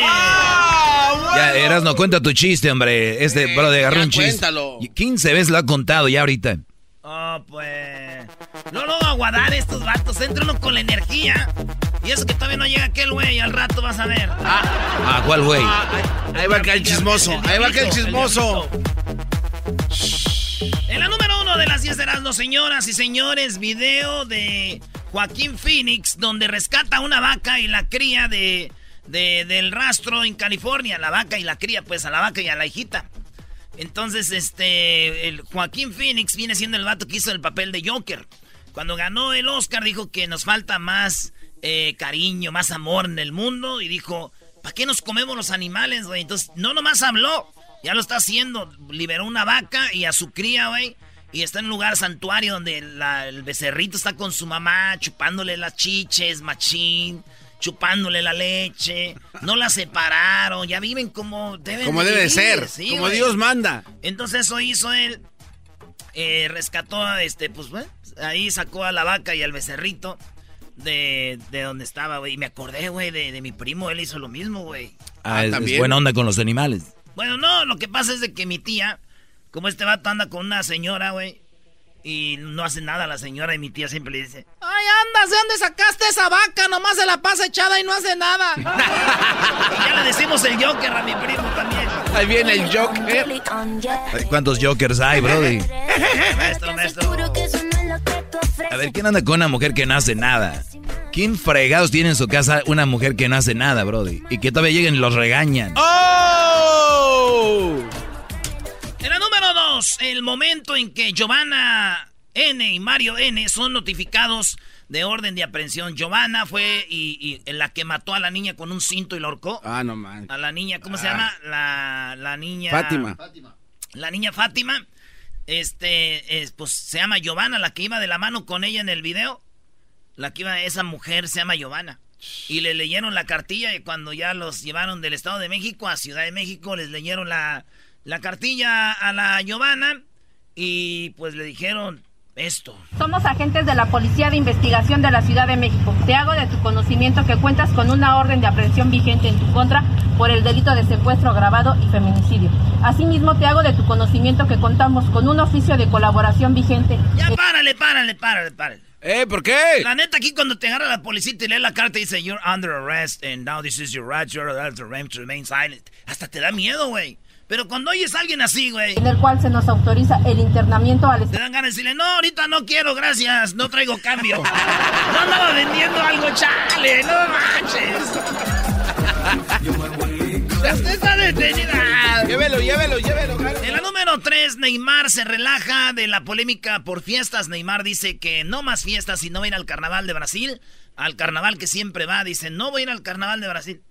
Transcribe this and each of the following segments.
Tardes. Ya, Erasno, cuenta tu chiste, hombre. Este, bro, de agarró un chiste. cuéntalo. 15 veces lo ha contado ya ahorita. Oh, pues. No lo va a guardar estos vatos. Entra uno con la energía. Y eso que todavía no llega aquel güey. Al rato vas a ver. Ah, ¿cuál güey? Ahí va acá el chismoso. Ahí va acá el chismoso. En la número uno de las 10 de Erasmo, señoras y señores, video de Joaquín Phoenix, donde rescata una vaca y la cría de, de- del rastro en California. La vaca y la cría, pues a la vaca y a la hijita. Entonces, este, el Joaquín Phoenix viene siendo el vato que hizo el papel de Joker. Cuando ganó el Oscar dijo que nos falta más eh, cariño, más amor en el mundo. Y dijo, ¿para qué nos comemos los animales, güey? Entonces, no nomás habló, ya lo está haciendo. Liberó una vaca y a su cría, güey. Y está en un lugar santuario donde el becerrito está con su mamá, chupándole las chiches, machín, chupándole la leche. No la separaron, ya viven como deben Como debe de ser. sí, como güey. Dios manda. Entonces eso hizo él. eh, rescató a este, pues bueno, ahí sacó a la vaca y al becerrito de, de donde estaba, güey. Y me acordé, güey, de, de mi primo, él hizo lo mismo, güey. Ah, es- es buena onda con los animales. Bueno, no, lo que pasa es de que mi tía, como este vato anda con una señora, güey, y no hace nada la señora, y mi tía siempre le dice, ¡Ay, andas! ¿De dónde sacaste esa vaca? Nomás se la pasa echada y no hace nada. Y ya le decimos el Joker a mi primo también. Ahí viene el Joker. Ay, ¿Cuántos jokers hay, brody? maestro, maestro. A ver, ¿quién anda con una mujer que no hace nada? ¿Quién fregados tiene en su casa una mujer que no hace nada, brody? Y que todavía lleguen y los regañan. ¡Oh! El momento en que Giovanna N y Mario N son notificados de orden de aprehensión. Giovanna fue y, y la que mató a la niña con un cinto y la ahorcó. Ah, no man. A la niña, ¿cómo se Ah. llama? La, la niña... Fátima. La niña Fátima. Este, es, pues se llama Giovanna, la que iba de la mano con ella en el video. La que iba, esa mujer se llama Giovanna. Y le leyeron la cartilla y cuando ya los llevaron del Estado de México a Ciudad de México, les leyeron la, la cartilla a la Giovanna y pues le dijeron esto. Somos agentes de la Policía de Investigación de la Ciudad de México. Te hago de tu conocimiento que cuentas con una orden de aprehensión vigente en tu contra por el delito de secuestro agravado y feminicidio. Asimismo, te hago de tu conocimiento que contamos con un oficio de colaboración vigente. Ya párale, párale, párale, párale. ¿Eh? ¿Por qué? La neta, aquí cuando te agarra la policía y te lee la carta y dice, You're under arrest and now this is your right, you're allowed to remain- to remain silent. Hasta te da miedo, güey. Pero cuando oyes a alguien así, güey. En el cual se nos autoriza el internamiento al Te dan ganas de decirle, no, ahorita no quiero, gracias, no traigo cambio. no andaba vendiendo algo, chale, no manches. Usted está detenida. Llévelo, llévelo, llévelo. En la número 3, Neymar se relaja de la polémica por fiestas. Neymar dice que no más fiestas y no va a ir al carnaval de Brasil. Al carnaval que siempre va, dice, no voy a ir al carnaval de Brasil.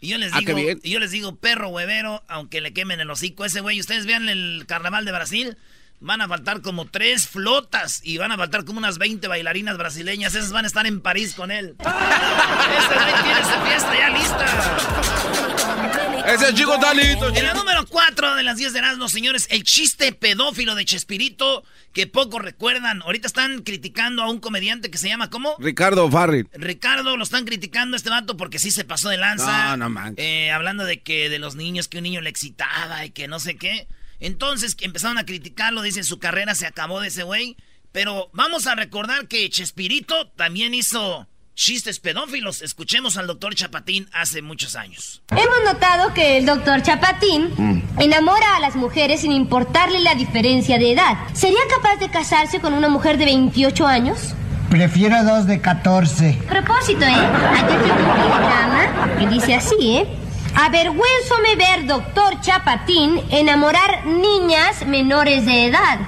Y yo les Ah, digo, y yo les digo, perro huevero, aunque le quemen el hocico ese güey. Ustedes vean el carnaval de Brasil, van a faltar como tres flotas y van a faltar como unas 20 bailarinas brasileñas. Esas van a estar en París con él. Ese güey tiene esa fiesta ya lista. Ese chico está listo. En la número 4 de las 10 de Erasmus, señores, el chiste pedófilo de Chespirito que pocos recuerdan. Ahorita están criticando a un comediante que se llama, ¿cómo? Ricardo Farril. Ricardo, lo están criticando a este vato porque sí se pasó de lanza. No, no manches. Eh, hablando de que de los niños, que un niño le excitaba y que no sé qué. Entonces empezaron a criticarlo, dicen su carrera se acabó de ese güey. Pero vamos a recordar que Chespirito también hizo chistes pedófilos. Escuchemos al doctor Chapatín hace muchos años. Hemos notado que el doctor Chapatín enamora a las mujeres sin importarle la diferencia de edad. ¿Sería capaz de casarse con una mujer de 28 años? Prefiero dos de 14. A propósito, ¿eh? Ayer llegó un telegrama que dice así, ¿eh? Avergüenzome ver, doctor Chapatín, enamorar niñas menores de edad.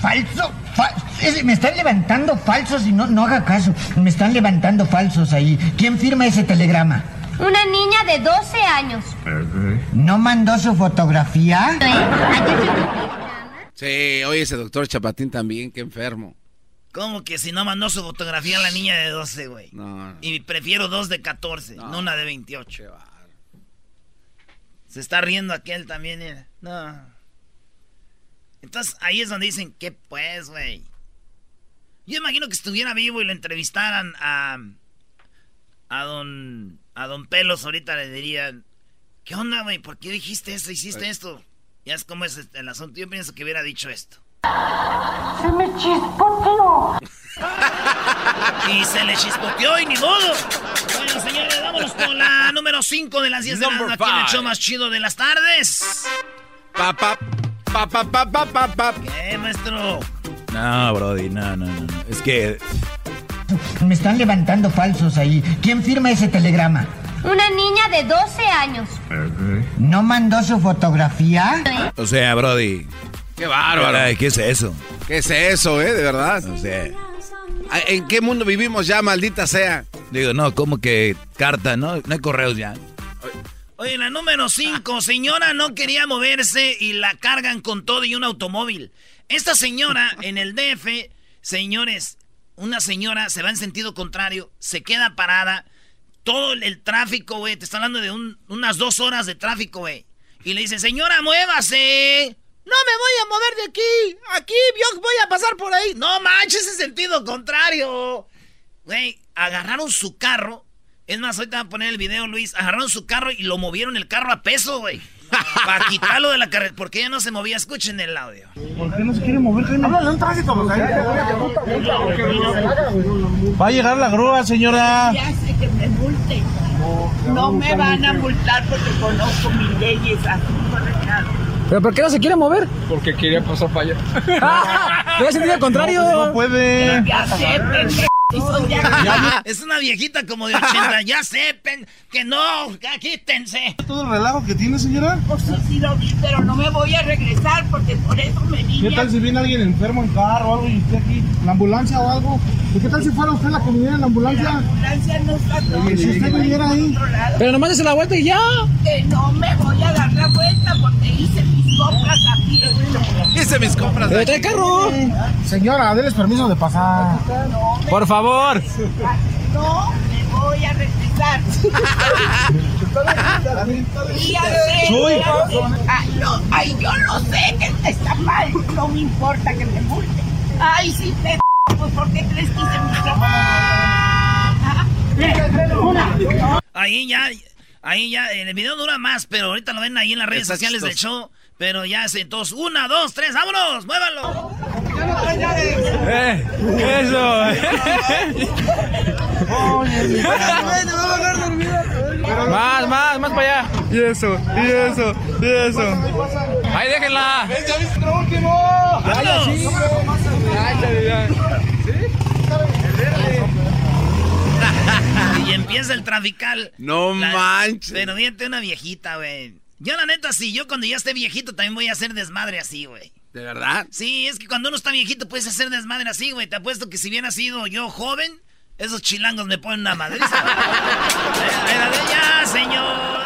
Falso. Me están levantando falsos y no, no haga caso. Me están levantando falsos ahí. ¿Quién firma ese telegrama? Una niña de 12 años. ¿No mandó su fotografía? Sí, oye, ese doctor Chapatín también, qué enfermo. ¿Cómo que si no mandó su fotografía a la niña de 12, güey? No, no. Y prefiero dos de 14, no, No. una de 28. Se está riendo aquel también. eh. No. Entonces ahí es donde dicen, ¿qué pues, güey? Yo imagino que estuviera vivo y lo entrevistaran a. A don. A don Pelos ahorita le dirían. ¿Qué onda, güey? ¿Por qué dijiste esto? ¿Hiciste esto? Ya es como es el asunto. Yo pienso que hubiera dicho esto. Y se le chispoteó y ni modo. Bueno, señores, vámonos con la número 5 de las 10 de la Number aquí en el show más chido de las tardes. Pa, pa, pa, pa, pa, pa, pa, pa. ¿Qué, maestro? No, Brody, no, no, no. Es que Me están levantando falsos ahí. ¿Quién firma ese telegrama? Una niña de 12 años. ¿No mandó su fotografía? O sea, Brody. Qué bárbaro. ¿qué es eso? ¿Qué es eso, eh? De verdad. O sea, Ay, ¿En qué mundo vivimos ya, maldita sea? digo, no, como que carta, ¿no? No hay correos ya. Oye, la número 5. Señora no quería moverse y la cargan con todo y un automóvil. Esta señora en el DF, señores, una señora se va en sentido contrario, se queda parada. Todo el, el tráfico, güey, te está hablando de un- unas dos horas de tráfico, güey. Y le dice, señora, muévase. No me voy a mover de aquí. Aquí yo voy a pasar por ahí. No manches, en sentido contrario. Güey, agarraron su carro. Es más, ahorita voy a poner el video, Luis. Agarraron su carro y lo movieron el carro a peso, güey. Para quitarlo de la carretera. Porque ya no se movía. Escuchen el audio. ¿Por qué no se quiere mover, Jaime? Háblale un tránsito, Va a llegar la grúa, señora. Ya sé que me multen. No me van a multar porque conozco mis leyes. Así. ¿Pero por qué no se quiere mover? Porque quería pasar para allá. Pero es sentido contrario. No puede. Ya sé, aquí. Es una viejita como de 80. Ya sepan que no. Quítense. ¿Todo el relajo que tiene, señora? Pues sí, sí lo vi, pero no me voy a regresar porque por eso me vine. ¿Qué tal si viene alguien enfermo en carro o algo y usted aquí? ¿La ambulancia o algo? ¿Y qué tal si fuera usted la que viniera en la La ambulancia? ambulancia no está todo. Si usted viniera ahí. Pero nomás dése la vuelta y ya. Que no me voy a dar la vuelta porque hice mis compras aquí. Hice mis compras. Trae carro. Señora, déles permiso de pasar. Por favor. No me voy a regresar. Y. Ay, no, ay, yo no sé que está mal. No me importa que me multen. Ay, sí, te pues ¿por qué crees que hice mis compras? Ahí ya. Ahí ya. El video dura más, pero ahorita lo ven ahí en las redes Está sociales del show. Pero ya se entonces. Una, dos, tres. ¡Vámonos! ¡Muévanlo! Eh, eso. Más, más, más para allá. Y eso, y eso, y eso. Ahí déjenla. ¡Ya viste lo último! Y empieza el trafical. No manches. Pero fíjate una viejita, güey. Yo la neta, sí, yo cuando ya esté viejito también voy a hacer desmadre así, güey. ¿De verdad? Sí, es que cuando uno está viejito puedes hacer desmadre así, güey. Te apuesto que si hubiera sido yo joven, esos chilangos me ponen una madriza. ya, señor.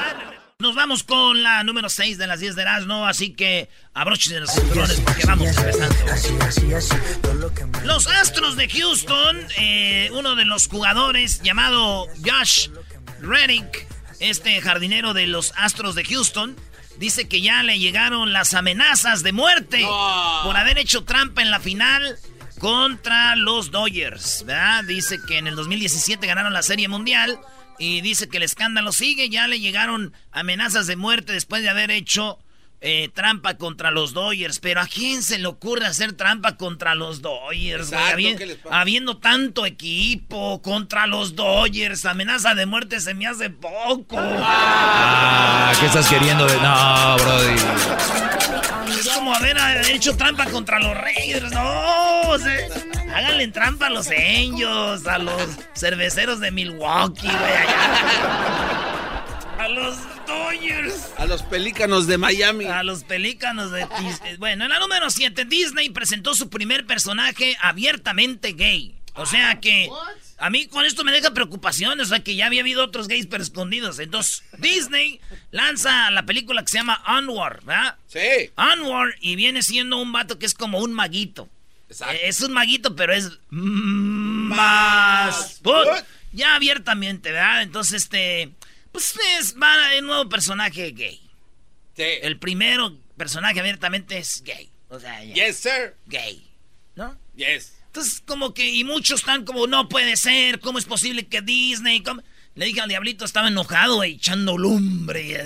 Nos vamos con la número 6 de las 10 de Erasmo, así que abrochen los cinturones porque vamos empezando. Los Astros de Houston, eh, uno de los jugadores llamado Josh Reddick, este jardinero de los Astros de Houston, dice que ya le llegaron las amenazas de muerte por haber hecho trampa en la final contra los Dodgers, ¿verdad? Dice que en el 2017 ganaron la Serie Mundial y dice que el escándalo sigue, ya le llegaron amenazas de muerte después de haber hecho eh, trampa contra los Dodgers. Pero ¿a quién se le ocurre hacer trampa contra los Dodgers? habiendo tanto equipo contra los Dodgers, amenaza de muerte se me hace poco. Ah, ¿qué estás queriendo de.? No, Brody. Es como haber hecho trampa contra los Raiders. No, háganle trampa a los Angels, a los cerveceros de Milwaukee, A los Dodgers. A los pelícanos de Miami. A los pelícanos de... Bueno, en la número 7, Disney presentó su primer personaje abiertamente gay. O sea que... A mí con esto me deja preocupaciones, o sea que ya había habido otros gays pero escondidos. Entonces, Disney lanza la película que se llama Onward, ¿verdad? Sí. Onward y viene siendo un vato que es como un maguito. Exacto. Es un maguito, pero es más... Ya abiertamente, ¿verdad? Entonces, este... Pues es va el nuevo personaje gay. Sí. El primero personaje abiertamente es gay. O sea, ya. Yes, sir. Gay. ¿No? Yes. Entonces, como que, y muchos están como, no puede ser, ¿cómo es posible que Disney? Le dije al diablito, estaba enojado, echando lumbre.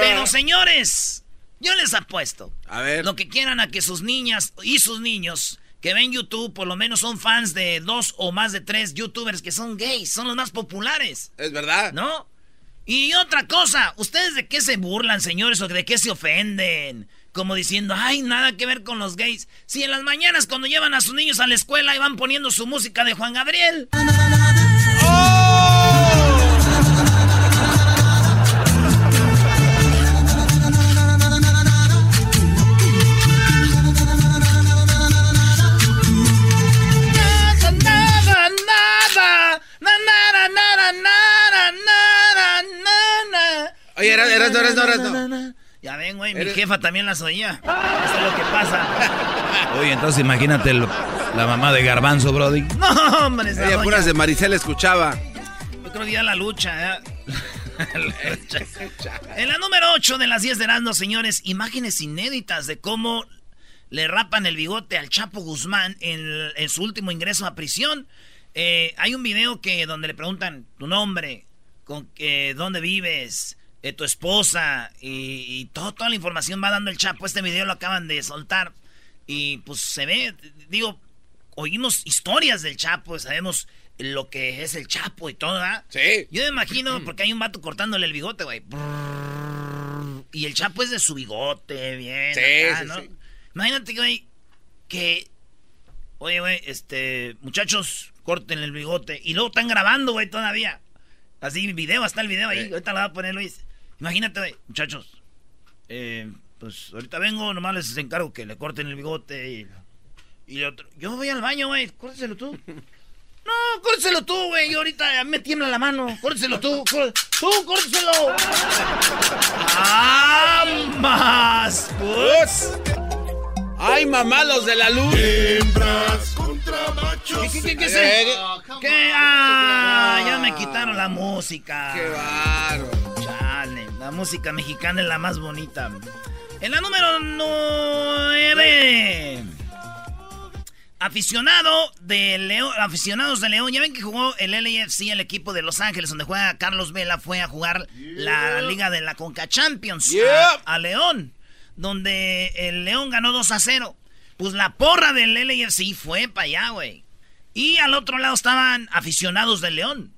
Pero señores, yo les apuesto. A ver. Lo que quieran a que sus niñas y sus niños que ven YouTube, por lo menos son fans de dos o más de tres youtubers que son gays, son los más populares. Es verdad. ¿No? Y otra cosa, ¿ustedes de qué se burlan, señores, o de qué se ofenden? como diciendo, ay, nada que ver con los gays. Si en las mañanas cuando llevan a sus niños a la escuela y van poniendo su música de Juan Gabriel. Oye, eras, eras, eras, eras, no. Ya ven, güey, mi jefa también las oía. Eso es lo que pasa. Oye, entonces imagínate la mamá de Garbanzo, Brody. No, hombre, esa Ella puras de Maricel escuchaba. Que ya la lucha, en la número 8 de las 10 de Erasmo, señores, imágenes inéditas de cómo le rapan el bigote al Chapo Guzmán en, su último ingreso a prisión. Eh, hay un video que donde le preguntan tu nombre, con eh, dónde vives, de tu esposa y, toda la información va dando el Chapo. Este video lo acaban de soltar y pues se ve, digo, oímos historias del Chapo, sabemos lo que es el Chapo y todo, ¿verdad? Sí. Yo me imagino, porque hay un vato cortándole el bigote, güey. Y el Chapo es de su bigote, bien. Sí, ¿no? Imagínate, güey, que... Oye, güey, este... Muchachos, corten el bigote. Y luego están grabando, güey, todavía. Así, video, hasta el video ahí. Ahorita lo va a poner Luis. Imagínate, muchachos. Eh, pues ahorita vengo, nomás les encargo que le corten el bigote y, y otro. Yo voy al baño, güey, córteselo tú. No, córteselo tú, güey. Yo ahorita me tiembla la mano. Córteselo tú. Tú, córteselo. ¡Ambas! Pues. ¡Ay, mamá, los de la luz! Hembras contra machos. ¿Qué, qué, qué, qué, ¿Qué? Ah, ya me quitaron la música. ¡Qué bárbaro! La música mexicana es la más bonita. En la número 9. Aficionado de León, aficionados de León, ya ven que jugó el LAFC, el equipo de Los Ángeles, donde juega Carlos Vela, fue a jugar la liga de la Conca Champions a, León, donde el León ganó 2 a 0. Pues la porra del LAFC fue para allá, güey. Y al otro lado estaban aficionados de León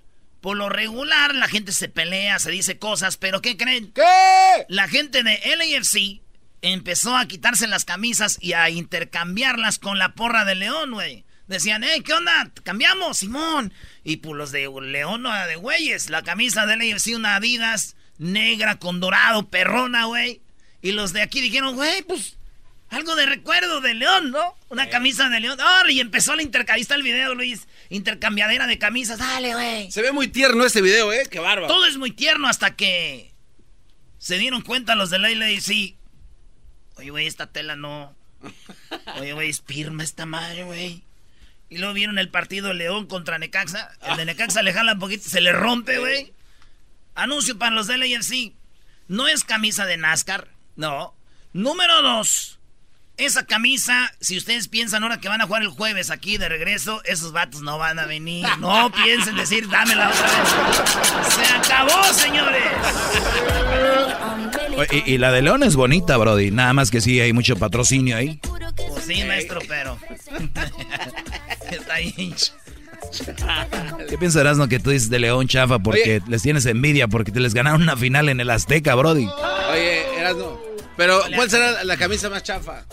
Por lo regular, la gente se pelea, se dice cosas, pero ¿qué creen? ¿Qué? La gente de LAFC empezó a quitarse las camisas y a intercambiarlas con la porra de León, güey. Decían, hey, ¿qué onda? Cambiamos, Simón. Y pues los de León, no de güeyes. La camisa de LAFC, una Adidas negra con dorado, perrona, güey. Y los de aquí dijeron, güey, pues algo de recuerdo de León, ¿no? Una camisa de León. ¡Oh! Y empezó la intercambista el video, Luis. Intercambiadera de camisas. Dale, güey. Se ve muy tierno ese video, ¿eh? Qué bárbaro. Todo es muy tierno hasta que se dieron cuenta los de Leila y sí. Oye, güey, esta tela no. Oye, güey, es firma esta madre, güey. Y luego vieron el partido León contra Necaxa. El de Necaxa le jala un poquito, se le rompe, güey. Anuncio para los de LAFC. No es camisa de NASCAR, no. Número dos. Esa camisa, si ustedes piensan ahora que van a jugar el jueves aquí de regreso, esos vatos no van a venir. No piensen decir, dámela otra vez. Se acabó, señores. Y, y la de León es bonita, Brody. Nada más que sí, hay mucho patrocinio ahí. Pues sí, maestro, pero. Está ahí. ¿Qué pensarás, no, que tú dices de León chafa porque les tienes envidia porque te les ganaron una final en el Azteca, Brody? Oye, Erasno, pero ¿cuál será la camisa más chafa?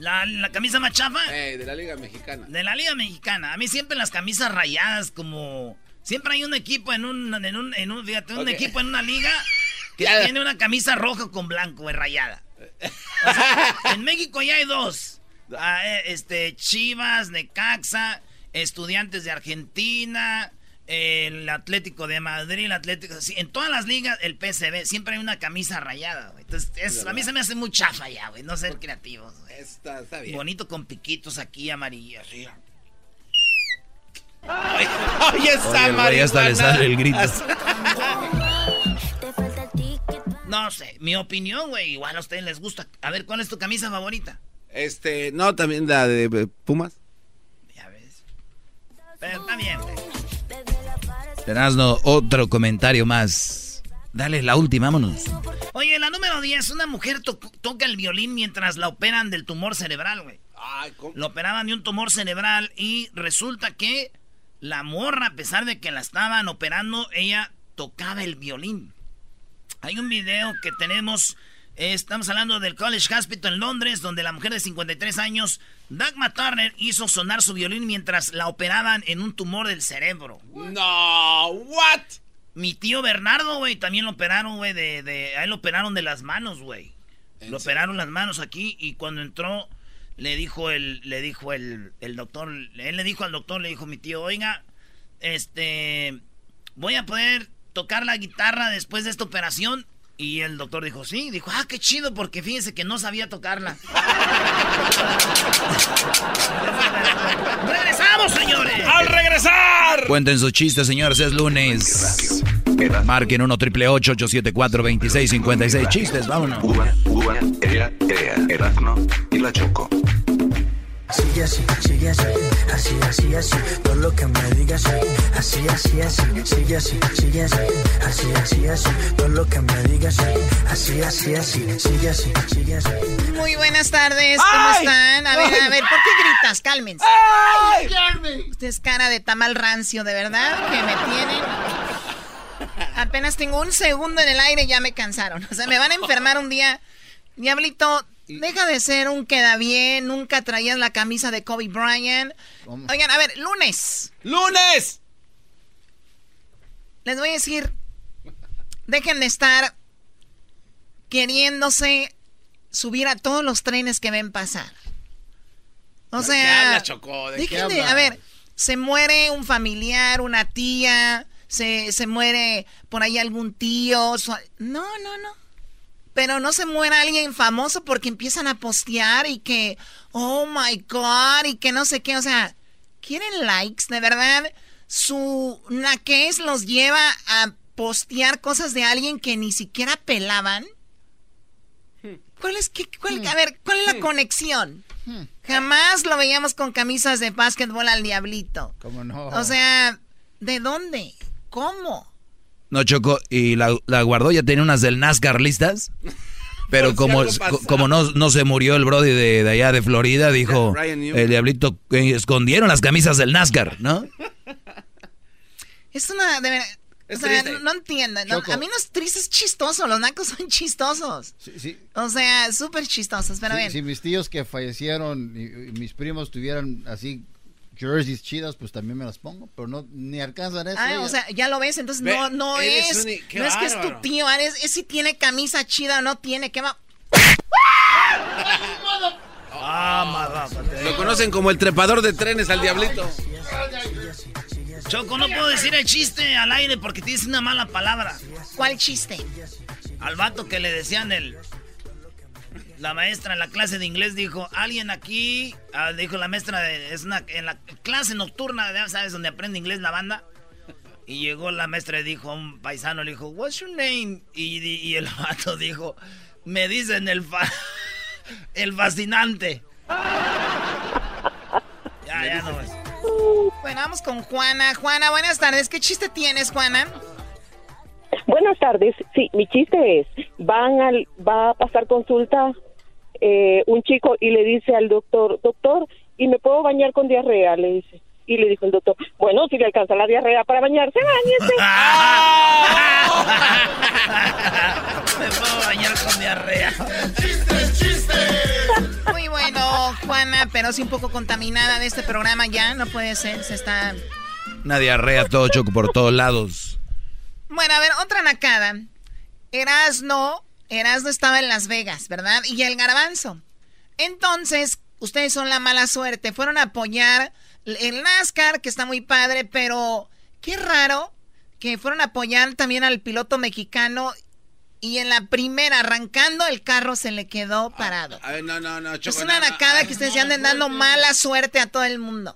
¿La, la camisa más chafa? Eh, de la Liga Mexicana. De la Liga Mexicana. A mí siempre las camisas rayadas como... Siempre hay un equipo en un... En un, en un fíjate, un equipo en una liga que Ya. tiene una camisa roja con blanco, güey, rayada. O sea, en México ya hay dos. Ah, eh, este, Chivas, Necaxa, Estudiantes de Argentina, el Atlético de Madrid, el Atlético... sí, en todas las ligas, el PSV, siempre hay una camisa rayada, güey. Entonces, es- a mí se me hace muy chafa ya, güey. No ser creativos, güey. Está, está bien. Bonito con piquitos aquí amarillos. sí. Oye, esa Oye, güey hasta le sale el grito. No sé, mi opinión, güey. Igual a ustedes les gusta. A ver, ¿cuál es tu camisa favorita? Este, no, también la de Pumas. Pero está bien, güey. Tenazno, otro comentario más. Dale la última, vámonos. Oye, la número 10, una mujer to- toca el violín mientras la operan del tumor cerebral, güey. Ay, ¿cómo? Lo operaban de un tumor cerebral y resulta que la morra, a pesar de que la estaban operando, ella tocaba el violín. Hay un video que tenemos, estamos hablando del College Hospital en Londres, donde la mujer de 53 años, Dagmar Turner, hizo sonar su violín mientras la operaban en un tumor del cerebro. No, what? Mi tío Bernardo, güey, también lo operaron, güey, de, de, a él lo operaron de las manos, güey. Lo operaron las manos aquí y cuando entró le dijo el, le dijo el, el doctor, él le dijo al doctor, le dijo mi tío, oiga, este, voy a poder tocar la guitarra después de esta operación. Y el doctor dijo, sí, dijo, ah, qué chido, porque fíjense que no sabía tocarla. ¡Regresamos, señores! ¡Al regresar! Cuenten sus chistes, señores, es lunes. Marquen 1 triple 874 2656 Chistes, vámonos. Uva, uva, ea, ea, Erasmo y la Choco. Sigue así, sigue así, así, así, así, todo lo que me digas, así, así, así, sigue así, sigue así, así, así, así, todo lo que me digas, así, así, así, sigue así, sigue así. Muy buenas tardes, ¿cómo están? A ver, a ver, ¿por qué gritas? Cálmense. ¡Ay! Usted es cara de tamal rancio, de verdad, que me tienen. Apenas tengo un segundo en el aire y ya me cansaron. O sea, me van a enfermar un día. Diablito, deja de ser un queda bien. Nunca traías la camisa de Kobe Bryant. Oigan, a ver, lunes. ¡Lunes! Les voy a decir, dejen de estar queriéndose subir a todos los trenes que ven pasar. O ¿De qué sea, hablas, Choco? ¿De qué dejen de- a ver, se muere un familiar, una tía, se, se muere por ahí algún tío. su- no, no, no. Pero no se muera alguien famoso porque empiezan a postear y que, oh my god, y que no sé qué. O sea, ¿quieren likes? De verdad, su naquez los lleva a postear cosas de alguien que ni siquiera pelaban. ¿Cuál es, qué, cuál- a ver, cuál es la conexión? Jamás lo veíamos con camisas de básquetbol al diablito. ¿Cómo no? O sea, ¿de dónde? ¿Cómo? No, Choco, y la, la guardó, ya tenía unas del NASCAR listas. Pero como, como no, no se murió el Brody de, de allá de Florida, dijo el diablito, eh, escondieron las camisas del NASCAR, ¿no? Es una... De, o sea, no, entiendo. a mí no es triste, es chistoso. Los nacos son chistosos. Sí, sí. O sea, súper chistosos. Pero Si mis tíos que fallecieron y, mis primos tuvieran así jerseys chidas, pues también me las pongo. Pero no, ni alcanzan eso. Ah, o sea, ya lo ves. Entonces no, no es. no es que es tu tío. Es, si tiene camisa chida o no tiene. ¿Qué va? Ah, Lo conocen como el trepador de trenes al diablito. Choco, no puedo decir el chiste al aire porque tienes una mala palabra. ¿Cuál chiste? Al vato que le decían el... La maestra en la clase de inglés dijo, alguien aquí, ah, dijo la maestra, de, es una, en la clase nocturna, ¿sabes? Donde aprende inglés la banda. Y llegó la maestra y dijo, un paisano le dijo, what's your name? Y, el vato dijo, me dicen el, el fascinante. ya, ya no es. Bueno, vamos con Juana. Juana, buenas tardes. ¿Qué chiste tienes, Juana? Buenas tardes. Sí, mi chiste es, van al, va a pasar consulta eh, un chico y le dice al doctor, doctor, ¿y me puedo bañar con diarrea? Le dice. Y le dijo el doctor, bueno, si le alcanza la diarrea para bañarse, bañese. me puedo bañar con diarrea. ¡Chiste, chiste! Muy bueno, Juana, pero sí un poco contaminada de este programa ya, no puede ser, se está... Una diarrea todo choco por todos lados. Bueno, a ver, otra nacada. Erasno, Erasno estaba en Las Vegas, ¿verdad? Y el garbanzo. Entonces, ustedes son la mala suerte, fueron a apoyar el NASCAR, que está muy padre, pero qué raro que fueron a apoyar también al piloto mexicano y en la primera, arrancando el carro, se le quedó parado. no, no, no, Es una aracada que ustedes ya anden dando mala suerte a todo el mundo.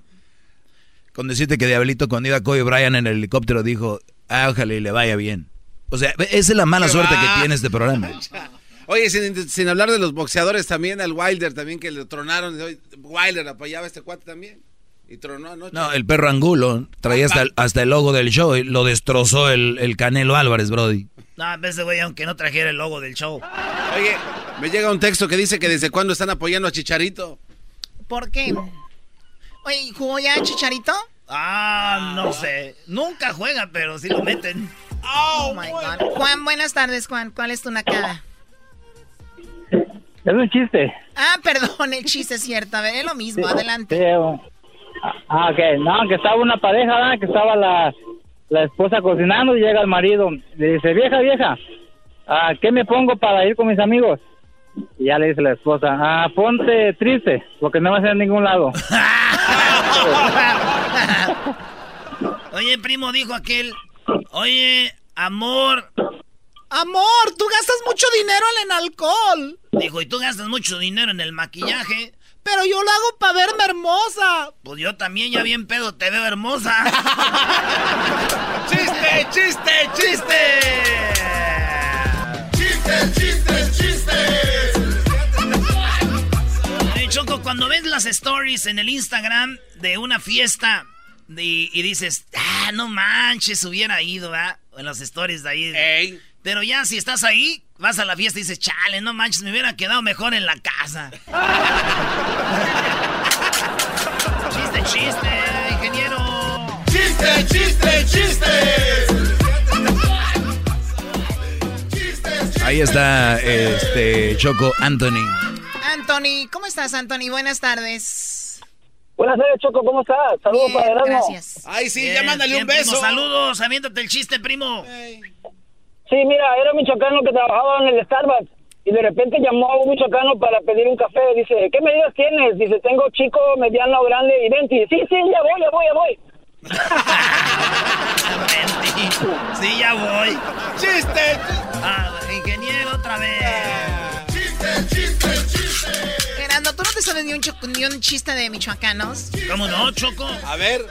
Con decirte que Diablito, cuando iba Kobe Bryant en el helicóptero, dijo, ah, ojalá y le vaya bien. O sea, esa es la mala suerte que tiene este programa. Oye, sin, hablar de los boxeadores también, al Wilder también que le tronaron. Wilder apoyaba a este cuate también. Y tronó anoche. No, el perro Angulo traía hasta el, logo del show y lo destrozó el, Canelo Álvarez, Brody. No, ese güey, aunque no trajera el logo del show. Oye, me llega un texto que dice que desde cuándo están apoyando a Chicharito. ¿Por qué? Oye, ¿jugó ya Chicharito? Ah, no sé. Nunca juega, pero sí lo meten. Oh, my God. Juan, buenas tardes, Juan. ¿Cuál es tu nacada? Es un chiste. Ah, perdón, el chiste es cierto. A ver, es lo mismo. Adelante. Ah, ok. No, que estaba una pareja, ¿verdad? que estaba la, la esposa cocinando y llega el marido. Le dice, vieja, vieja, ¿a qué me pongo para ir con mis amigos? Y ya le dice la esposa, ah, ponte triste, porque no vas a ir a ningún lado. Oye, primo, dijo aquel, oye, amor. Amor, tú gastas mucho dinero en el alcohol. Dijo, y tú gastas mucho dinero en el maquillaje. Pero yo lo hago para verme hermosa. Pues yo también ya bien pedo te veo hermosa. ¡Chiste, chiste, chiste! ¡Chiste, chiste, chiste! Hey, Choco, cuando ves las stories en el Instagram de una fiesta y, dices, ah, no manches, hubiera ido, ¿verdad? En las stories de ahí. Pero ya si estás ahí, vas a la fiesta y dices, chale, no manches, me hubiera quedado mejor en la casa. chiste, chiste, ingeniero. Chiste, chiste, chiste. Ahí está este Choco Anthony. Anthony, ¿cómo estás, Anthony? Buenas tardes. Buenas tardes, Choco, ¿cómo estás? Saludos para Erasmo. Gracias. Ay, sí, ya mándale un beso. saludos, aviéntate el chiste, primo. Sí, mira, era un michoacano que trabajaba en el Starbucks y de repente llamó a un michoacano para pedir un café. Dice, ¿qué medidas tienes? Dice, tengo chico, mediano, grande y venti. Sí, sí, ya voy, ya voy, ya voy. sí, ya voy. ¡Chiste! Ah, ingeniero, otra vez. ¡Chiste, chiste, chiste! ¿Tú no te sabes ni un, ni un chiste de michoacanos? ¿Cómo no, Choco? A ver.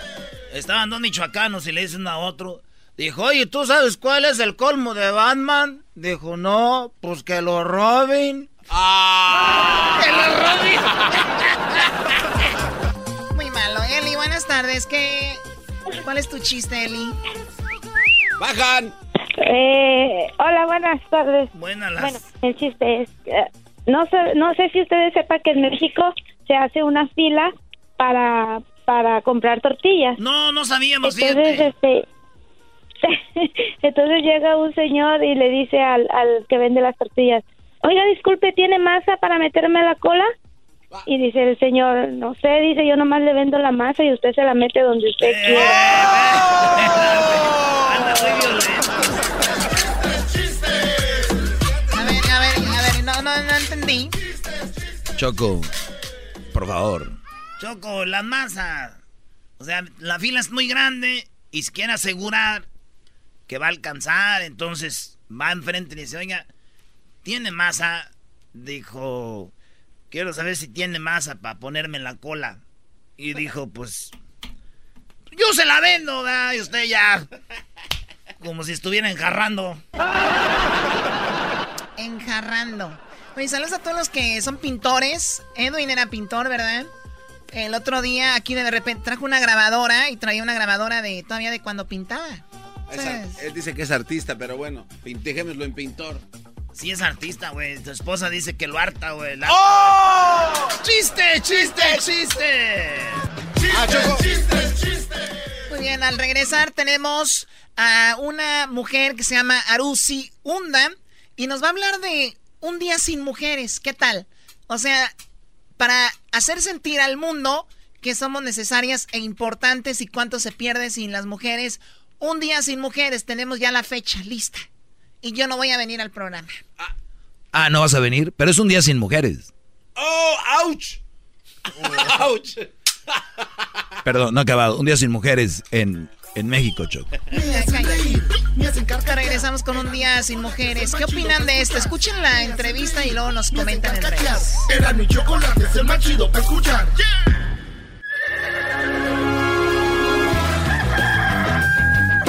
Estaban dos michoacanos y le dicen a otro... Dijo, oye, ¿tú sabes cuál es el colmo de Batman? Dijo, no, pues que lo roben. ¡Ah! ¡Que lo roben! Muy malo. Eli, buenas tardes. ¿Qué... ¿Cuál es tu chiste, Eli? ¡Bajan! Eh, hola, buenas tardes. Buenas Bueno, el chiste es... no, sé, no sé si ustedes sepan que en México se hace una fila para, para comprar tortillas. No, no sabíamos, Entonces, este Entonces llega un señor y le dice al, al que vende las tortillas, oiga, disculpe, ¿tiene masa para meterme a la cola? Y dice el señor, no sé, dice, yo nomás le vendo la masa y usted se la mete donde usted Eh. quiera. no, no, entendí. Choco, por favor. Choco, la masa. O sea, la fila es muy grande y se quiere asegurar que va a alcanzar. Entonces va enfrente y dice, oiga, ¿tiene masa? Dijo, quiero saber si tiene masa para ponerme en la cola. Y dijo, pues, yo se la vendo, ¿verdad? Y usted ya, como si estuviera enjarrando. Enjarrando. Oye, saludos a todos los que son pintores. Edwin era pintor, ¿verdad? El otro día aquí de repente trajo una grabadora y traía una grabadora de todavía de cuando pintaba. Es él dice que es artista, pero bueno, dejémoslo en pintor. Sí es artista, güey. Tu esposa dice que lo harta, güey. La- ¡Oh! ¡Chiste, chiste, chiste! Ah, Choco. Muy bien, al regresar tenemos a una mujer que se llama Arusi Hunda y nos va a hablar de un día sin mujeres. ¿Qué tal? O sea, para hacer sentir al mundo que somos necesarias e importantes y cuánto se pierde sin las mujeres. Un día sin mujeres, tenemos ya la fecha lista. Y yo no voy a venir al programa. Ah, no vas a venir, pero es un día sin mujeres. ¡Oh, ouch! ¡Ouch! Perdón, no he acabado. Un día sin mujeres en, en México, Choco. Regresamos con un día sin mujeres. ¿Qué opinan de esto? Escuchen la entrevista y luego nos comentan en redes. Era mi chocolate, es el más chido para escuchar.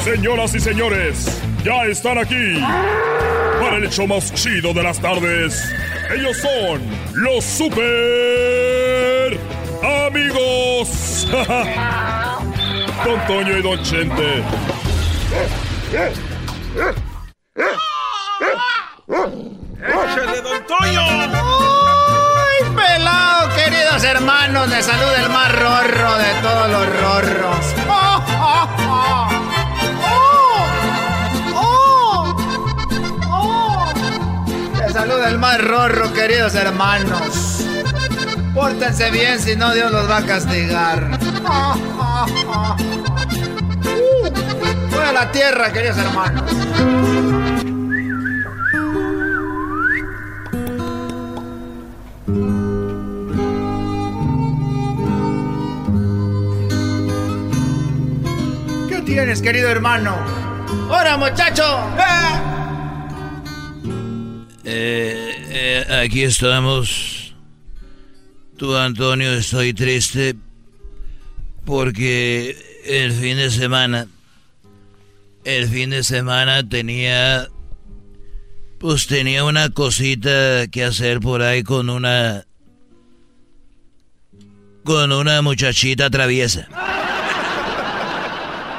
Señoras y señores, ya están aquí para el hecho más chido de las tardes. Ellos son los super amigos. Don Toño y Don Chente. ¡Échale, don Toño! ¡Ay, pelado, queridos hermanos! Le saluda el más rorro de todos los rorros. ¡Oh, oh, oh! ¡Oh! ¡Oh! ¡Oh! Les saluda el más rorro, queridos hermanos. Pórtense bien, si no Dios los va a castigar. ¡Fuera la tierra, queridos hermanos! ¿Qué tienes, querido hermano? ¡Hola, muchacho! Eh, eh, aquí estamos. Tú, Antonio, estoy triste porque el fin de semana, el fin de semana tenía, pues tenía una cosita que hacer por ahí con una, con una muchachita traviesa.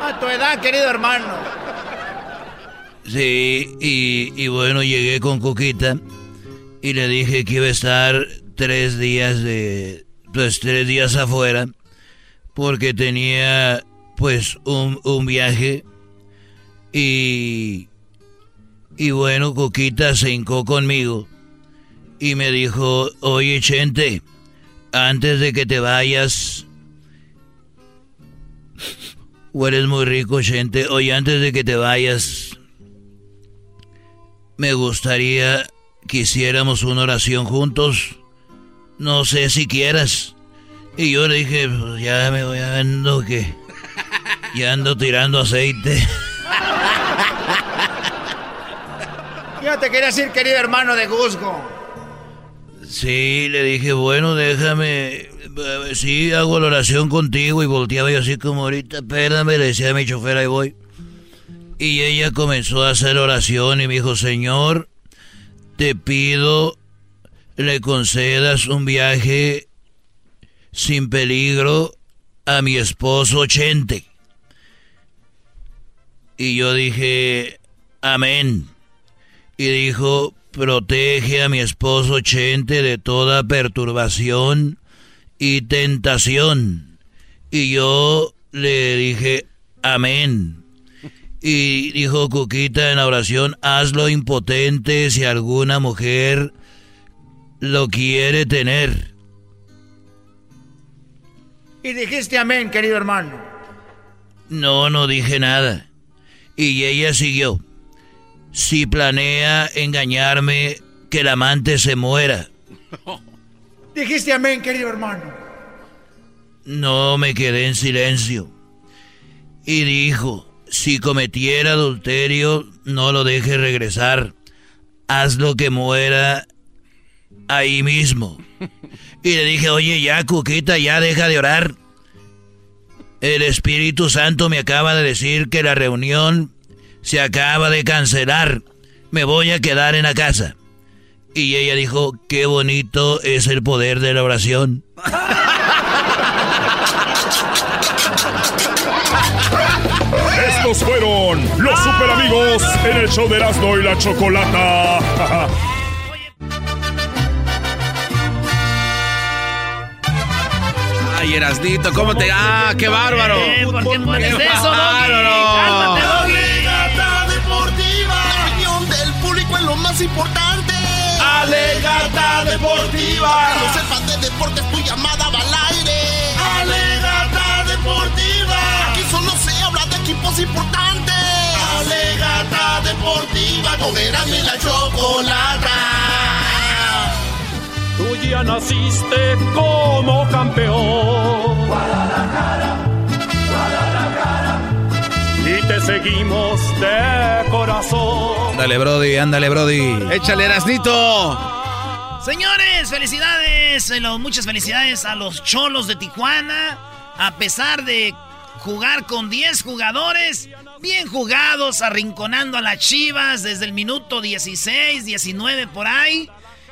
A tu edad, querido hermano. Sí, y, y bueno, llegué con Coquita y le dije que iba a estar tres días de, pues tres días afuera porque tenía pues un, un viaje y, y bueno, Coquita se hincó conmigo y me dijo, oye Chente, antes de que te vayas, hueles muy rico Chente, oye, antes de que te vayas, me gustaría que hiciéramos una oración juntos. No sé si quieras. Y yo le dije, pues ya me voy ando que ya ando tirando aceite. Yo te quería decir, querido hermano de Guzgo. Sí, le dije, bueno, déjame, sí, hago la oración contigo y volteaba yo así como ahorita, espérame, le decía a mi chofer, ahí voy. Y ella comenzó a hacer oración y me dijo, Señor, te pido le concedas un viaje sin peligro a mi esposo Chente. Y yo dije, amén. Y dijo, protege a mi esposo Chente de toda perturbación y tentación. Y yo le dije, amén. Y dijo Cuquita en la oración, hazlo impotente si alguna mujer lo quiere tener. Y dijiste amén, querido hermano. No, no dije nada. Y ella siguió. Si planea engañarme, que el amante se muera. Dijiste amén, querido hermano. No me quedé en silencio. Y dijo, si cometiera adulterio, no lo deje regresar. Hazlo que muera ahí mismo. Y le dije, oye, ya, Cuquita, ya deja de orar. El Espíritu Santo me acaba de decir que la reunión se acaba de cancelar. Me voy a quedar en la casa. Y ella dijo, qué bonito es el poder de la oración. Estos fueron los super amigos en el show de Erasmo y la Chocolata. Ay, Erasnito, ¿cómo te.? ¡Ah, qué bárbaro! Eh, ¿Por qué pones ¡Qué eso! ¡Cálmate! Alegata deportiva. La opinión del público es lo más importante. Alegata deportiva. Que no sepas de deportes, tu llamada va al aire. Alegata deportiva. Aquí solo se habla de equipos importantes. Alegata deportiva. Y la chocolata. Tú ya naciste como campeón. Guadalajara, Guadalajara. Y te seguimos de corazón. Ándale, Brody, ándale, Brody. Échale, Erasnito. Señores, felicidades, eh, muchas felicidades a los cholos de Tijuana. A pesar de jugar con 10 jugadores, bien jugados, arrinconando a las Chivas desde el minuto 16, 19 por ahí.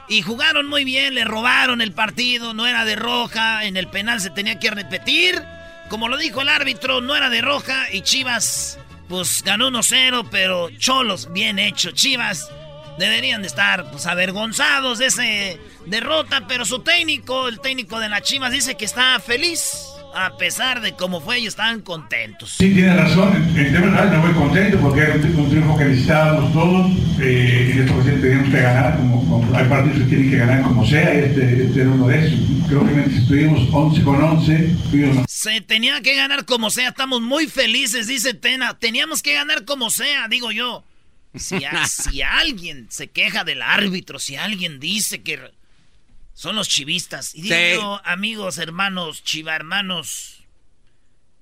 Y jugaron muy bien, le robaron el partido, no era de roja, en el penal se tenía que repetir. Como lo dijo el árbitro, no era de roja y Chivas, pues ganó 1-0, pero cholos, bien hecho. Chivas deberían de estar pues avergonzados de ese derrota, pero su técnico, el técnico de las Chivas, dice que está feliz. A pesar de cómo fue, ellos estaban contentos. Sí, tiene razón. En generales, no muy contento porque era un, tri- un triunfo que necesitábamos todos. Eh, en esta ocasión teníamos que ganar. Como, como- hay partidos que tienen que ganar como sea. y Este, este era uno de esos. Creo que mientras estuvimos 11 con 11, tuvimos Se tenía que ganar como sea, estamos muy felices, dice Tena. Teníamos que ganar como sea, digo yo. Si, a- si alguien se queja del árbitro, si alguien dice que son los chivistas, y digo Sí. yo, amigos, hermanos, chiva hermanos,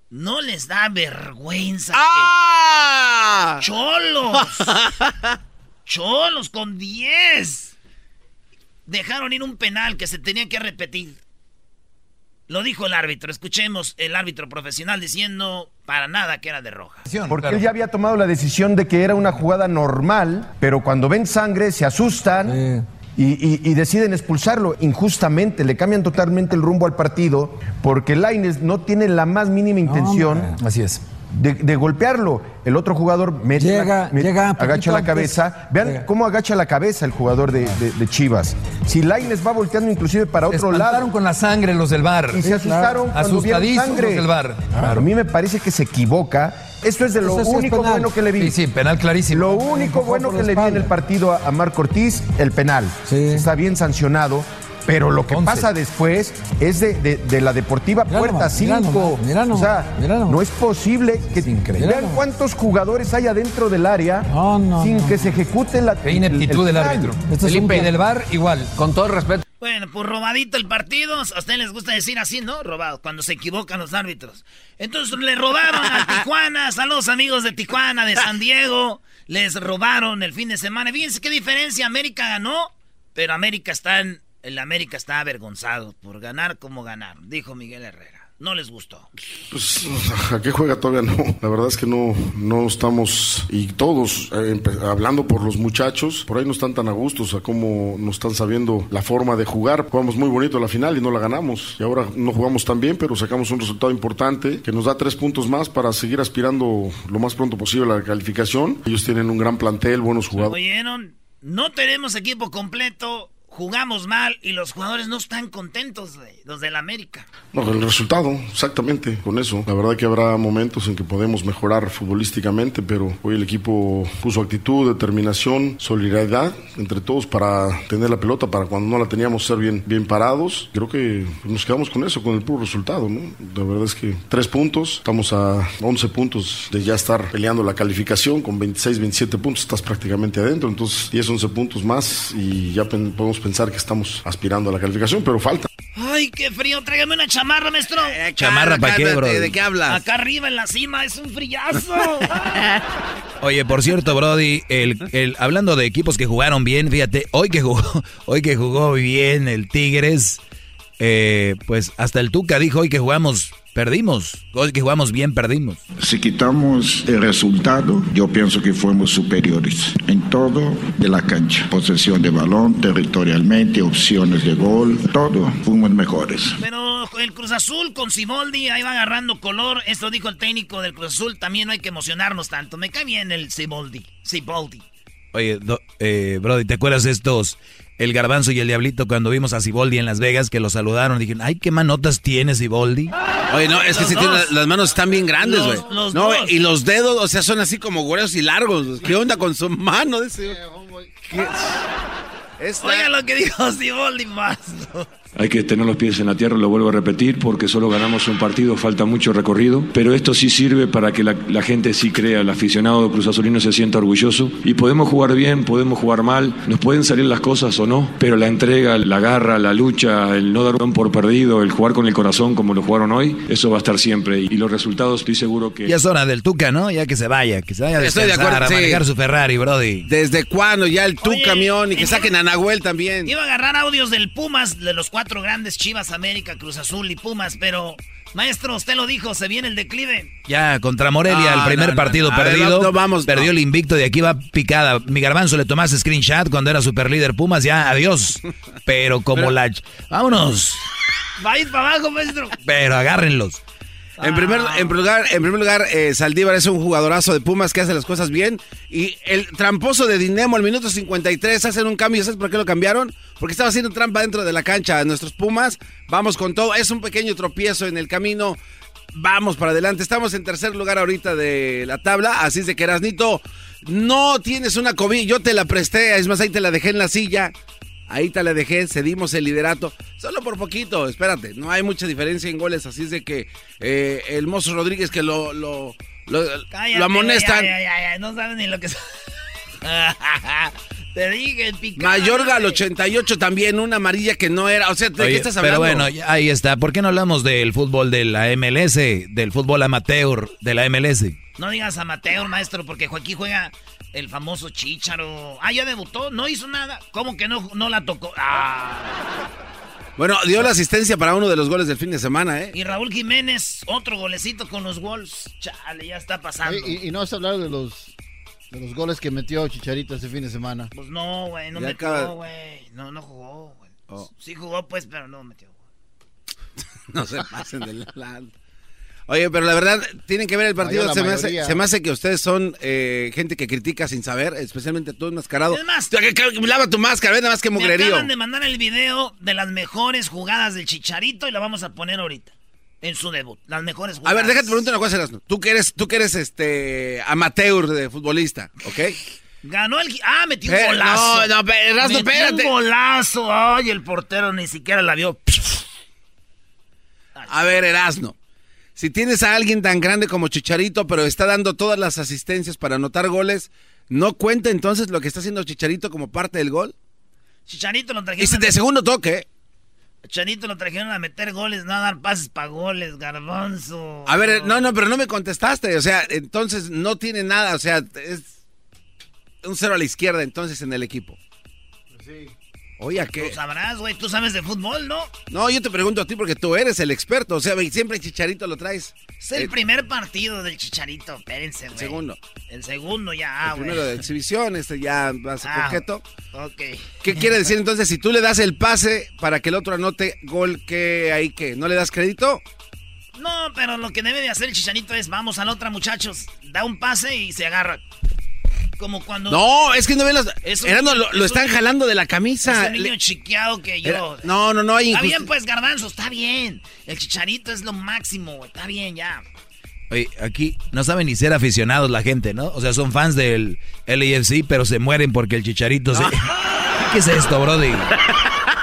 no les da vergüenza. que- ¡Ah! ¡Cholos! ¡Cholos con 10! Dejaron ir un penal que se tenía que repetir. Lo dijo el árbitro. Escuchemos el árbitro profesional diciendo para nada que era de roja. Porque él ya había tomado la decisión de que era una jugada normal, pero cuando ven sangre se asustan y, y- y deciden expulsarlo injustamente, le cambian totalmente el rumbo al partido, porque Laines no tiene la más mínima intención Así es. de, de golpearlo. El otro jugador mete la- Llega- me- llega agacha la antes. cabeza. Vean Llega. cómo agacha la cabeza el jugador de, de- de Chivas. Si Laines va volteando inclusive para Se otro espantaron lado. con la sangre los del bar. Y se asustaron cuando vieron Asustadísimos sangre. los del bar. A mí me parece que se equivoca. Esto es de lo Eso sí es único penal. bueno que le vi. Sí, sí, penal clarísimo. Lo único bueno que le vi en el partido a, a Marco Ortiz, el penal. Está bien sancionado. Pero lo que Once. pasa después es de, de- de la Deportiva Puerta nomás, mira 5. nomás, mira o nomás, sea, nomás. no es posible que vean cuántos jugadores hay adentro del área sin que se ejecute la Qué ineptitud del árbitro. Felipe, y del bar igual. Con todo el respeto. Bueno, pues robadito el partido. A ustedes les gusta decir así, ¿no? Robado, cuando se equivocan los árbitros. Entonces le robaron a Tijuana. Saludos amigos de Tijuana, de San Diego. Les robaron el fin de semana. Fíjense qué diferencia. América ganó, pero América está en... El América está avergonzado por ganar como ganar, dijo Miguel Herrera. No les gustó. Pues, ¿a qué juega todavía no? La verdad es que no, no estamos, y todos, eh, hablando por los muchachos, por ahí no están tan a gusto, o sea, cómo no están sabiendo la forma de jugar. Jugamos muy bonito la final y no la ganamos. Y ahora no jugamos tan bien, pero sacamos un resultado importante que nos da tres puntos más para seguir aspirando lo más pronto posible a la calificación. Ellos tienen un gran plantel, buenos jugadores. ¿Oyeron? No tenemos equipo completo. Jugamos mal y los jugadores no están contentos, güey, los del América. No, el resultado, exactamente, con eso. La verdad que habrá momentos en que podemos mejorar futbolísticamente, pero hoy el equipo puso actitud, determinación, solidaridad entre todos para tener la pelota, para cuando no la teníamos ser bien, bien parados. Creo que nos quedamos con eso, con el puro resultado, ¿no? La verdad es que tres puntos, estamos a 11 puntos de ya estar peleando la calificación, con 26, 27 puntos estás prácticamente adentro, entonces 10, 11 puntos más y ya podemos pensar que estamos aspirando a la calificación, pero falta. Ay, qué frío, tráigame una chamarra, maestro. ¿Chamarra pa' qué, bro? ¿De qué hablas? Acá arriba en la cima es un frillazo. Oye, por cierto, Brody, el, el, hablando de equipos que jugaron bien, fíjate, hoy que jugó, hoy que jugó bien el Tigres, eh, pues hasta el Tuca dijo hoy que jugamos, perdimos, hoy que jugamos bien, perdimos. Si quitamos el resultado, yo pienso que fuimos superiores en todo de la cancha. Posesión de balón, territorialmente, opciones de gol, todo, fuimos mejores. Pero el Cruz Azul con Siboldi ahí va agarrando color. Esto dijo el técnico del Cruz Azul. También no hay que emocionarnos tanto. Me cae bien el Siboldi. Siboldi. Oye, do- eh, Brody, ¿te acuerdas de estos, el garbanzo y el diablito cuando vimos a Siboldi en Las Vegas que lo saludaron? Dijeron, ay, qué manotas tiene Siboldi. Oye, no, es que dos. tiene, las manos están bien grandes, Los- güey. No, dos. y los dedos, o sea, son así como gruesos y largos. ¿Qué onda con su mano Oiga lo que dijo Siboldi más. Hay que tener los pies en la tierra, lo vuelvo a repetir, porque solo ganamos un partido, falta mucho recorrido, pero esto sí sirve para que la, la gente sí crea, el aficionado Cruz Azulino se sienta orgulloso y podemos jugar bien, podemos jugar mal, nos pueden salir las cosas o no, pero la entrega, la garra, la lucha, el no dar un por perdido, el jugar con el corazón como lo jugaron hoy, eso va a estar siempre y, y los resultados estoy seguro que... Ya es hora del Tuca, ¿no? Ya que se vaya, que se vaya a Estoy de acuerdo, a sí. manejar su Ferrari, Brody. ¿Desde cuándo ya el tu Oye, camión y que saquen a Nahuel también? Iba a agarrar audios del Pumas, de los cuatro grandes Chivas, América, Cruz Azul y Pumas, pero... Maestro, usted lo dijo, se viene el declive. Ya, contra Morelia, No, el primer no, no, partido ver, perdido. no, no, vamos, perdió no. el invicto de aquí va picada. Mi garbanzo le tomaste screenshot cuando era super líder Pumas, ya, adiós. Pero como la... Vámonos. Va a ir para abajo, maestro. Pero agárrenlos. En primer, en primer lugar, en primer lugar eh, Saldívar es un jugadorazo de Pumas que hace las cosas bien. Y el tramposo de Dinemo al minuto 53 hacen un cambio. ¿Sabes por qué lo cambiaron? Porque estaba haciendo trampa dentro de la cancha a nuestros Pumas. Vamos con todo. Es un pequeño tropiezo en el camino. Vamos para adelante. Estamos en tercer lugar ahorita de la tabla. Así es de que Erasnito, no tienes una cobija. Yo te la presté. Es más, ahí te la dejé en la silla. Ahí te la dejé, cedimos el liderato. Solo por poquito, espérate. No hay mucha diferencia en goles, así es de que eh, el Mozo Rodríguez que lo, lo, lo, Cállate, lo amonestan. ya, ya, ya, ya, no sabes ni lo que... Te dije, el picante. Mayorga al 88 también, una amarilla que no era. O sea, ¿de Oye, qué estás hablando? Pero bueno, ahí está. ¿Por qué no hablamos del fútbol de la MLS, del fútbol amateur de la MLS? No digas amateur, maestro, porque aquí juega el famoso Chícharo. Ah, ya debutó, no hizo nada. ¿Cómo que no, no la tocó? Ah. Bueno, dio la asistencia para uno de los goles del fin de semana, ¿eh? Y Raúl Jiménez, otro golecito con los Wolves. Chale, ya está pasando. Y, y no has hablado de los, de los goles que metió Chicharito este fin de semana. Pues no, güey, no Ya metió, acaba- güey. No, no jugó, güey. Oh. Sí jugó, pues, pero no metió. No se pasen del lado. Oye, pero la verdad, tienen que ver el partido. Se me, hace, mayoría. se me hace que ustedes son eh, gente que critica sin saber, especialmente tú enmascarado. Es más- Lava tu máscara, nada más que Me mugrerío. acaban de mandar el video de las mejores jugadas del Chicharito y la vamos a poner ahorita. En su debut. Las mejores A jugadas. ver, déjate preguntar una cosa, Erasmo. Tú que eres, tú que eres este amateur de futbolista, ¿ok? Ganó el... Ah, metió un golazo. no, no, Erasmo, Metió espérate. un golazo. Ay, el portero ni siquiera la vio. A ver, Erasno. Si tienes a alguien tan grande como Chicharito, pero está dando todas las asistencias para anotar goles, ¿no cuenta entonces lo que está haciendo Chicharito como parte del gol? Chicharito lo Y trajeron... si a- de segundo toque. Chicharito lo trajeron a meter goles, no a dar pases para goles, garbanzo. A ver, no, no, pero no me contestaste. O sea, entonces no tiene nada. O sea, es un cero a la izquierda entonces en el equipo. Oye, ¿a qué? Tú sabrás, güey, tú sabes de fútbol, ¿no? No, yo te pregunto a ti porque tú eres el experto. O sea, siempre Chicharito lo traes. Es el Eh, primer partido del Chicharito, espérense, güey. segundo. El segundo ya, el güey. primero de exhibición, este ya más Ah, coqueto. Ok. ¿Qué quiere decir entonces? Si tú le das el pase para que el otro anote gol, ¿qué ahí qué? ¿No le das crédito? No, pero lo que debe de hacer el Chicharito es, vamos a la otra, muchachos. Da un pase y se agarra. Como cuando. No, es que no ven las. Es un- lo, es lo un- están jalando de la camisa. Es un niño Le- chiqueado que yo. Era- no, no, no hay Está bien, pues, garbanzo, está bien. El chicharito es lo máximo, güey. Está bien, ya. Oye, aquí no saben ni ser aficionados la gente, ¿no? O sea, son fans del LAFC, pero se mueren porque el chicharito se... ¿Qué es esto, brody?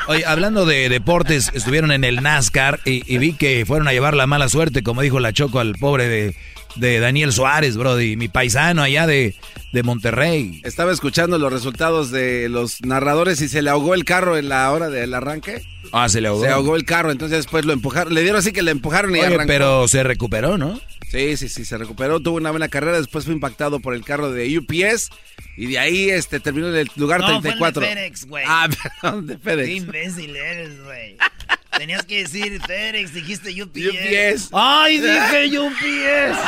Oye, hablando de deportes, estuvieron en el NASCAR y, y vi que fueron a llevar la mala suerte, como dijo la Choco al pobre de, de Daniel Suárez, brody, mi paisano allá de, de Monterrey. Estaba escuchando los resultados de los narradores y se le ahogó el carro en la hora del arranque. Ah, se le ahogó. Se ahogó el carro, entonces después lo empujaron. Le dieron así que le empujaron y Oye, arrancó. pero se recuperó, ¿no? Sí, sí, sí, se recuperó, tuvo una buena carrera, después fue impactado por el carro de UPS y de ahí este terminó en el lugar No, fue el de 34. FedEx, güey. Ah, perdón, de Qué FedEx. imbécil eres, güey. Tenías que decir FedEx, dijiste UPS. UPS. ¡Ay, dije UPS!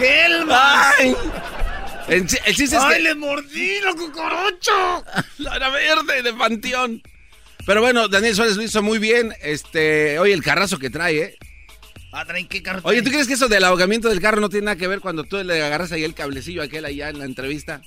¡Helmas! Ay. El, el chiste es ¡Ay, que... le mordí la cucaracha! La era verde de Panteón. Pero bueno, Daniel Suárez lo hizo muy bien. Este, oye, el carrazo que trae, ¿eh? Ah, traen qué carro Oye, ¿tú crees que eso del ahogamiento del carro no tiene nada que ver cuando tú le agarras ahí el cablecillo aquel allá en la entrevista?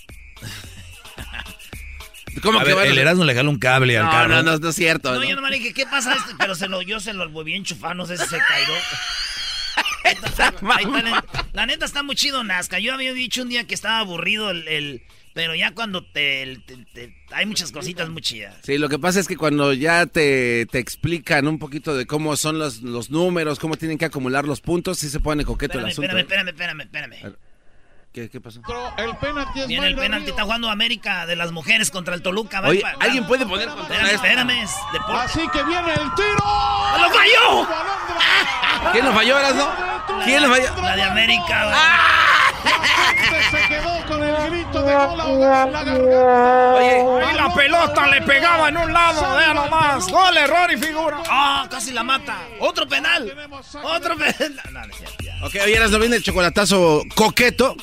¿Cómo A que ver, el Erasmo le jaló un cable al No, carro. no, no, no es cierto. No, ¿no? yo nomás le dije, ¿qué pasa este? Pero se lo, yo se lo volví a enchufar, no sé si se cayó. Está, la, la neta está muy chido Nazca. Yo había dicho un día que estaba aburrido el... el- pero ya cuando te, el- te- te- Hay muchas cositas muy chidas. Sí, lo que pasa es que cuando ya te, te explican un poquito de cómo son los, los números, cómo tienen que acumular los puntos, sí se pone coqueto Espérame, el asunto. espérame, ¿eh? espérame, espérame, espérame. ¿Qué, qué pasó? El penalti es Viene el penalti, está jugando América de las mujeres contra el Toluca. va Oye, ¿alguien puede poner contra Espérame, esto? espérame. Así que viene el tiro. ¡Lo falló! ¿Quién lo falló, Erasmo? ¿Quién lo falló? La de América, güey. Se quedó con el grito de gol ahogado en la garganta. Y la pelota le pegaba en un lado, vea nomás. Gol, error y figura. ¡Ah! casi la mata. Otro penal. Otro penal. No, no ya. Ok, oye, Erasmo, viene el chocolatazo coqueto.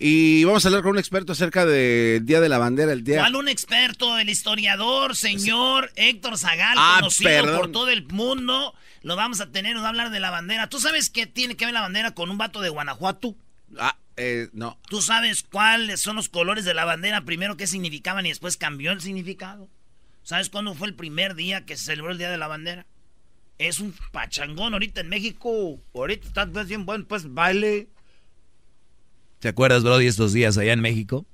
Y vamos a hablar con un experto acerca del Día de la Bandera, el día... ¿Cuál un experto? El historiador, señor Héctor Zagal, Ah, conocido perdón. por todo el mundo. Lo vamos a tener, nos va a hablar de la bandera. ¿Tú sabes qué tiene que ver la bandera con un vato de Guanajuato? Ah, eh, no. ¿Tú sabes cuáles son los colores de la bandera? Primero qué significaban y después cambió el significado. ¿Sabes cuándo fue el primer día que se celebró el Día de la Bandera? Es un pachangón ahorita en México. Ahorita está pues, bien bueno, pues baile. ¿Te acuerdas, Brody, estos días allá en México?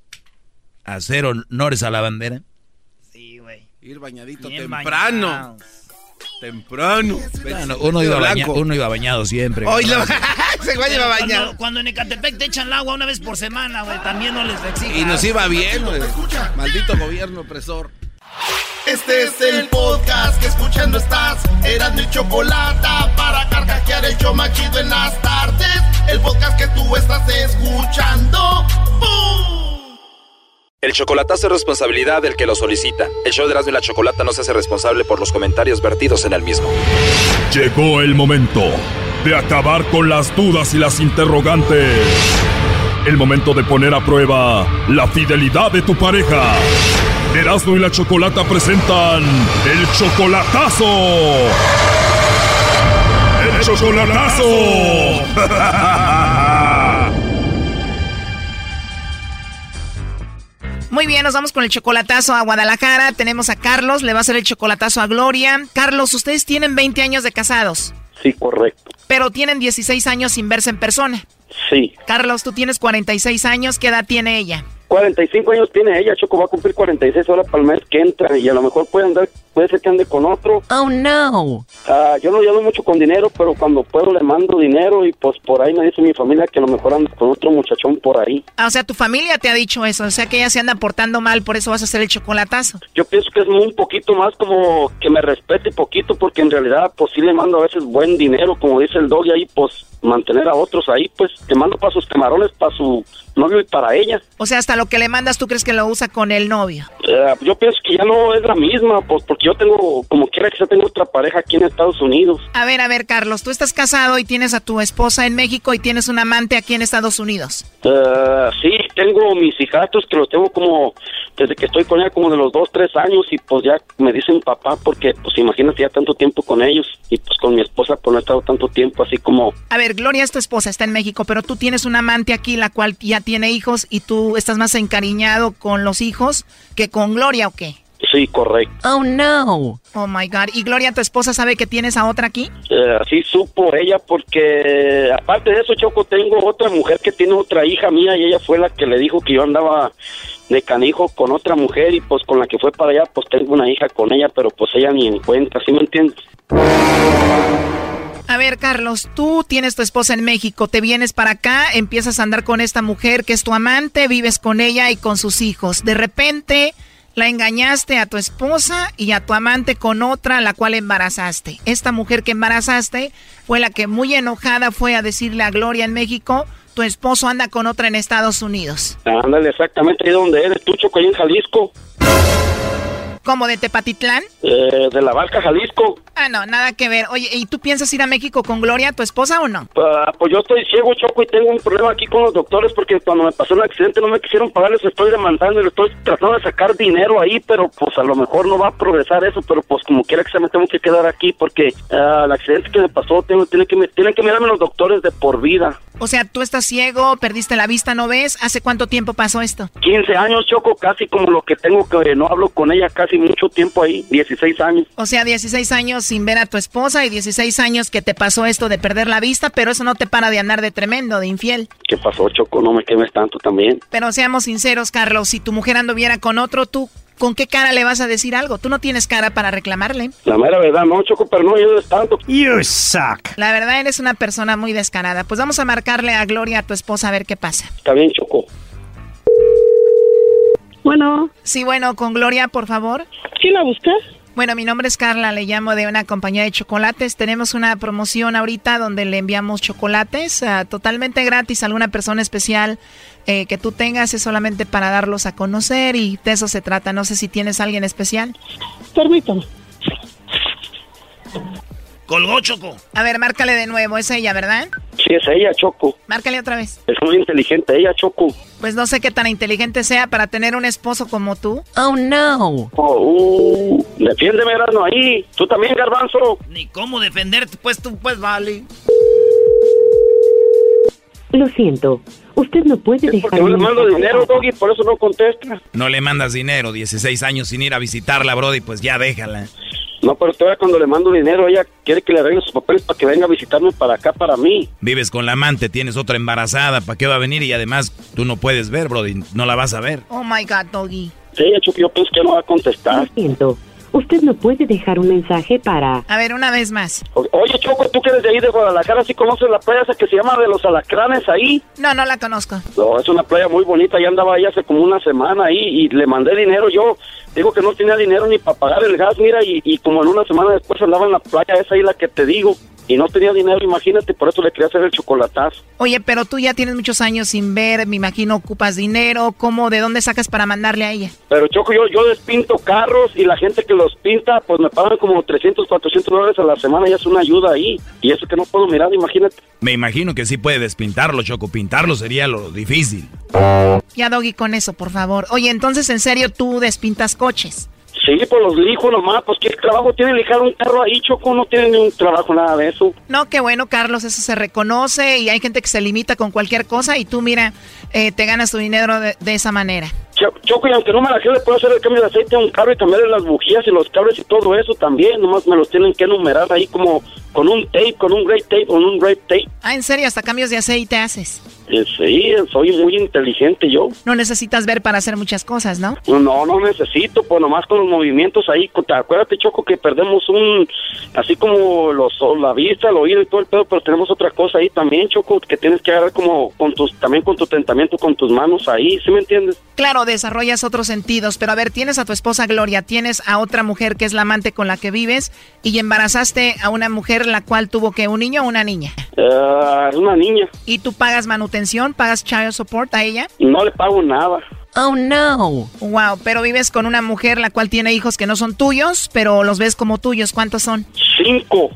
Hacer honores a la bandera. Sí, güey. Ir bañadito Bien temprano. bañados. Temprano. Bueno, uno, iba baña- uno iba bañado siempre. Hoy lo-. Ese güey iba Cuando- bañado. Cuando, en Ecatepec te echan el agua una vez por semana, güey, también no les exigen. Y nos iba bien, güey. Maldito gobierno opresor. Este es el podcast que escuchando estás. Eran mi chocolate para carcajear el show machido en las tardes. El podcast que tú estás escuchando. ¡Bum! El chocolatazo es responsabilidad del que lo solicita. El show de Erasmo y la Chocolata no se hace responsable por los comentarios vertidos en el mismo. Llegó el momento de acabar con las dudas y las interrogantes. El momento de poner a prueba la fidelidad de tu pareja. Erasmo y la Chocolata presentan el chocolatazo. El chocolatazo. Muy bien, nos vamos con el chocolatazo a Guadalajara. Tenemos a Carlos, le va a hacer el chocolatazo a Gloria. Carlos, ustedes tienen 20 años de casados, Sí, correcto. pero tienen 16 años sin verse en persona. Sí. Carlos, tú tienes 46 años, ¿qué edad tiene ella? 45 años tiene ella, Choco, va a cumplir 46 horas para el mes que entra y a lo mejor puede andar, puede ser que ande con otro. Oh, no. Ah, yo no llamo mucho con dinero, pero cuando puedo le mando dinero y pues por ahí me dice mi familia que a lo mejor anda con otro muchachón por ahí. Ah, o sea, tu familia te ha dicho eso, o sea que ella se anda portando mal, por eso vas a hacer el chocolatazo. Yo pienso que es un poquito más como que me respete poquito porque en realidad pues sí le mando a veces buen dinero, como dice el dog y ahí pues mantener a otros ahí, pues te mando para sus camarones, para su novio y para ella. O sea, hasta lo que le mandas, ¿tú crees que lo usa con el novio? Eh, yo pienso que ya no es la misma, pues porque yo tengo, como quiera que sea, tengo otra pareja aquí en Estados Unidos. A ver, a ver, Carlos, tú estás casado y tienes a tu esposa en México y tienes un amante aquí en Estados Unidos. Eh, sí, tengo mis hijatos que los tengo como desde que estoy con ella como de los dos, tres años y pues ya me dicen papá porque pues imagínate ya tanto tiempo con ellos y pues con mi esposa pues no he estado tanto tiempo así como... A ver, Gloria es tu esposa, está en México, pero tú tienes un amante aquí la cual ya tiene hijos y tú estás más encariñado con los hijos que con Gloria o qué? Sí, correcto. Oh, no. Oh, my God. ¿Y Gloria, tu esposa, sabe que tienes a otra aquí? Eh, sí supo ella porque aparte de eso, Choco, tengo otra mujer que tiene otra hija mía y ella fue la que le dijo que yo andaba de canijo con otra mujer y pues con la que fue para allá, pues tengo una hija con ella, pero pues ella ni en cuenta, ¿sí me entiendes? A ver, Carlos, tú tienes tu esposa en México, te vienes para acá, empiezas a andar con esta mujer que es tu amante, vives con ella y con sus hijos. De repente la engañaste a tu esposa y a tu amante con otra, la cual embarazaste. Esta mujer que embarazaste fue la que muy enojada fue a decirle a Gloria en México, tu esposo anda con otra en Estados Unidos. Ándale, exactamente ahí donde eres, tú, Choco, ahí en Jalisco. ¿Como de Tepatitlán? Eh, de la Barca, Jalisco. Ah, no, nada que ver. Oye, ¿y tú piensas ir a México con Gloria, tu esposa, o no? Ah, pues yo estoy ciego, Choco, y tengo un problema aquí con los doctores porque cuando me pasó el accidente no me quisieron pagar, les estoy demandando y les estoy tratando de sacar dinero ahí, pero pues a lo mejor no va a progresar eso, pero pues como quiera que sea me tengo que quedar aquí porque ah, el accidente que me pasó tengo, tienen, que, tienen que mirarme los doctores de por vida. O sea, tú estás ciego, perdiste la vista, ¿no ves? ¿Hace cuánto tiempo pasó esto? 15 años, Choco, casi como lo que tengo que no hablo con ella casi mucho tiempo ahí, 16 años. O sea, 16 años sin ver a tu esposa y 16 años que te pasó esto de perder la vista, pero eso no te para de andar de tremendo, de infiel. ¿Qué pasó, Choco? No me quemes tanto también. Pero seamos sinceros, Carlos, si tu mujer anduviera con otro, tú ¿Con qué cara le vas a decir algo? Tú no tienes cara para reclamarle. La mera verdad, no, Choco, pero no, yo es tanto. You suck. La verdad, eres una persona muy descarada. Pues vamos a marcarle a Gloria, a tu esposa, a ver qué pasa. Está bien, Choco. Bueno. Sí, bueno, con Gloria, por favor. ¿Quién la busca? Bueno, mi nombre es Carla, le llamo de una compañía de chocolates. Tenemos una promoción ahorita donde le enviamos chocolates uh, totalmente gratis a alguna persona especial eh, que tú tengas. Es solamente para darlos a conocer y de eso se trata. No sé si tienes a alguien especial. Permítame. Colgó Choco. A ver, márcale de nuevo. Es ella, ¿verdad? Sí, es ella, Choco. Márcale otra vez. Es muy inteligente ella, Choco. Pues no sé qué tan inteligente sea para tener un esposo como tú. Oh, no. Oh, uh, defiéndeme, Erasmo, ahí. Tú también, Garbanzo. Ni cómo defenderte, pues tú, pues vale. Lo siento. Usted no puede dejar... Porque no le mando dinero, Doggy, por eso no contesta. No le mandas dinero, 16 años sin ir a visitarla, Brody, pues ya déjala. No, pero todavía cuando le mando dinero, ella quiere que le arregle sus papeles para que venga a visitarme para acá, para mí. Vives con la amante, tienes otra embarazada, ¿para qué va a venir? Y además, tú no puedes ver, Brody, no la vas a ver. Oh my God, Doggy. Sí, Choco, yo pienso que no va a contestar. Lo siento. Usted no puede dejar un mensaje para... A ver, una vez más. Oye, Choco, tú que eres de ahí de Guadalajara, ¿sí conoces la playa esa que se llama de los alacranes ahí? No, no la conozco. No, es una playa muy bonita, ya andaba ahí hace como una semana ahí y le mandé dinero. Yo digo que no tenía dinero ni para pagar el gas, mira, y, y como en una semana después andaba en la playa esa ahí la que te digo. Y no tenía dinero, imagínate, por eso le quería hacer el chocolatazo. Oye, pero tú ya tienes muchos años sin ver, me imagino ocupas dinero, ¿cómo, de dónde sacas para mandarle a ella? Pero Choco, yo, yo despinto carros y la gente que los pinta, pues me pagan como 300, 400 dólares a la semana y es una ayuda ahí. Y eso que no puedo mirar, imagínate. Me imagino que sí puede despintarlo, Choco. Pintarlo sería lo difícil. Ya, Doggy, con eso, por favor. Oye, entonces, ¿en serio tú despintas coches? Sí, pues los lijo nomás, pues qué trabajo tiene lijar un carro ahí, Choco, no tiene ni un trabajo, nada de eso. No, qué bueno, Carlos, eso se reconoce y hay gente que se limita con cualquier cosa y tú, mira, eh, te ganas tu dinero de, de esa manera. Cho- Choco, y aunque no me la le puedo hacer el cambio de aceite a un carro y cambiarle las bujías y los cables y todo eso también, nomás me los tienen que enumerar ahí como con un tape, con un great tape, con un great tape. Ah, en serio, hasta cambios de aceite haces. Eh, sí, soy muy inteligente yo. No necesitas ver para hacer muchas cosas, ¿no? No, no necesito, pues nomás con los movimientos ahí. Acuérdate, Choco, que perdemos un, así como los, la vista, el oído y todo el pedo, pero tenemos otra cosa ahí también, Choco, que tienes que agarrar como con tus, también con tu tentamiento, con tus manos ahí, ¿sí me entiendes? Claro, desarrollas otros sentidos, pero a ver, tienes a tu esposa Gloria, tienes a otra mujer que es la amante con la que vives y embarazaste a una mujer la cual tuvo que un niño o una niña. Es una niña, ¿Y tú pagas manutención, pagas child support a ella? no le pago nada. Oh no. Wow, pero vives con una mujer la cual tiene hijos que no son tuyos, pero los ves como tuyos. ¿Cuántos son? Cinco.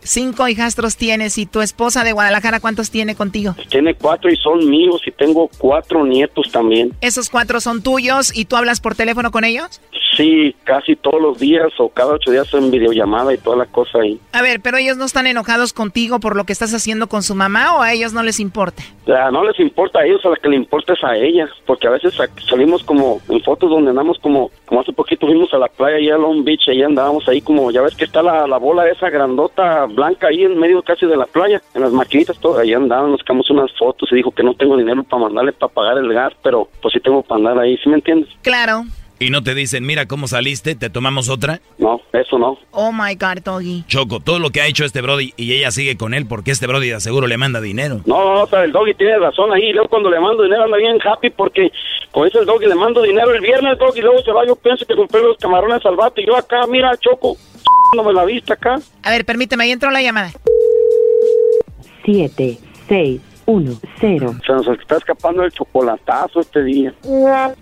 Cinco hijastros tienes y tu esposa de Guadalajara, ¿cuántos tiene contigo? Tiene cuatro y son míos y tengo cuatro nietos también. ¿Esos cuatro son tuyos y tú hablas por teléfono con ellos? Sí, casi todos los días o cada ocho días en videollamada y toda la cosa ahí. A ver, pero ellos no están enojados contigo por lo que estás haciendo con su mamá o a ellos no les importa? Ya, no les importa a ellos, a la que le importa es a ella, porque a veces sa- salimos como en fotos donde andamos como, como hace poquito fuimos a la playa allá a Long Beach, ahí andábamos ahí como, ya ves que está la, la bola esa grandota blanca ahí en medio casi de la playa, en las maquinitas, todo, ahí andábamos, nos sacamos unas fotos y dijo que no tengo dinero para mandarle para pagar el gas, pero pues sí tengo para andar ahí, ¿sí me entiendes? Claro. Y no te dicen, mira cómo saliste, te tomamos otra. No, eso no. Oh my God, Doggy. Choco, todo lo que ha hecho este Brody y ella sigue con él porque este Brody de aseguro le manda dinero. No, no, no, pero el doggy tiene razón ahí. Luego cuando le mando dinero anda bien happy porque con ese doggy le mando dinero el viernes, doggy, luego se va. Yo pienso que compré los camarones al vato y yo acá, mira, choco, no me la vista acá. A ver, permíteme, ahí entró la llamada. 7, 6, 1, 0. Se nos está escapando el chocolatazo este día.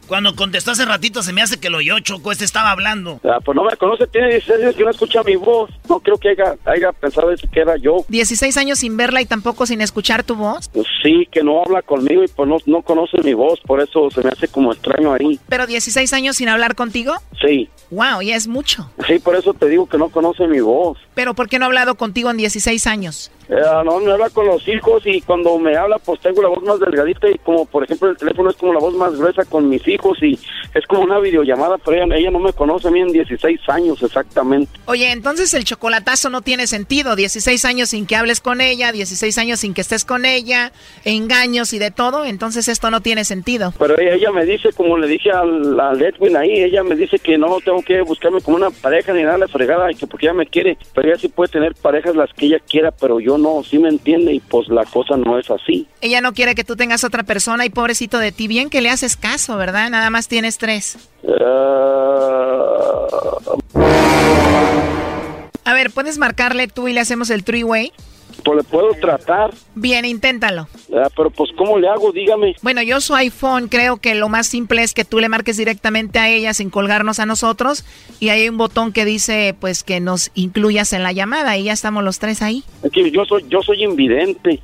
Cuando contestó hace ratito se me hace que lo oyó, Choco. Este estaba hablando. Ah, pues no me conoce, tiene 16 años que no escucha mi voz. No creo que haya, haya pensado eso que era yo. 16 años sin verla y tampoco sin escuchar tu voz. Pues sí, que no habla conmigo y pues no, no conoce mi voz, por eso se me hace como extraño ahí. Pero 16 años sin hablar contigo. Sí, Wow, ya es mucho. sí, por eso te digo que no conoce mi voz. Pero ¿por qué no ha hablado contigo en 16 años? Eh, no, me habla con los hijos y cuando me habla pues tengo la voz más delgadita y como por ejemplo el teléfono es como la voz más gruesa con mis hijos y es como una videollamada, pero ella, ella no me conoce a mí en 16 años exactamente. Oye, entonces el chocolatazo no tiene sentido. 16 años sin que hables con ella, 16 años sin que estés con ella, engaños y de todo. Entonces esto no tiene sentido. Pero ella, ella me dice, como le dije al, al Edwin ahí, ella me dice que no tengo que buscarme como una pareja ni nada fregada, y que porque ella me quiere, pero ella sí puede tener parejas las que ella quiera, pero yo no, sí me entiende, y pues la cosa no es así. Ella no quiere que tú tengas otra persona y pobrecito de ti. Bien que le haces caso, ¿verdad? Nada más tienes tres. A ver, ¿puedes marcarle tú y le hacemos el three-way? Pues le puedo tratar, Bien, inténtalo. ah, pero pues ¿cómo le hago? Dígame. Bueno, yo su iPhone creo que lo más simple es que tú le marques directamente a ella sin colgarnos a nosotros y hay un botón que dice pues que nos incluyas en la llamada y ya estamos los tres ahí. Es que yo soy, yo soy invidente.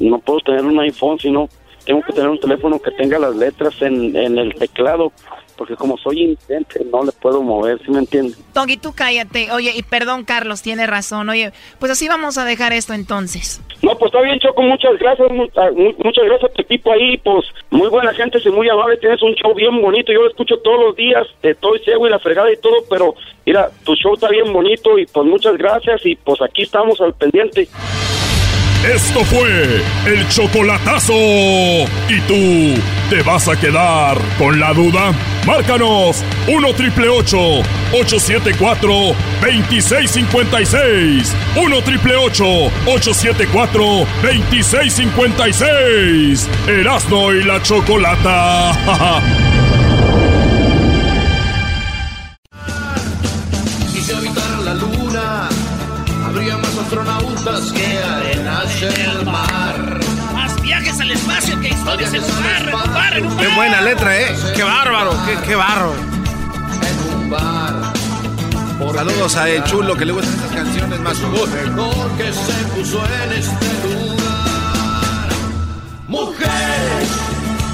No puedo tener un iPhone, sino tengo que tener un teléfono que tenga las letras en, en el teclado, porque como soy invidente no le puedo mover, ¿sí me entiendes? Togi, tú cállate. Oye, y perdón, Carlos, tiene razón. Oye, pues así vamos a dejar esto entonces. No, pues está bien, Choco, muchas gracias, ah, mu- muchas gracias a tu equipo ahí, pues muy buena gente, y muy amable, tienes un show bien bonito, yo lo escucho todos los días, estoy ciego y la fregada y todo, pero mira, tu show está bien bonito y pues muchas gracias y pues aquí estamos al pendiente. Esto fue el chocolatazo. ¿Y tú te vas a quedar con la duda? Márcanos 1 triple 874 2656. 1 triple 874 2656. Erasno y la chocolata. Y si habitara la luna, habría más astronautas en un bar, en un bar, en un Qué bar. buena letra, ¿eh? Qué bárbaro, qué, qué bárbaro. Saludos a El Chulo que le gustan estas canciones más. Mejor que se puso en este lugar. Mujeres,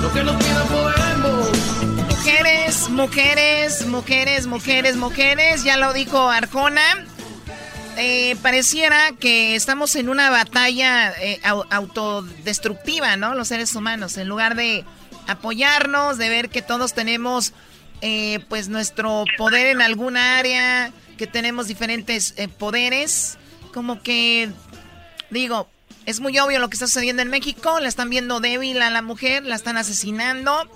lo que nos pidan podemos. Mujeres, mujeres, mujeres, mujeres, mujeres, ya lo dijo Arjona. Eh, pareciera que estamos en una batalla eh, au- autodestructiva, ¿no? Los seres humanos, en lugar de apoyarnos, de ver que todos tenemos eh, pues nuestro poder en alguna área, que tenemos diferentes eh, poderes, como que digo, es muy obvio lo que está sucediendo en México, la están viendo débil a la mujer, la están asesinando,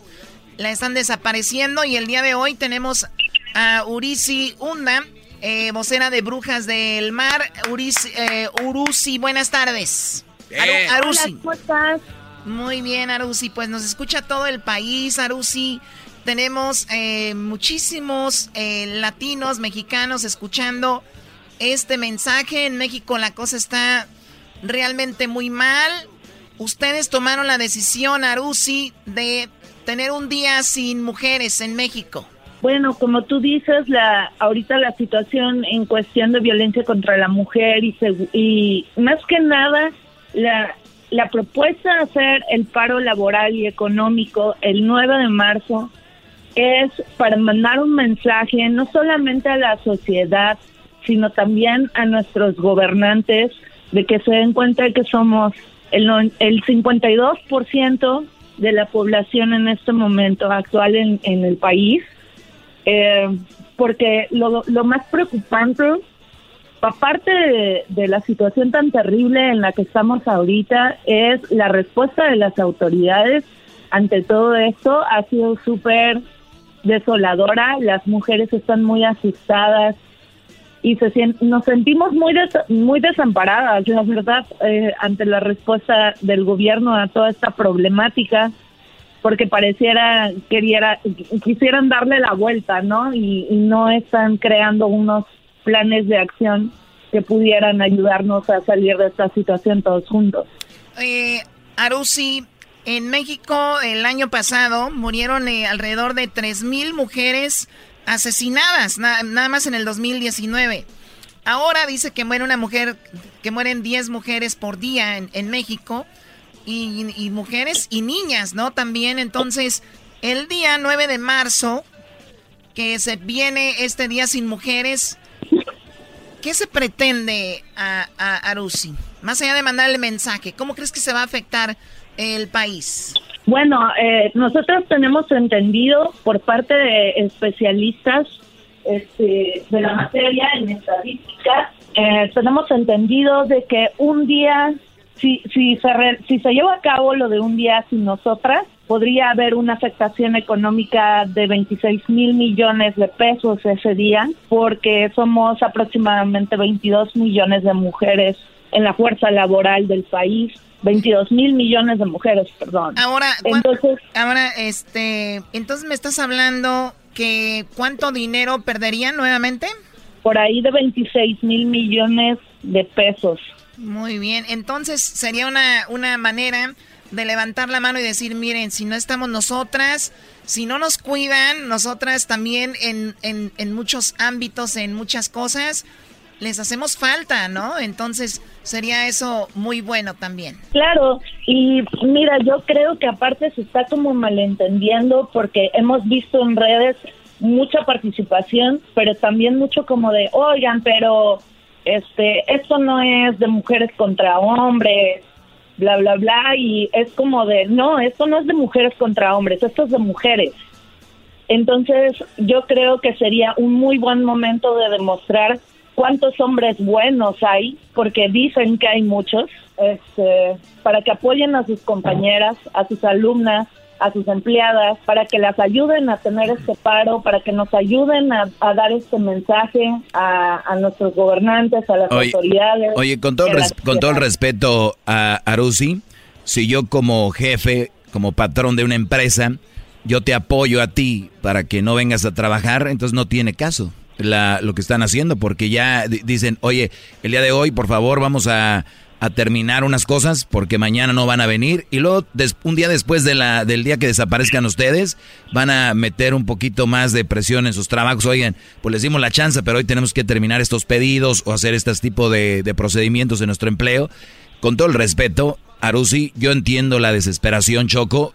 la están desapareciendo y el día de hoy tenemos a Urisi Unda, eh, vocera de Brujas del Mar. Urisi, eh, Urusi, buenas tardes. Aru- Arusi. ¿cómo estás? Muy bien, Arusi. Pues nos escucha todo el país, Arusi. Tenemos eh, muchísimos eh, latinos, mexicanos escuchando este mensaje. En México la cosa está realmente muy mal. ustedes tomaron la decisión, Arusi, de tener un día sin mujeres en México? Bueno, como tú dices, la ahorita la situación en cuestión de violencia contra la mujer y, y más que nada la, la propuesta de hacer el paro laboral y económico el 9 de marzo es para mandar un mensaje no solamente a la sociedad, sino también a nuestros gobernantes de que se den cuenta de que somos el, el 52% de la población en este momento actual en, en el país, eh, porque lo, lo, más preocupante, aparte de, la situación tan terrible en la que estamos ahorita, es la respuesta de las autoridades ante todo esto. Ha sido súper desoladora, las mujeres están muy asustadas, y se nos sentimos muy muy desamparadas, la verdad, eh, ante la respuesta del gobierno a toda esta problemática, porque pareciera queriera, quisieran darle la vuelta, ¿no? Y, no están creando unos planes de acción que pudieran ayudarnos a salir de esta situación todos juntos. Eh, Arusi, en México el año pasado murieron eh, alrededor de 3.000 mujeres asesinadas, nada más en el 2019. Ahora dice que muere una mujer, que mueren 10 mujeres por día en, México, y, mujeres y niñas, ¿no? También, entonces, el día 9 de marzo, que se viene este día sin mujeres, ¿qué se pretende a, a? Más allá de mandarle mensaje, ¿cómo crees que se va a afectar el país? Bueno, eh, nosotros tenemos entendido por parte de especialistas este, de la materia en estadística, eh, tenemos entendido de que un día, si, si, se si se lleva a cabo lo de un día sin nosotras, podría haber una afectación económica de 26 mil millones de pesos ese día, porque somos aproximadamente 22 millones de mujeres en la fuerza laboral del país 22 mil millones de mujeres, perdón. Ahora, entonces, ahora, este, entonces me estás hablando que cuánto dinero perderían nuevamente? Por ahí de 26 mil millones de pesos. Muy bien, entonces sería una, una manera de levantar la mano y decir, miren, si no estamos nosotras, si no nos cuidan, nosotras también en, en, en muchos ámbitos, en muchas cosas, les hacemos falta, ¿no? Entonces sería eso muy bueno también. Claro, y mira, yo creo que aparte se está como malentendiendo porque hemos visto en redes mucha participación, pero también mucho como de, oigan, pero este, esto no es de mujeres contra hombres, bla, bla, bla, y es como de, no, esto no es de mujeres contra hombres, esto es de mujeres. Entonces, yo creo que sería un muy buen momento de demostrar cuántos hombres buenos hay, porque dicen que hay muchos, este, para que apoyen a sus compañeras, a sus alumnas, a sus empleadas, para que las ayuden a tener este paro, para que nos ayuden a, dar este mensaje a, nuestros gobernantes, a las autoridades. Oye, con todo, con todo el respeto a Arusi, si yo como jefe, como patrón de una empresa, yo te apoyo a ti para que no vengas a trabajar, entonces no tiene caso la, lo que están haciendo, porque ya dicen, oye, el día de hoy, por favor, vamos a, a terminar unas cosas porque mañana no van a venir y luego un día después del día que desaparezcan ustedes van a meter un poquito más de presión en sus trabajos. Oigan, pues les dimos la chance, pero hoy tenemos que terminar estos pedidos o hacer este tipo de, procedimientos en nuestro empleo. Con todo el respeto, Arusi, yo entiendo la desesperación, Choco,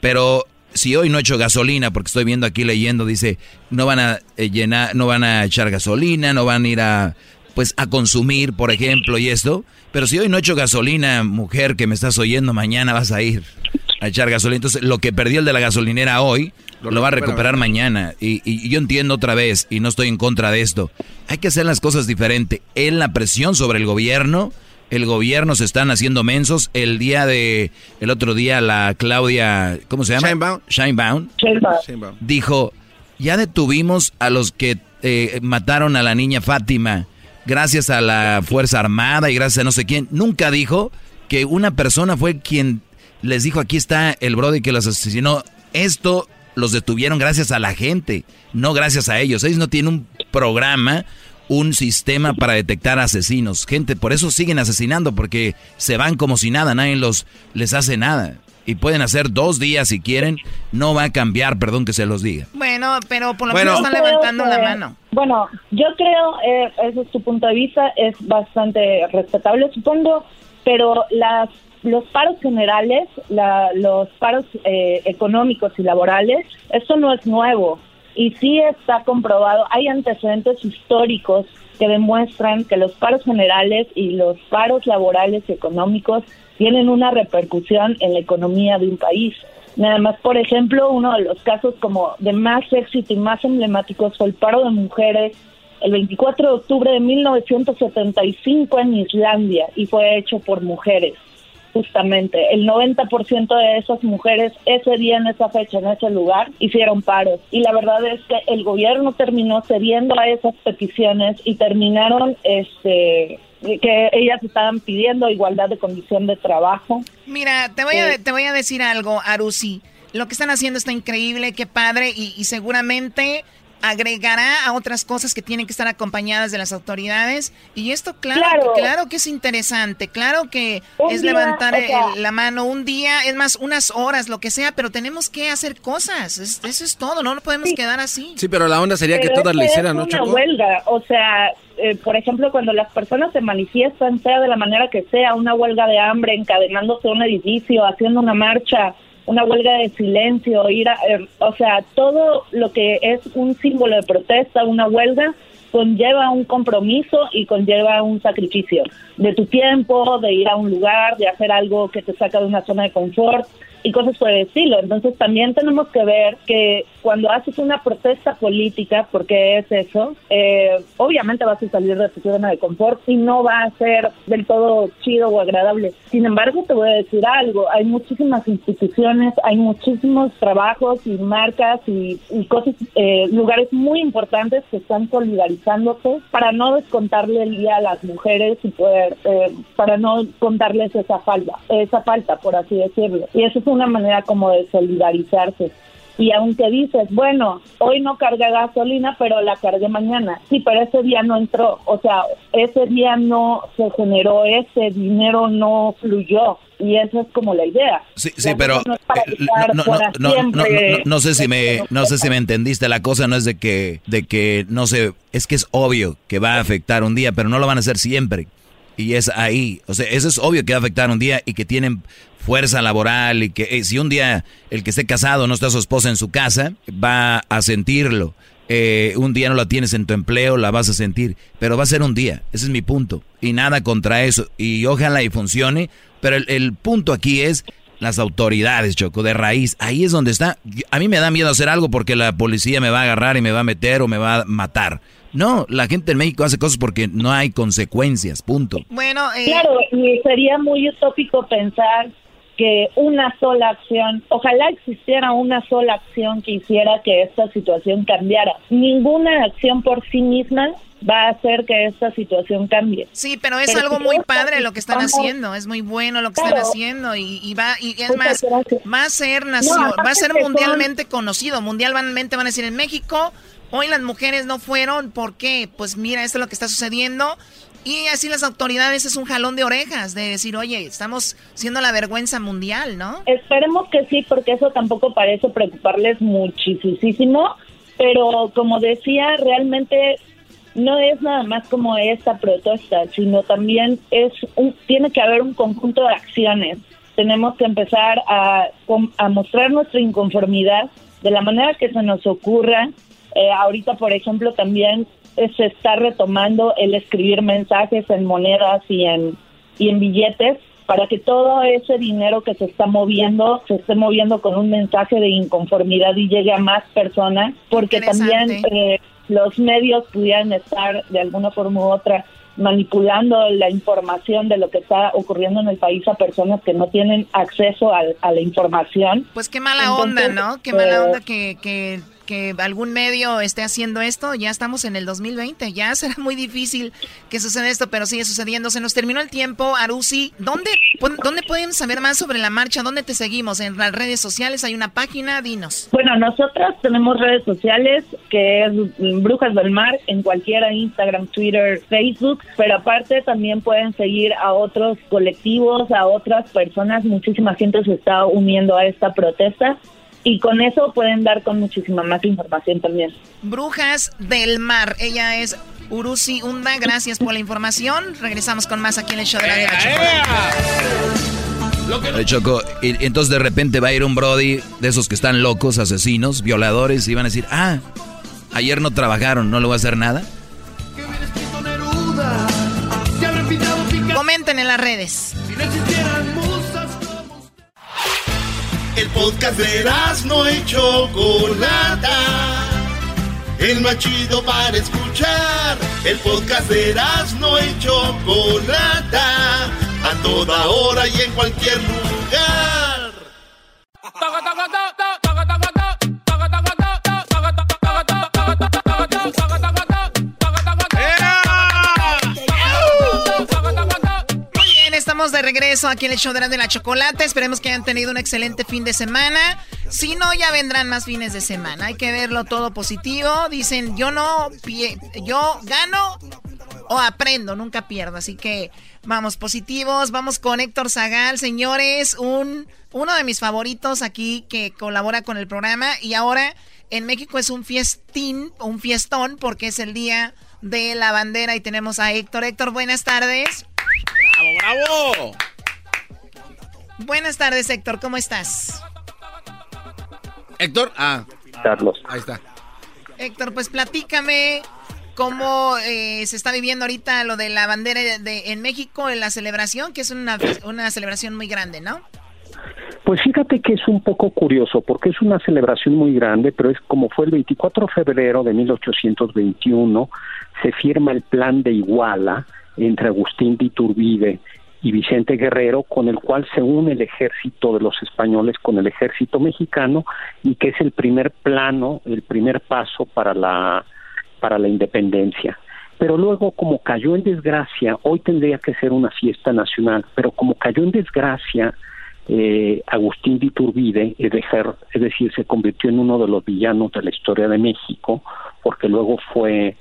pero si hoy no he hecho gasolina, porque estoy viendo aquí leyendo, dice, no van a eh, llenar, no van a echar gasolina, no van a ir a pues a consumir, por ejemplo, y esto, pero si hoy no he hecho gasolina, mujer que me estás oyendo, mañana vas a ir a echar gasolina. Entonces, lo que perdió el de la gasolinera hoy, lo, va a recuperar mañana. Y, y, yo entiendo otra vez, y no estoy en contra de esto, hay que hacer las cosas diferente. En la presión sobre el gobierno, el gobierno se están haciendo mensos. El día de, el otro día la Claudia, ¿cómo se llama? Shinebound. Shinebound. Dijo, ya detuvimos a los que eh, mataron a la niña Fátima gracias a la Fuerza Armada y gracias a no sé quién. Nunca dijo que una persona fue quien les dijo, aquí está el Brody que los asesinó. Esto los detuvieron gracias a la gente, no gracias a ellos. Ellos no tienen un programa un sistema para detectar asesinos. Gente, por eso siguen asesinando, porque se van como si nada, nadie los, les hace nada. Y pueden hacer dos días si quieren, no va a cambiar, perdón que se los diga. Bueno, pero por lo menos están levantando la mano. Bueno, yo creo, eh, ese es tu punto de vista, es bastante respetable, supongo, pero las los paros generales, la, los paros eh, económicos y laborales, eso no es nuevo y sí está comprobado, hay antecedentes históricos que demuestran que los paros generales y los paros laborales y económicos tienen una repercusión en la economía de un país. Nada más, por ejemplo, uno de los casos como de más éxito y más emblemáticos fue el paro de mujeres el 24 de octubre de 1975 en Islandia y fue hecho por mujeres justamente. El 90% de esas mujeres ese día, en esa fecha, en ese lugar, hicieron paros. Y la verdad es que el gobierno terminó cediendo a esas peticiones y terminaron este que ellas estaban pidiendo igualdad de condición de trabajo. Mira, te voy, a, eh, te voy a decir algo, Arusi. Lo que están haciendo está increíble, qué padre, y, y seguramente agregará a otras cosas que tienen que estar acompañadas de las autoridades. Y esto, claro, claro, que es interesante, claro que es levantar la mano un día, es más, unas horas, lo que sea, pero tenemos que hacer cosas. eso es todo, no lo podemos quedar así. Sí, pero la onda sería que todas le hicieran, ¿no, una huelga, o sea, eh, por ejemplo, cuando las personas se manifiestan, sea de la manera que sea, una huelga de hambre, encadenándose a un edificio, haciendo una marcha, una huelga de silencio, ir a, eh, o sea, todo lo que es un símbolo de protesta, una huelga, conlleva un compromiso y conlleva un sacrificio de tu tiempo, de ir a un lugar, de hacer algo que te saca de una zona de confort y cosas por el estilo. Entonces también tenemos que ver que cuando haces una protesta política, porque es eso, eh, obviamente vas a salir de tu zona de confort y no va a ser del todo chido o agradable. Sin embargo, te voy a decir algo, hay muchísimas instituciones, hay muchísimos trabajos y marcas y, cosas, eh, lugares muy importantes que están solidarizándose para no descontarle el día a las mujeres y poder, eh, para no contarles esa falta, esa falta, por así decirlo. Y eso es una manera como de solidarizarse. Y aunque dices, bueno, hoy no cargué gasolina, pero la cargué mañana. Sí, pero ese día no entró. O sea, ese día no se generó, ese dinero no fluyó. Y esa es como la idea. Sí, sí, pero no, sé si me no sé si me entendiste. La cosa no es de que de que no sé, es que es obvio que va a afectar un día, pero no lo van a hacer siempre. Y es ahí, o sea, eso es obvio que va a afectar un día y que tienen fuerza laboral y que eh, si un día el que esté casado no está su esposa en su casa, va a sentirlo. Eh, un día no la tienes en tu empleo, la vas a sentir, pero va a ser un día, ese es mi punto. Y nada contra eso, y ojalá y funcione, pero el, punto aquí es las autoridades, Choco, de raíz, ahí es donde está. A mí me da miedo hacer algo porque la policía me va a agarrar y me va a meter o me va a matar. No, la gente en México hace cosas porque no hay consecuencias, punto. Bueno, eh... claro, y sería muy utópico pensar que una sola acción, ojalá existiera una sola acción que hiciera que esta situación cambiara. Ninguna acción por sí misma va a hacer que esta situación cambie. Sí, pero es algo muy padre lo que están haciendo, es muy bueno lo que están haciendo y, va y es más va a ser nación, va a ser mundialmente conocido, mundialmente van a decir en México Hoy las mujeres no fueron, ¿por qué? Pues mira, esto es lo que está sucediendo. Y así las autoridades es un jalón de orejas de decir, oye, estamos siendo la vergüenza mundial, ¿no? Esperemos que sí, porque eso tampoco parece preocuparles muchísimo. Pero como decía, realmente no es nada más como esta protesta, sino también es un, tiene que haber un conjunto de acciones. Tenemos que empezar a, a mostrar nuestra inconformidad de la manera que se nos ocurra. Eh, ahorita, por ejemplo, también se está retomando el escribir mensajes en monedas y en, y en billetes para que todo ese dinero que se está moviendo se esté moviendo con un mensaje de inconformidad y llegue a más personas, porque también eh, los medios pudieran estar de alguna forma u otra manipulando la información de lo que está ocurriendo en el país a personas que no tienen acceso a, la información. Pues qué mala onda, ¿no? Qué mala eh, onda que, que que algún medio esté haciendo esto, ya estamos en el 2020, ya será muy difícil que suceda esto, pero sigue sucediendo. Se nos terminó el tiempo, Arusi. ¿Dónde, ¿Dónde pueden saber más sobre la marcha? ¿Dónde te seguimos? ¿En las redes sociales hay una página? Dinos. Bueno, nosotras tenemos redes sociales que es Brujas del Mar en cualquiera, Instagram, Twitter, Facebook, pero aparte también pueden seguir a otros colectivos, a otras personas. Muchísima gente se está uniendo a esta protesta y con eso pueden dar con muchísima más información también. Brujas del Mar, ella es Urusi Unda, gracias por la información. Regresamos con más aquí en el show de la, de Choco, y, entonces de repente va a ir un Brody de esos que están locos, asesinos, violadores, y van a decir, ah, ayer no trabajaron, no le voy a hacer nada. Comenten en las redes. El podcast de no y Chocolata. El más chido para escuchar. El podcast de no y Chocolata. A toda hora y en cualquier lugar. Estamos de regreso aquí en el show de la chocolate. Esperemos que hayan tenido un excelente fin de semana. Si no, ya vendrán más fines de semana. Hay que verlo todo positivo. Dicen, yo no, yo gano o aprendo, nunca pierdo. Así que vamos positivos. Vamos con Héctor Zagal, señores. Un, uno de mis favoritos aquí que colabora con el programa. Y ahora en México es un fiestín, un fiestón, porque es el día de la bandera y tenemos a Héctor. Héctor, buenas tardes. ¡Bravo, bravo! Buenas tardes, Héctor, ¿cómo estás? Héctor, ah. Carlos. Ahí está. Héctor, pues platícame cómo eh, se está viviendo ahorita lo de la bandera de, en México, en la celebración, que es una, una celebración muy grande, ¿no? Pues fíjate que es un poco curioso, porque es una celebración muy grande, pero es como fue el 24 de febrero de 1821, se firma el plan de Iguala, entre Agustín de Iturbide y Vicente Guerrero, con el cual se une el ejército de los españoles con el ejército mexicano y que es el primer plano, el primer paso para la, para la independencia. Pero luego, como cayó en desgracia, hoy tendría que ser una fiesta nacional, pero como cayó en desgracia, eh, Agustín de Iturbide, es decir, se convirtió en uno de los villanos de la historia de México, porque luego fue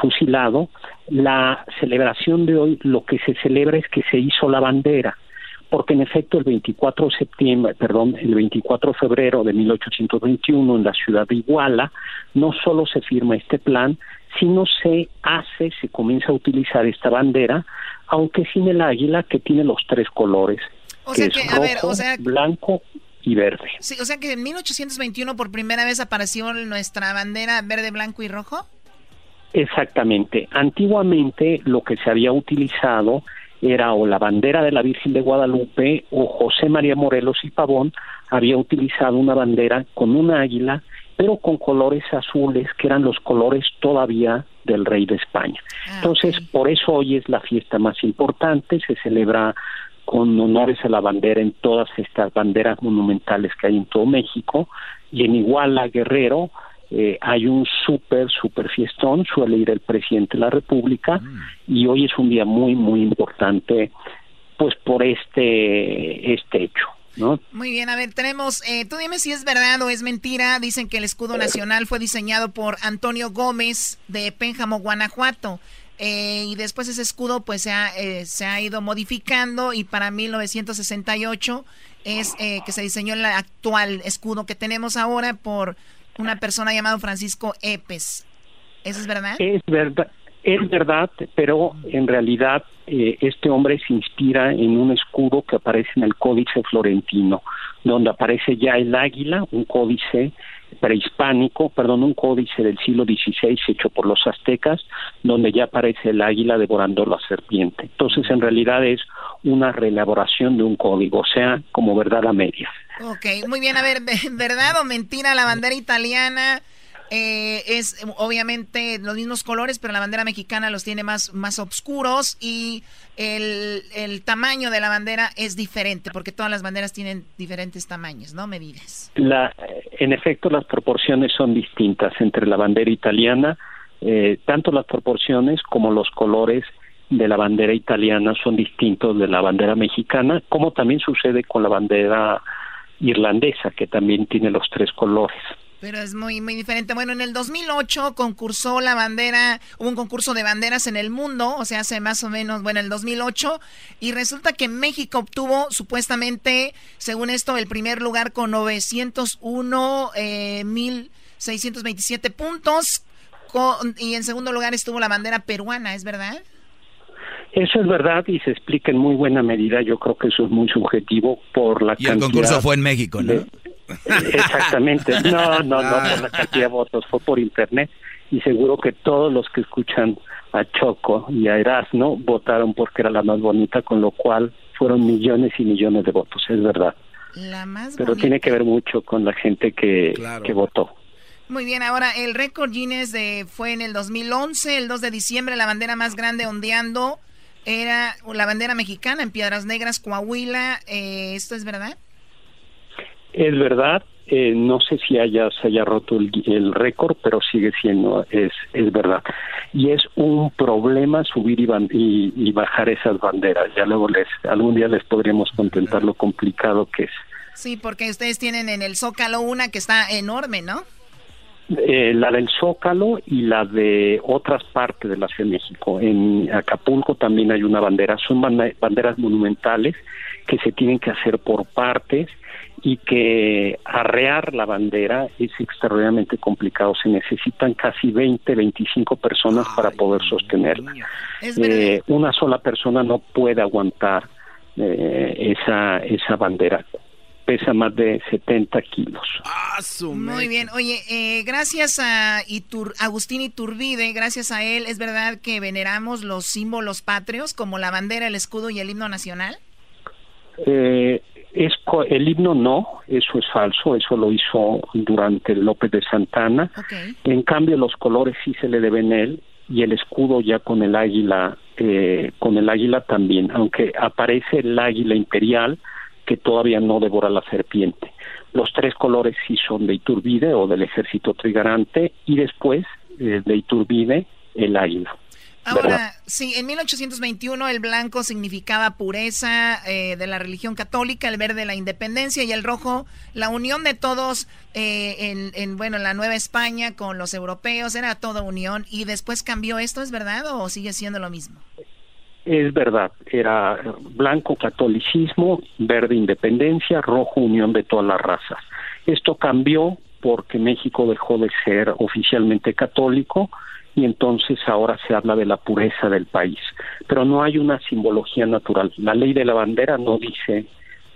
fusilado, la celebración de hoy lo que se celebra es que se hizo la bandera, porque en efecto el 24 de septiembre, perdón, el 24 de febrero de 1821 en la ciudad de Iguala, no solo se firma este plan, sino se hace, se comienza a utilizar esta bandera, aunque sin el águila que tiene los tres colores, que es rojo, blanco y verde. Sí, o sea que en 1821 por primera vez apareció nuestra bandera verde, blanco y rojo. Exactamente. Antiguamente lo que se había utilizado era o la bandera de la Virgen de Guadalupe o José María Morelos y Pavón había utilizado una bandera con un águila, pero con colores azules, que eran los colores todavía del rey de España. Ah, Entonces, por eso hoy es la fiesta más importante, se celebra con honores a la bandera en todas estas banderas monumentales que hay en todo México, y en Iguala, Guerrero, eh, hay un súper, súper fiestón, suele ir el presidente de la República y hoy es un día muy, muy importante pues por este, este hecho. ¿No? Muy bien, a ver, tenemos, eh, tú dime si es verdad o es mentira, dicen que el escudo nacional fue diseñado por Antonio Gómez de Pénjamo, Guanajuato, eh, y después ese escudo pues se ha, se ha ido modificando y para 1968 es que se diseñó el actual escudo que tenemos ahora por una persona llamado Francisco Epes. ¿Eso es verdad? Es verdad. Es verdad, pero en realidad eh, este hombre se inspira en un escudo que aparece en el Códice Florentino, donde aparece ya el águila, un códice prehispánico, perdón, un códice del siglo XVI hecho por los aztecas, donde ya aparece el águila devorando la serpiente. Entonces, en realidad es una reelaboración de un código, o sea, como verdad a medias. Ok, muy bien. A ver, ¿verdad o mentira? La bandera italiana eh, es obviamente los mismos colores, pero la bandera mexicana los tiene más, más oscuros y el, el, tamaño de la bandera es diferente, porque todas las banderas tienen diferentes tamaños, ¿no? Medidas. La, en efecto, las proporciones son distintas entre la bandera italiana, eh, tanto las proporciones como los colores de la bandera italiana son distintos de la bandera mexicana, como también sucede con la bandera irlandesa, que también tiene los tres colores. Pero es muy, muy diferente. Bueno, en el 2008 concursó la bandera, hubo un concurso de banderas en el mundo, o sea, hace más o menos, bueno, el 2008, y resulta que México obtuvo supuestamente, según esto, el primer lugar con 901 eh, 1627 puntos, y en segundo lugar estuvo la bandera peruana, ¿es verdad? Eso es verdad y se explica en muy buena medida. Yo creo que eso es muy subjetivo por la y el concurso fue en México, ¿no? Exactamente. No, no, no, por la cantidad de votos. Fue por internet y seguro que todos los que escuchan a Choco y a Erasmo votaron porque era la más bonita, con lo cual fueron millones y millones de votos, es verdad. La más Pero tiene que ver mucho con la gente que, que votó. Muy bien, ahora el récord Guinness de, fue en el 2011, el 2 de diciembre, la bandera más grande ondeando era la bandera mexicana en Piedras Negras, Coahuila. Eh, ¿Esto es verdad? Es verdad, eh, no sé si haya, se haya roto el, récord, pero sigue siendo, es, es verdad. Y es un problema subir y, y, bajar esas banderas. Ya luego les, algún día les podríamos contentar lo complicado que es. Sí, porque ustedes tienen en el Zócalo una que está enorme, ¿no? Eh, la del Zócalo y la de otras partes de la Ciudad de México. En Acapulco también hay una bandera, son banderas monumentales que se tienen que hacer por partes y que arrear la bandera es extraordinariamente complicado. Se necesitan casi 20, 25 personas para poder sostenerla. Eh, una sola persona no puede aguantar eh, esa, esa bandera. Pesa más de 70 kilos. Ah, Muy bien. Oye, eh, gracias a Agustín Iturbide, gracias a él, ¿es verdad que veneramos los símbolos patrios como la bandera, el escudo y el himno nacional? Eh, es, el himno no, eso es falso, eso lo hizo durante López de Santana. En cambio, los colores sí se le deben a él y el escudo ya con el águila, eh, con el águila también, aunque aparece el águila imperial que todavía no devora la serpiente. Los tres colores sí son de Iturbide o del ejército trigarante y después eh, de Iturbide el águila. Ahora, sí, en 1821 el blanco significaba pureza eh, de la religión católica, el verde la independencia y el rojo la unión de todos eh, en, bueno, en la Nueva España con los europeos, era toda unión y después cambió esto, ¿es verdad o sigue siendo lo mismo? Es verdad, era blanco catolicismo, verde independencia, rojo unión de todas las razas. Esto cambió porque México dejó de ser oficialmente católico, y entonces ahora se habla de la pureza del país. Pero no hay una simbología natural. La ley de la bandera no dice,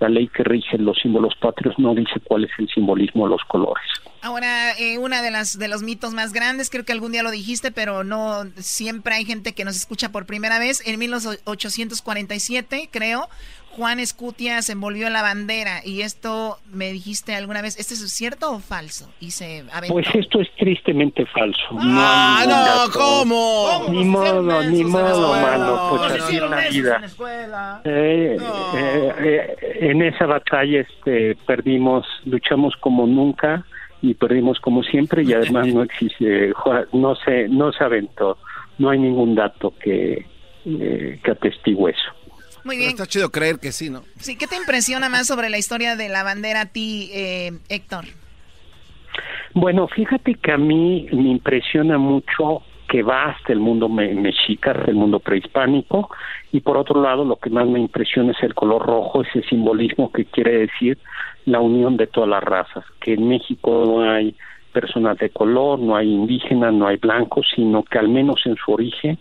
la ley que rige los símbolos patrios no dice cuál es el simbolismo de los colores. Ahora, eh, una de las de los mitos más grandes, creo que algún día lo dijiste, pero no siempre hay gente que nos escucha por primera vez. En 1847, creo, Juan Escutia se envolvió en la bandera y esto me dijiste alguna vez, ¿esto es cierto o falso? Y se Pues esto es tristemente falso. Ah, no, ¿cómo? Ni modo, ni modo, mano, pues así es la vida. Eh, eh, eh, en esa batalla este, perdimos, luchamos como nunca y perdimos como siempre y además no existe, no se, no se aventó, no hay ningún dato que, que atestigue eso. Muy bien. está chido creer que sí, ¿no? Sí, ¿qué te impresiona más sobre la historia de la bandera a ti, eh, Héctor? Bueno, fíjate que a mí me impresiona mucho que va hasta el mundo mexica, hasta el mundo prehispánico, y por otro lado lo que más me impresiona es el color rojo, ese simbolismo que quiere decir la unión de todas las razas, que en México no hay personas de color, no hay indígenas, no hay blancos, sino que al menos en su origen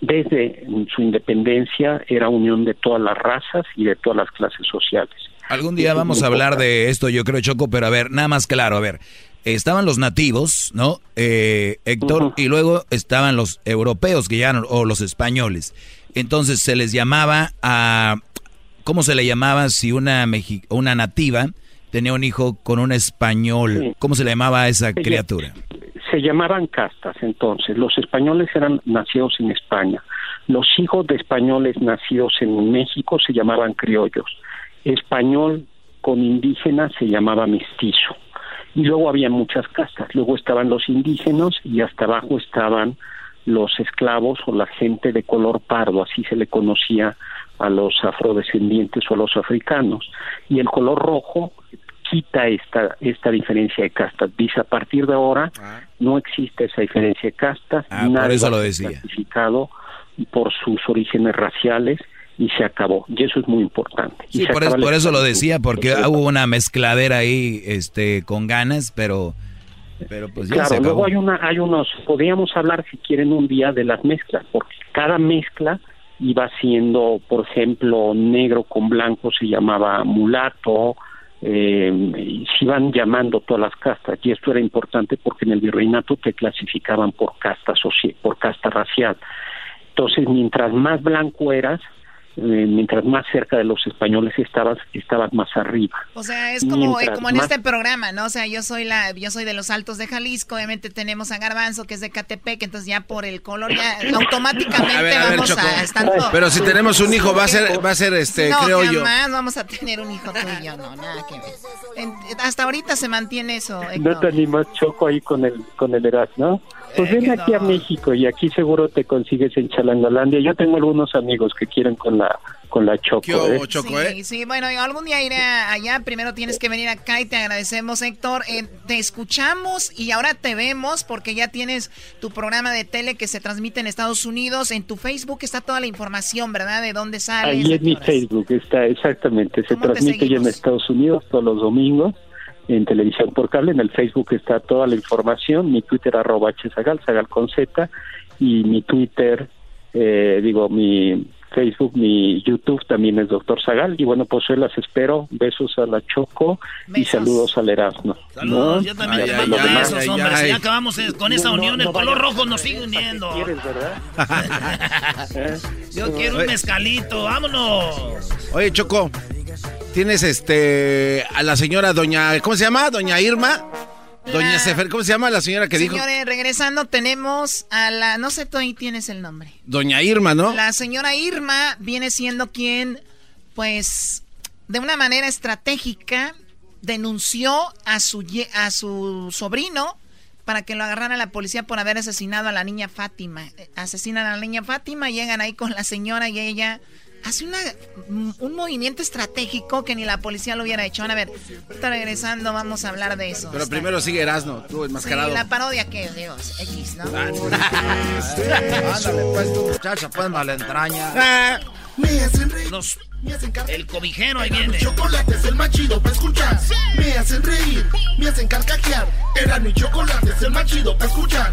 desde su independencia era unión de todas las razas y de todas las clases sociales. Algún día vamos a hablar de esto, yo creo, Choco, pero a ver, nada más claro, a ver, estaban los nativos, ¿no? Eh, Héctor, y luego estaban los europeos que ya, o los españoles. Entonces se les llamaba a, ¿cómo se le llamaba si una, una nativa tenía un hijo con un español? ¿Cómo se le llamaba a esa criatura? se llamaban castas entonces. Los españoles eran nacidos en España. Los hijos de españoles nacidos en México se llamaban criollos. Español con indígena se llamaba mestizo. Y luego había muchas castas. Luego estaban los indígenas y hasta abajo estaban los esclavos o la gente de color pardo, así se le conocía a los afrodescendientes o a los africanos. Y el color rojo quita esta, esta diferencia de castas. Dice, a partir de ahora no existe esa diferencia de castas. Ah, por eso lo decía. clasificado por sus orígenes raciales y se acabó. Y eso es muy importante. Y Sí, se por la por eso lo decía, porque hubo una mezcladera ahí este, con ganas, pero, pero pues ya claro, se acabó. luego hay una, hay unos, podríamos hablar si quieren un día de las mezclas, porque cada mezcla iba siendo, por ejemplo, negro con blanco se llamaba mulato, eh, se iban llamando todas las castas, y esto era importante porque en el virreinato te clasificaban por casta soci- por casta racial. Entonces, mientras más blanco eras, eh, mientras más cerca de los españoles estabas, estabas más arriba. O sea, es como, eh, como en más- este programa, ¿no? O sea, yo soy la, yo soy de los Altos de Jalisco, obviamente tenemos a Garbanzo, que es de Catepec, entonces ya por el color ya automáticamente A ver, a ver, vamos Choco. a estar. Pero si tenemos un hijo, va a ser, va a ser este, no, creo yo. jamás vamos a tener un hijo tú y yo, no, nada que ver. En- hasta ahorita se mantiene eso, ¿No Héctor. te animas, Choco, ahí con el, con el Erasmo? Pues ven aquí a México y aquí seguro te consigues en Chalangalandia. Yo tengo algunos amigos que quieren con la con la Choco. ¿eh? sí, sí, bueno, algún día iré allá. Primero tienes que venir acá y te agradecemos, Héctor. Eh, te escuchamos y ahora te vemos porque ya tienes tu programa de tele que se transmite en Estados Unidos. En tu Facebook está toda la información, ¿verdad? De dónde sales. Ahí en mi. Facebook está exactamente. Se ¿Cómo te transmite ya en? Estados Unidos todos los domingos en televisión por cable. En el Facebook está toda la información. Mi Twitter arroba hzagal, zagal con z. Y mi Twitter, eh, digo, mi Facebook, mi YouTube también es Doctor Zagal. Y bueno, pues hoy las espero. Besos a la Choco y saludos al Erasmo. Saludos, ¿No? yo también Ay, besos, hombre. Si ya acabamos eh, con esa No, unión, no el color rojo nos sigue uniendo. ¿Eh? Yo quiero un mezcalito, vámonos. Oye, Choco, tienes este a la señora doña, ¿cómo se llama? Doña Irma. Doña Sefer, ¿cómo se llama la señora que dijo? Señores, regresando tenemos a la, no sé, tú ahí tienes el nombre. Doña Irma, ¿no? La señora Irma viene siendo quien, pues, de una manera estratégica, denunció a su, a su sobrino para que lo agarrara la policía por haber asesinado a la niña Fátima. Eh, Asesinan a la niña Fátima, llegan ahí con la señora y ella hace una, un movimiento estratégico que ni la policía lo hubiera hecho. Van a ver, está regresando, vamos a hablar de eso. Pero Está- primero sigue Erasno, tú Sí, enmascarado. la parodia que, digo, X, ¿no? Ándale, pues, tu muchacha, pues, malentraña. Me hacen reír. Los- me hacen carcajear. el cobijero ahí viene. Chocolate es el más chido para escuchar. Me hacen reír, me hacen carcajear. Era mi chocolate es el más chido para escuchar.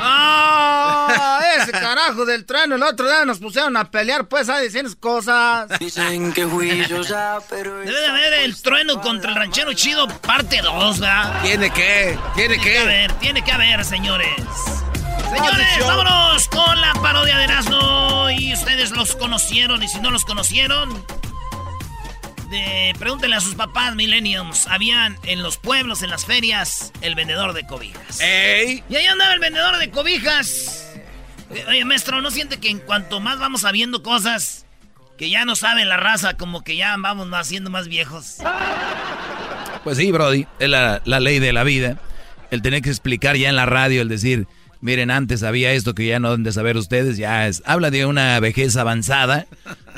¡Ah! Ese carajo del trueno. El otro día nos pusieron a pelear, pues, a decir cosas. Dicen que fui yo ya, pero... Debe de haber el trueno contra el ranchero chido, parte 2, ¿verdad? ¿Tiene que? ¿Tiene que? haber, tiene que haber, señores. Señores, vámonos con la parodia de Erasmo. Y ustedes los conocieron, y si no los conocieron, de, pregúntenle a sus papás, millenniums. Habían en los pueblos, en las ferias, el vendedor de cobijas. ¡Ey! Y ahí andaba el vendedor de cobijas. Eh, Oye, maestro, ¿no siente que en cuanto más vamos sabiendo cosas, que ya no sabe la raza, como que ya vamos más siendo más viejos? Pues sí, Brody, es la, la ley de la vida. El tener que explicar ya en la radio, el decir, miren, antes había esto que ya no deben de saber ustedes, ya es. Habla de una vejez avanzada,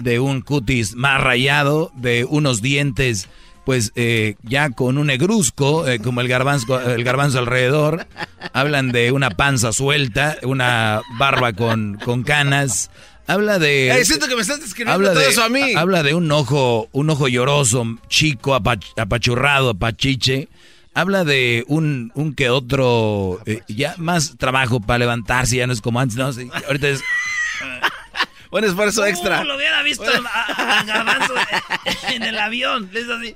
de un cutis más rayado, de unos dientes, pues eh, ya con un negruzco, eh, como el garbanzo, el garbanzo alrededor. Hablan de una panza suelta, una barba con, con canas. Habla de. Siento que me estás describiendo habla todo de, eso a mí. Habla de un ojo, un ojo lloroso, chico, apach- apachurrado, apachiche. Habla de un, un que otro, eh, ya más trabajo para levantarse, ya no es como antes, ¿no? Sí, ahorita es... Un esfuerzo extra. Uh, lo hubiera visto a, a Garbanzo en el avión. Hizo así.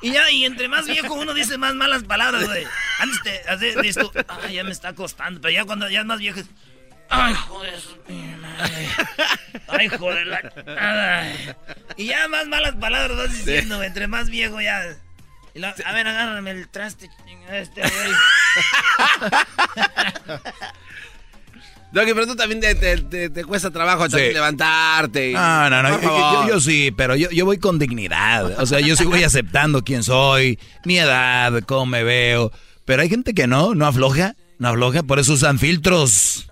Y ya, y entre más viejo uno dice más malas palabras, güey. Antes te hace- dices tú, ay, ya me está costando. Pero ya cuando ya es más viejo es, ay, joder. Ay, joder. La... Y ya más malas palabras vas diciendo, entre más viejo ya. a ver, agárrame el traste, este güey. Doggy, pero tú también te, cuesta trabajo levantarte. no, no, no. Yo, sí, pero yo, yo voy con dignidad. O sea, yo sí voy aceptando quién soy, mi edad, cómo me veo. Pero hay gente que no, no afloja, no afloja, por eso usan filtros.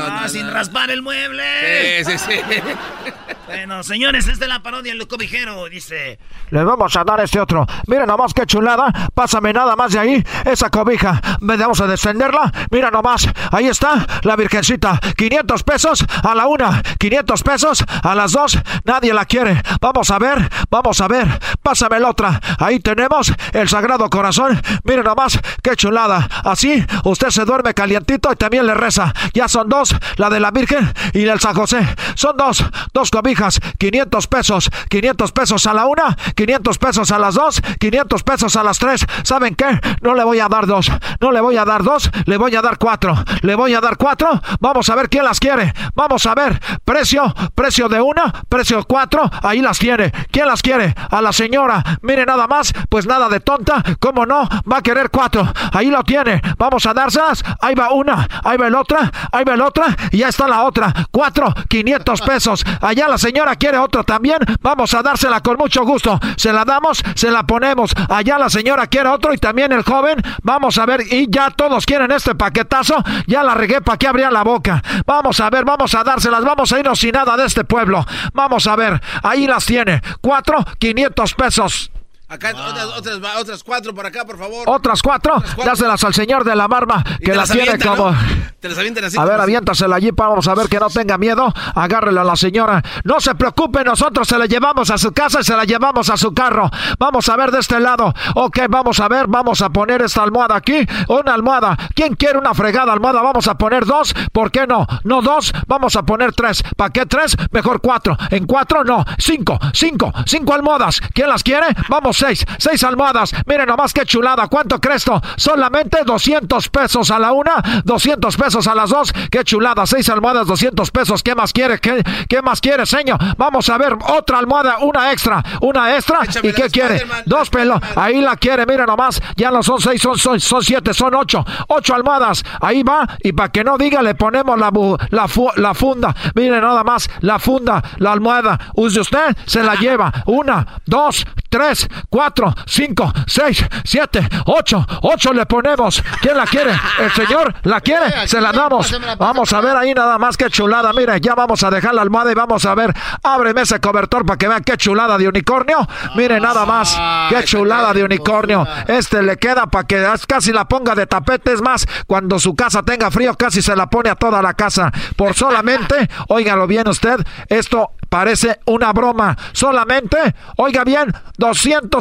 No, sin raspar el mueble. Sí, sí, sí. Bueno, señores, esta es la parodia del cobijero. Dice: Le vamos a dar este otro. Miren nomás qué chulada. Pásame nada más de ahí. Esa cobija. Vamos a descenderla. Mira nomás. Ahí está la virgencita. 500 pesos a la una. 500 pesos a las dos. Nadie la quiere. Vamos a ver. Vamos a ver. Pásame la otra. Ahí tenemos el Sagrado Corazón. Miren nomás qué chulada. Así usted se duerme calientito y también le reza. Ya son dos. La de la Virgen y del San José. Son dos. Dos cobijas 500 pesos, 500 pesos a la una, 500 pesos a las dos, 500 pesos a las tres. ¿Saben qué? No le voy a dar dos, no le voy a dar dos, le voy a dar cuatro, le voy a dar cuatro. Vamos a ver quién las quiere. Vamos a ver, precio, precio de una, precio cuatro, ahí las tiene. ¿Quién las quiere? A la señora. Mire nada más, pues nada de tonta, ¿cómo no? Va a querer cuatro. Ahí lo tiene. Vamos a dárselas. Ahí va una, ahí va la otra, ahí va la otra y ya está la otra. Cuatro, 500 pesos. Allá las señora quiere otro también, vamos a dársela con mucho gusto. Se la damos, se la ponemos. Allá la señora quiere otro y también el joven. Vamos a ver, y ya todos quieren este paquetazo. Ya la regué para que abría la boca. Vamos a ver, vamos a dárselas. Vamos a irnos sin nada de este pueblo. Vamos a ver, ahí las tiene. Cuatro, quinientos pesos. Acá otras, otras, cuatro por acá, por favor. ¿Otras cuatro? Dáselas al señor de la barba, que las, tiene como... Te las avientan así. A ver, aviéntasela allí, vamos a ver que no tenga miedo. Agárrela a la señora. No se preocupe, nosotros se la llevamos a su casa y se la llevamos a su carro. Vamos a ver de este lado. Ok, vamos a ver, vamos a poner esta almohada aquí. Una almohada. ¿Quién quiere una fregada almohada? Vamos a poner dos. ¿Por qué no? No dos, vamos a poner tres. ¿Para qué tres? Mejor cuatro. En cuatro, no. Cinco, cinco, cinco almohadas. ¿Quién las quiere? Vamos seis, seis almohadas. Miren nomás qué chulada, cuánto cresto. Solamente 200 pesos a la una, 200 pesos a las dos. Qué chulada, seis almohadas, 200 pesos. ¿Qué más quiere? ¿Qué, qué más quiere, señor? Vamos a ver otra almohada, una extra, una extra. ¿Y qué quiere? Dos pelos. Ahí la quiere, miren nomás. Ya no son seis, son, son, son siete, son ocho. Ocho almohadas. Ahí va. Y para que no diga, le ponemos la, la, la funda. Miren nada más, la funda, la almohada. Use usted, se la lleva. Una, dos, tres, cuatro, 5, 6, 7, 8. 8 le ponemos. ¿Quién la quiere? ¿El señor la quiere? Se la damos. Vamos a ver ahí nada más que chulada. Mire, ya vamos a dejar la almohada y vamos a ver. Ábreme ese cobertor para que vean qué chulada de unicornio. Mire nada más. Qué chulada de unicornio. Este le queda para que casi la ponga de tapete. Es más, cuando su casa tenga frío, casi se la pone a toda la casa. Por solamente, óigalo bien usted, esto parece una broma. Solamente, oiga bien,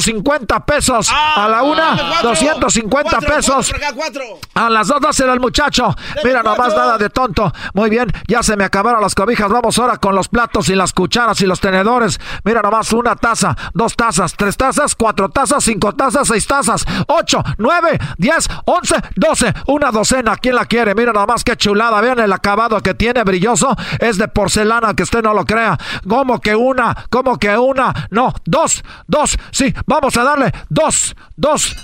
250 pesos a la una, 250 pesos. A las dos, dáselo al muchacho. Mira, nomás nada de tonto. Muy bien, ya se me acabaron las cobijas. Vamos ahora con los platos y las cucharas y los tenedores. Mira nomás una taza, dos tazas, tres tazas, cuatro tazas, cinco tazas, seis tazas, ocho, nueve, diez, once, doce. Una docena. ¿Quién la quiere? Mira nomás qué chulada. Vean el acabado que tiene brilloso. Es de porcelana, que usted no lo crea. ¿Cómo que una? ¿Cómo que una? No, dos, dos, sí, vamos a darle dos, dos.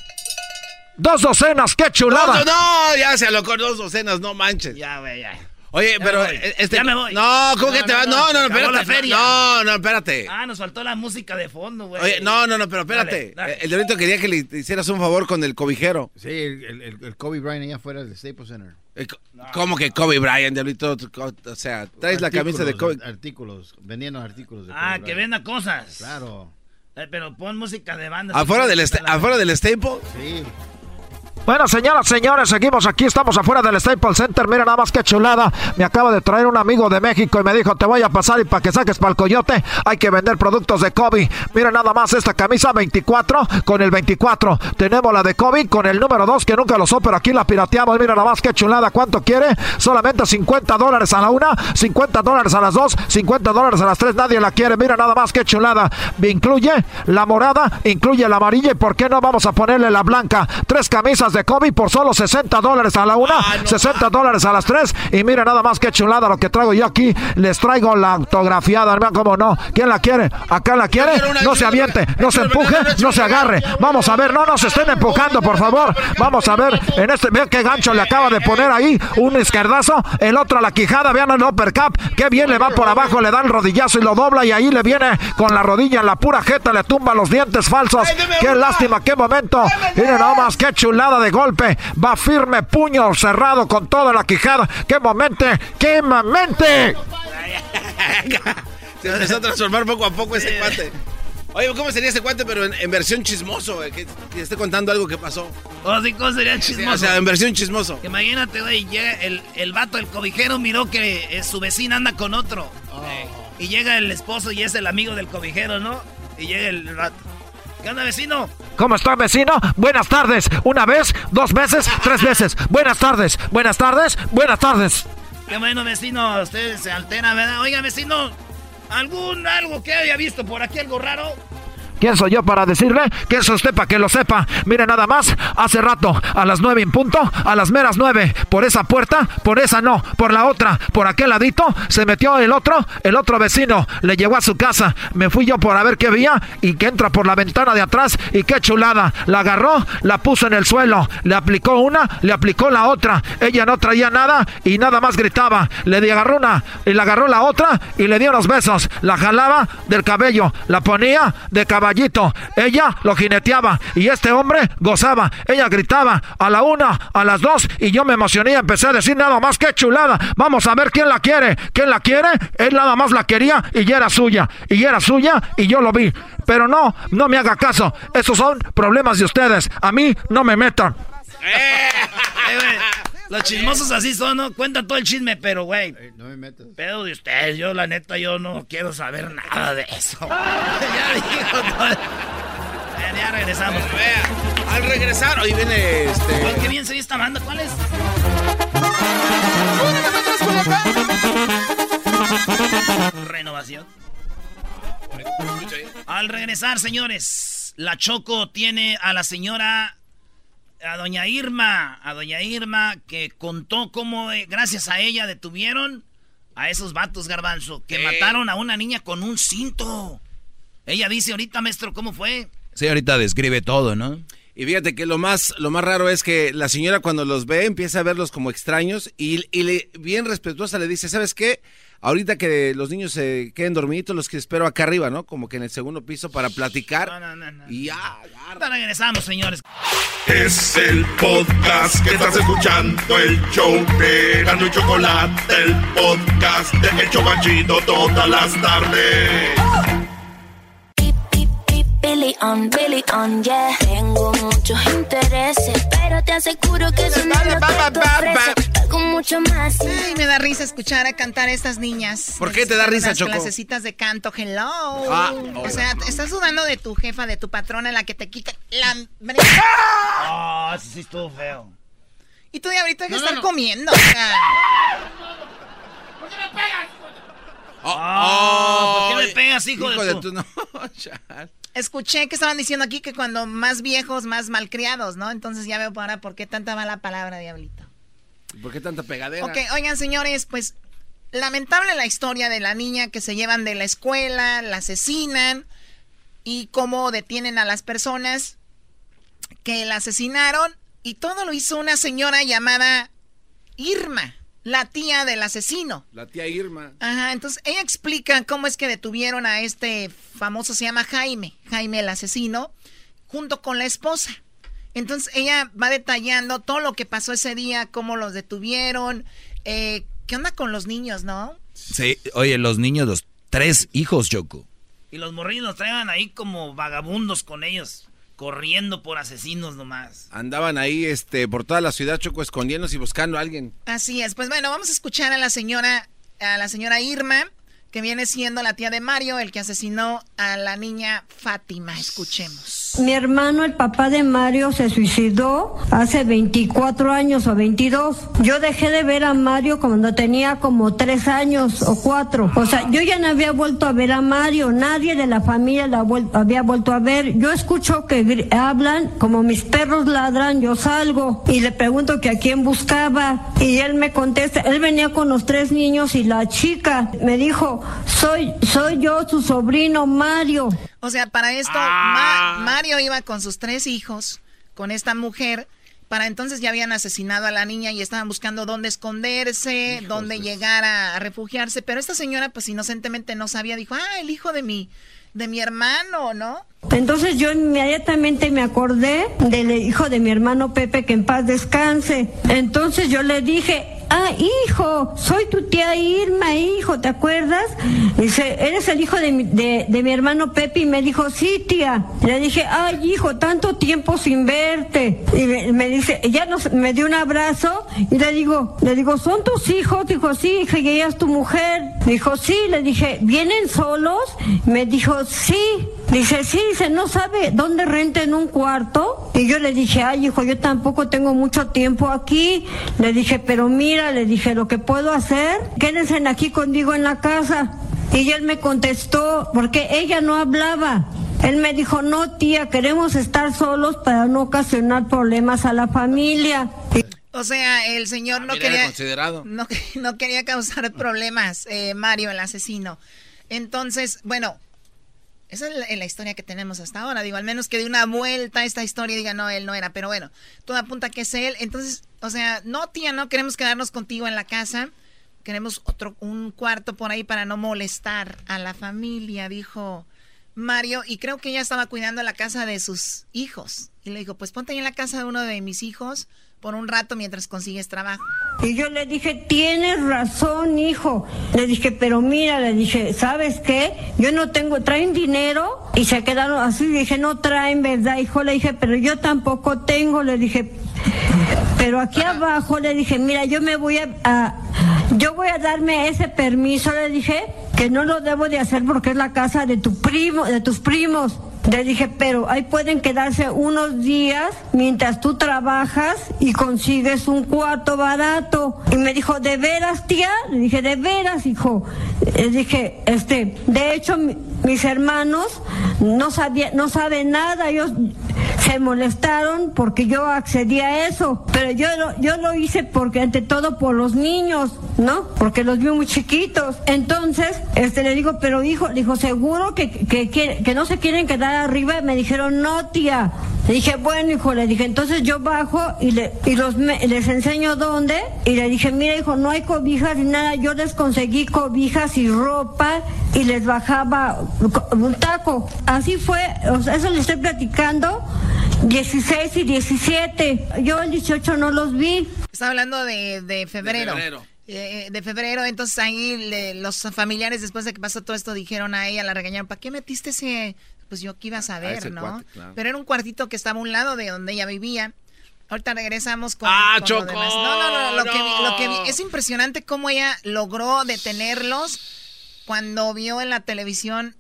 Dos docenas, qué chulada. No, no, ya se alocó dos docenas, no manches. Ya, güey, ya. Oye, pero este. Ya me voy. No, ¿cómo que te vas? No, no, no, espérate. No, no, espérate. Ah, nos faltó la música de fondo, güey. Oye, no, no, no, pero espérate. El Dorito quería que le hicieras un favor con el cobijero. Sí, el, el, Kobe Bryant allá afuera del Staples Center. ¿Cómo que Kobe Bryant, Diablito? O sea, traes la camisa de Kobe. Artículos, vendiendo artículos de Ah, que venda cosas. Claro. Eh, pero pon música de banda. ¿Afuera del, ¿afuera del? Sí. Bueno, señoras, señores, seguimos aquí, estamos afuera del Staples Center. Mira nada más que chulada. Me acaba de traer un amigo de México y me dijo, te voy a pasar y para que saques para el coyote hay que vender productos de Kobe. Mira nada más esta camisa 24 con el 24. Tenemos la de Kobe con el número 2 que nunca lo usó, pero aquí la pirateamos. Mira nada más que chulada. ¿Cuánto quiere? Solamente 50 dólares a la una, 50 dólares a las dos, 50 dólares a las tres. Nadie la quiere. Mira nada más que chulada. Incluye la morada, incluye la amarilla y ¿por qué no vamos a ponerle la blanca? Tres camisas de de COVID por solo 60 dólares a la una, 60 dólares a las tres. Y mire nada más que chulada lo que traigo yo aquí. Les traigo la autografiada, vean cómo no. ¿Quién la quiere? ¿Acá la quiere? No se aviente, no se empuje, no se agarre. Vamos a ver, no nos estén empujando, por favor. Vamos a ver, en este, vean qué gancho le acaba de poner ahí. Un izquierdazo, el otro a la quijada, vean el uppercut. Qué bien le va por abajo, le da el rodillazo y lo dobla y ahí le viene con la rodilla en la pura jeta, le tumba los dientes falsos. Qué lástima, qué momento. Miren nada más, qué chulada de golpe. Va firme, puño cerrado con toda la quijada. Qué momento, qué momento. Se empezó a transformar poco a poco ese cuate. Oye, ¿cómo sería ese cuate, pero en, en versión chismoso, güey? Que, que esté contando algo que pasó. ¿Cómo, sí, cómo sería chismoso? O sea, en versión chismoso. Imagínate, güey, llega el, el vato, el cobijero, miró que eh, su vecina anda con otro. Eh, y llega el esposo y es el amigo del cobijero, ¿no? Y llega el vato. ¿Qué onda, vecino? ¿Cómo está, vecino? Buenas tardes. Una vez, dos veces, tres veces. Buenas tardes, buenas tardes, buenas tardes. Qué bueno, vecino. Usted se altera, ¿verdad? Oiga, vecino, ¿algún algo que haya visto por aquí, algo raro? ¿Quién soy yo para decirle? ¿Quién es usted para que lo sepa? Mire nada más, hace rato, a las nueve en punto, a las meras nueve, por esa puerta, por esa no, por la otra, por aquel ladito, se metió el otro, el otro vecino, le llegó a su casa, me fui yo por a ver qué veía y que entra por la ventana de atrás y qué chulada, la agarró, la puso en el suelo, le aplicó una, le aplicó la otra, ella no traía nada y nada más gritaba, le agarró una y le agarró la otra y le dio unos besos, la jalaba del cabello, la ponía de caballito, ella lo jineteaba y este hombre gozaba, ella gritaba a la una, a las dos y yo me emocioné y empecé a decir nada más que chulada, vamos a ver quién la quiere, quién la quiere, él nada más la quería y ya era suya, y ya era suya y yo lo vi, pero no, no me haga caso, esos son problemas de ustedes, a mí no me metan. Los chismosos así son, ¿no? Cuentan todo el chisme, pero, güey. No me metas. Pedo de ustedes, yo la neta, yo no quiero saber nada de eso. ya dijo todo. Ya, ya regresamos. Al regresar, hoy viene este. Qué bien se oye esta banda, ¿cuál es? Renovación. Al regresar, señores, la Choco tiene a la señora, a doña Irma, a doña Irma, que contó cómo, eh, gracias a ella, detuvieron a esos vatos, garbanzo, que mataron a una niña con un cinto. Ella dice ahorita, maestro, ¿cómo fue? Sí, ahorita describe todo, ¿no? Y fíjate que lo más, lo más raro es que la señora cuando los ve empieza a verlos como extraños y, y le, bien respetuosa le dice, ¿sabes qué? Ahorita que los niños se queden dormiditos, los que espero acá arriba, ¿no? Como que en el segundo piso para platicar. No, no, no, no. Y ya, ya. Regresamos, señores. Es el podcast que estás escuchando, el show de Gano y Chocolate, el podcast de El Chobachito todas las tardes. Billy on, Billy on, yeah. Tengo muchos intereses, pero te aseguro que eso no lo. Algo mucho más. Ay, me da risa escuchar a cantar a estas niñas. ¿Por qué te da risa, las Choco? clasecitas de canto, hello. Ah, o sea, estás dudando de tu jefa, de tu patrona, la que te quita la... Ah, ese sí estuvo feo. Y tú de ahorita que No, no, estar no. comiendo. o sea. Ah, ¿Por qué me pegas, hijo, de, tu... no, chal. Escuché que estaban diciendo aquí que cuando más viejos, más malcriados, ¿no? Entonces ya veo ahora por qué tanta mala palabra, diablito. ¿Por qué tanta pegadera? Ok, oigan, señores, pues lamentable la historia de la niña que se llevan de la escuela, la asesinan y cómo detienen a las personas que la asesinaron y todo lo hizo una señora llamada Irma, la tía del asesino. La tía Irma. Ajá, entonces ella explica cómo es que detuvieron a este famoso, se llama Jaime, Jaime el asesino, junto con la esposa. Entonces ella va detallando todo lo que pasó ese día, cómo los detuvieron, eh, qué onda con los niños, ¿no? Sí, oye, los niños, los tres hijos, Choco. Y los morrillos los traían ahí como vagabundos con ellos, corriendo por asesinos nomás. Andaban ahí este, por toda la ciudad, Choco, escondiéndose y buscando a alguien. Así es, pues bueno, vamos a escuchar a la señora, a la señora Irma, que viene siendo la tía de Mario, el que asesinó a la niña Fátima. Escuchemos. Mi hermano, el papá de Mario, se suicidó hace 24 años o 22. Yo dejé de ver a Mario cuando tenía como 3 años o 4. O sea, yo ya no había vuelto a ver a Mario. Nadie de la familia la había vuelto a ver. Yo escucho que hablan, como mis perros ladran, yo salgo y le pregunto que a quién buscaba. Y él me contesta, él venía con los tres niños y la chica me dijo, soy, soy yo, su sobrino Mario. O sea, para esto, ah. Mario iba con sus tres hijos, con esta mujer. Para entonces ya habían asesinado a la niña y estaban buscando dónde esconderse, dónde llegar a, refugiarse. Pero esta señora, pues inocentemente no sabía, dijo, ah, el hijo de mi, de mi hermano, ¿no? Entonces yo inmediatamente me acordé del hijo de mi hermano Pepe, que en paz descanse. Entonces yo le dije, ah, hijo, soy tu tía Irma, hijo, ¿te acuerdas? Dice, ¿eres el hijo de mi, hermano Pepe? Y me dijo, sí, tía. Le dije, ay, hijo, tanto tiempo sin verte. Y me, dice, ya nos, me dio un abrazo y le digo, le digo, ¿son tus hijos? Dijo, sí, hija, y ella es tu mujer. Dijo, sí, le dije, ¿vienen solos? Me dijo, sí. Dice, sí, dice, no sabe dónde renten un cuarto. Y yo le dije, ay, hijo, yo tampoco tengo mucho tiempo aquí. Le dije, pero mira, le dije, lo que puedo hacer, quédense aquí conmigo en la casa. Y él me contestó, porque ella no hablaba. Él me dijo, no, tía, queremos estar solos para no ocasionar problemas a la familia. O sea, el señor no quería, no, no, quería causar problemas, eh, Mario, el asesino. Entonces, bueno, esa es la, historia que tenemos hasta ahora. Digo, al menos que de una vuelta esta historia diga, no, él no era. Pero bueno, todo apunta que es él. Entonces, o sea, no, tía, no queremos quedarnos contigo en la casa. Queremos otro, un cuarto por ahí para no molestar a la familia, dijo Mario. Y creo que ella estaba cuidando la casa de sus hijos. Y le dijo, pues ponte ahí en la casa de uno de mis hijos por un rato mientras consigues trabajo. Y yo le dije, tienes razón, hijo. Le dije, pero mira, le dije, ¿sabes qué? Yo no tengo, traen dinero y se quedaron así. Dije, no traen, ¿verdad, hijo? Le dije, pero yo tampoco tengo. Le dije, pero aquí abajo le dije, mira, yo me voy a, yo voy a darme ese permiso. Le dije que no lo debo de hacer porque es la casa de tu primo, de tus primos. Le dije, pero ahí pueden quedarse unos días mientras tú trabajas y consigues un cuarto barato. Y me dijo, ¿de veras, tía? Le dije, ¿de veras, hijo? Le dije, este, de hecho, mis hermanos no sabían, no saben nada. Ellos se molestaron porque yo accedí a eso. Pero yo, yo lo hice porque, ante todo, por los niños, ¿no? Porque los vi muy chiquitos. Entonces, este, le digo, pero hijo, dijo, seguro que, que, que no se quieren quedar arriba me dijeron, no, tía. Le dije, bueno, hijo, le dije, entonces yo bajo y, le, y los, les enseño dónde. Y le dije, mira, hijo, no hay cobijas ni nada. Yo les conseguí cobijas y ropa y les bajaba un taco. Así fue, o sea, eso le estoy platicando. 16 y 17. Yo el 18 no los vi. Está hablando de, de febrero. De febrero. Eh, de febrero, entonces ahí los familiares después de que pasó todo esto dijeron a ella, la regañaron, ¿para qué metiste ese pues yo qué iba a saber, ¿no? Pero era un cuartito que estaba a un lado de donde ella vivía. Ahorita regresamos con, ah, Lo demás. No, no, no, lo, Que es impresionante cómo ella logró detenerlos cuando vio en la televisión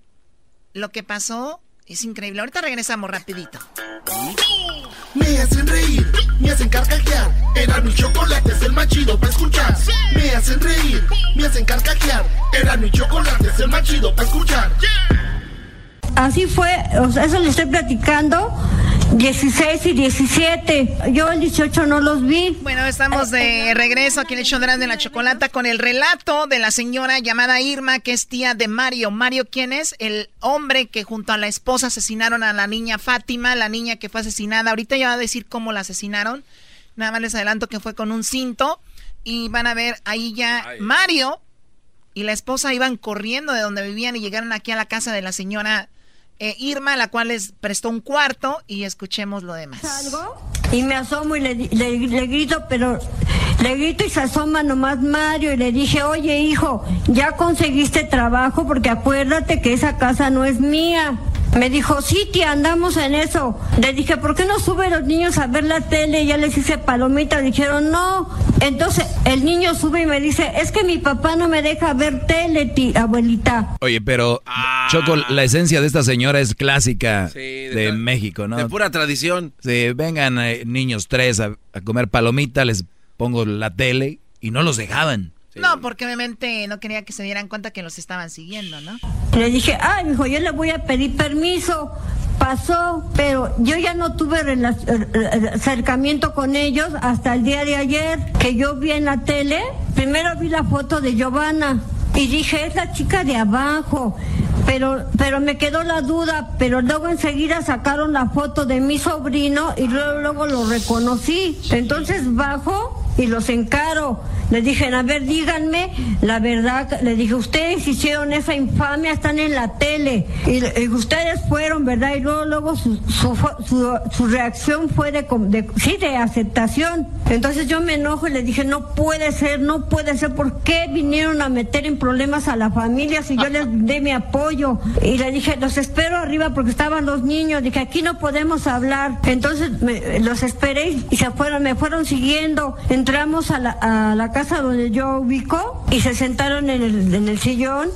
lo que pasó. Es increíble. Ahorita regresamos rapidito. Me hacen reír, me hacen carcajear. Era mi chocolate, es el más chido para escuchar. Me hacen reír, me hacen carcajear. Era mi chocolate, es el más chido para escuchar. Así fue, o sea, eso le estoy platicando. 16 y 17. Yo el 18 no los vi. Bueno, estamos de regreso aquí en el show de la chocolata con el relato de la señora llamada Irma, que es tía de Mario. Mario, ¿quién es? El hombre que junto a la esposa asesinaron a la niña Fátima, la niña que fue asesinada. Ahorita ya va a decir cómo la asesinaron. Nada más les adelanto que fue con un cinto. Y van a ver ahí ya Mario y la esposa iban corriendo de donde vivían y llegaron aquí a la casa de la señora eh, Irma, la cual les prestó un cuarto y escuchemos lo demás. Y me asomo y le, le, grito, pero le grito y se asoma nomás Mario y le dije, oye hijo, ya conseguiste trabajo porque acuérdate que esa casa no es mía. Me dijo, sí, tía, andamos en eso. Le dije, ¿por qué no suben los niños a ver la tele? Ya les hice palomita. Dijeron, no. Entonces el niño sube y me dice, es que mi papá no me deja ver tele, tía, abuelita. Oye, pero Choco, la esencia de esta señora es clásica de, México, ¿no? De pura tradición. Sí, vengan eh, niños tres a, a comer palomita, les pongo la tele y no los dejaban. No, porque obviamente no quería que se dieran cuenta que los estaban siguiendo, ¿no? Le dije, ay, hijo, yo le voy a pedir permiso. Pasó, pero yo ya no tuve rela- acercamiento con ellos hasta el día de ayer, que yo vi en la tele. Primero vi la foto de Giovanna y dije, es la chica de abajo. Pero, pero me quedó la duda, pero luego enseguida sacaron la foto de mi sobrino y luego, luego lo reconocí. Entonces bajo y los encaro. Le dije, a ver, díganme la verdad. Le dije, ustedes hicieron esa infamia, están en la tele. Y, y ustedes fueron, ¿verdad? Y luego, luego su, su, su- reacción fue de, de- sí, de aceptación. Entonces yo me enojo y le dije, no puede ser, no puede ser. ¿Por qué vinieron a meter en problemas a la familia si yo les dé mi apoyo? Y le dije, los espero arriba porque estaban los niños. Dije, aquí no podemos hablar. Entonces me- los esperé y se fueron, me fueron siguiendo. Entramos a la, a la casa donde yo ubico y se sentaron en el, en el sillón.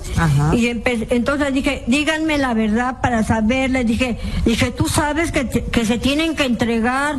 Y entonces dije, díganme la verdad para saber. Le dije, dije, tú sabes que, te- que se tienen que entregar.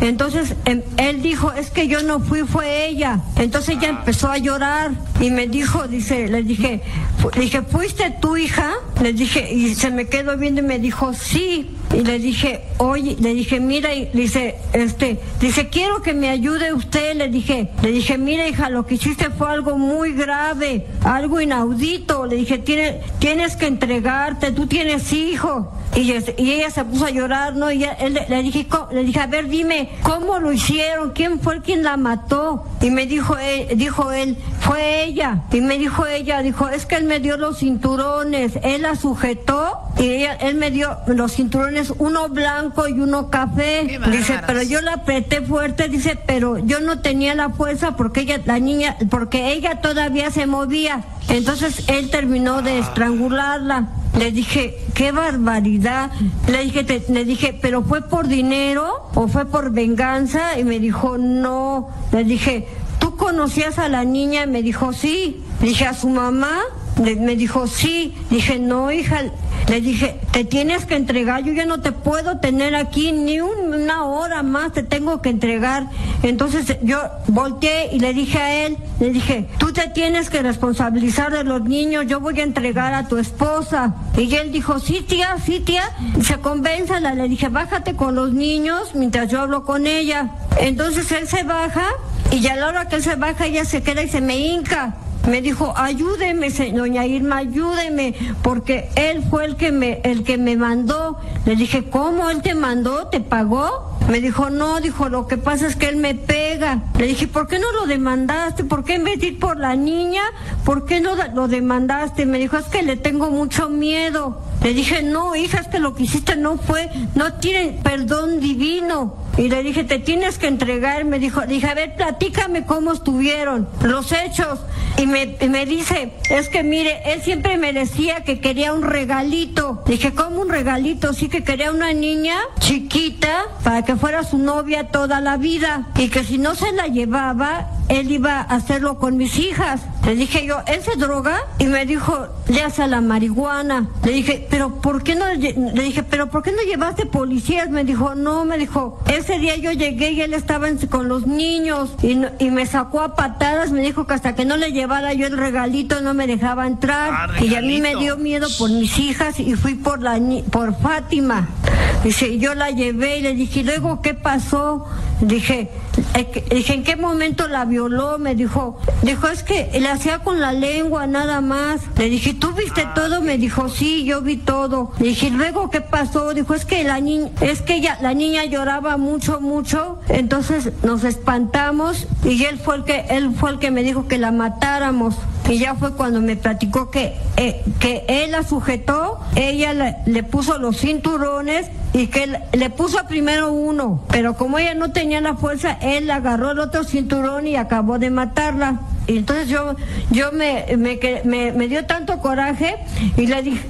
Entonces em, él dijo, es que yo no fui, fue ella. Entonces ella empezó a llorar y me dijo, dice, le dije, fu- dije, ¿fuiste tu hija? Le dije, y se me quedó viendo y me dijo, sí. Y le dije, oye, le dije, mira, y dice, este, dice, quiero que me ayude usted, le dije, le dije, mira hija, lo que hiciste fue algo muy grave, algo inaudito, le dije, "Tiene- tienes que entregarte, tú tienes hijo. Y, ella se puso a llorar, ¿no? Y él- le, dije, "Co- le dije, a ver, dime, ¿cómo lo hicieron? ¿Quién fue quien la mató? Y me dijo él, dijo él, fue ella. Y me dijo ella, dijo, es que él me dio los cinturones, él la sujetó y ella- él me dio los cinturones, uno blanco y uno café. Dice, pero yo la apreté fuerte, dice, pero yo no tenía la fuerza porque ella, la niña, porque ella todavía se movía. Entonces él terminó de estrangularla. Le dije, qué barbaridad. Le dije, te- le dije, pero fue por dinero o fue por venganza. Y me dijo, no. Le dije, ¿tú conocías a la niña? Y me dijo, sí. Le dije, ¿a su mamá? Me dijo, sí. Dije, no, hija. Le dije, te tienes que entregar. Yo ya no te puedo tener aquí ni un- una hora más. Te tengo que entregar. Entonces yo volteé y le dije a él, le dije, tú te tienes que responsabilizar de los niños. Yo voy a entregar a tu esposa. Y él dijo, sí, tía, sí, tía. Se convénzala. Le dije, bájate con los niños mientras yo hablo con ella. Entonces él se baja y ya a la hora que él se baja, ella se queda y se me hinca. Me dijo, ayúdeme, doña Irma, ayúdeme, porque él fue el que me, el que me mandó. Le dije, ¿cómo? ¿Él te mandó? ¿Te pagó? Me dijo, no, dijo, lo que pasa es que él me pega. Le dije, ¿por qué no lo demandaste? ¿Por qué en vez de ir por la niña, por qué no lo demandaste? Me dijo, es que le tengo mucho miedo. Le dije, no, hija, es que lo que hiciste no fue, no tiene perdón divino. Y le dije, te tienes que entregar. Me dijo, dije, a ver, platícame cómo estuvieron los hechos. Y me, y me dice, es que mire, él siempre me decía que quería un regalito. Dije, ¿cómo un regalito? Sí que quería una niña chiquita para que fuera su novia toda la vida. Y que si no se la llevaba, él iba a hacerlo con mis hijas. Le dije yo, ¿él droga? Y me dijo, le hace la marihuana. Le dije, pero ¿por qué no? Le dije, pero ¿por qué no llevaste policías? Me dijo, no, me dijo, ese día yo llegué y él estaba en- con los niños y, no- y me sacó a patadas. Me dijo que hasta que no le llevara yo el regalito no me dejaba entrar. y a mí me dio miedo por mis hijas y fui por la por Fátima. Dice, yo la llevé y le dije, ¿y luego qué pasó? Dije, "Eh, que- dije, ¿en qué momento la violó? Me dijo, dijo, es que le hacía con la lengua nada más. Le dije, ¿tú viste todo? Me dijo, sí, yo vi todo. Le dije, ¿y luego qué pasó? Dijo, es que la niña, es que ella, la niña lloraba mucho, mucho. Entonces nos espantamos y él fue el que, él fue el que me dijo que la matáramos. Y ya fue cuando me platicó que, eh, que él la sujetó, ella le, le puso los cinturones y que él- le puso primero uno, pero como ella no tenía la fuerza, él agarró el otro cinturón y acabó de matarla. Y entonces yo, yo me, me, que- me, me dio tanto coraje y le dije,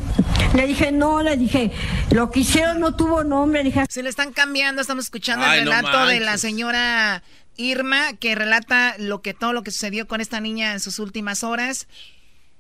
Le dije, no, le dije, lo que hicieron no tuvo nombre. Le dije, Se le están cambiando, estamos escuchando Ay, el no relato de la señora Irma, que relata lo que todo lo que sucedió con esta niña en sus últimas horas.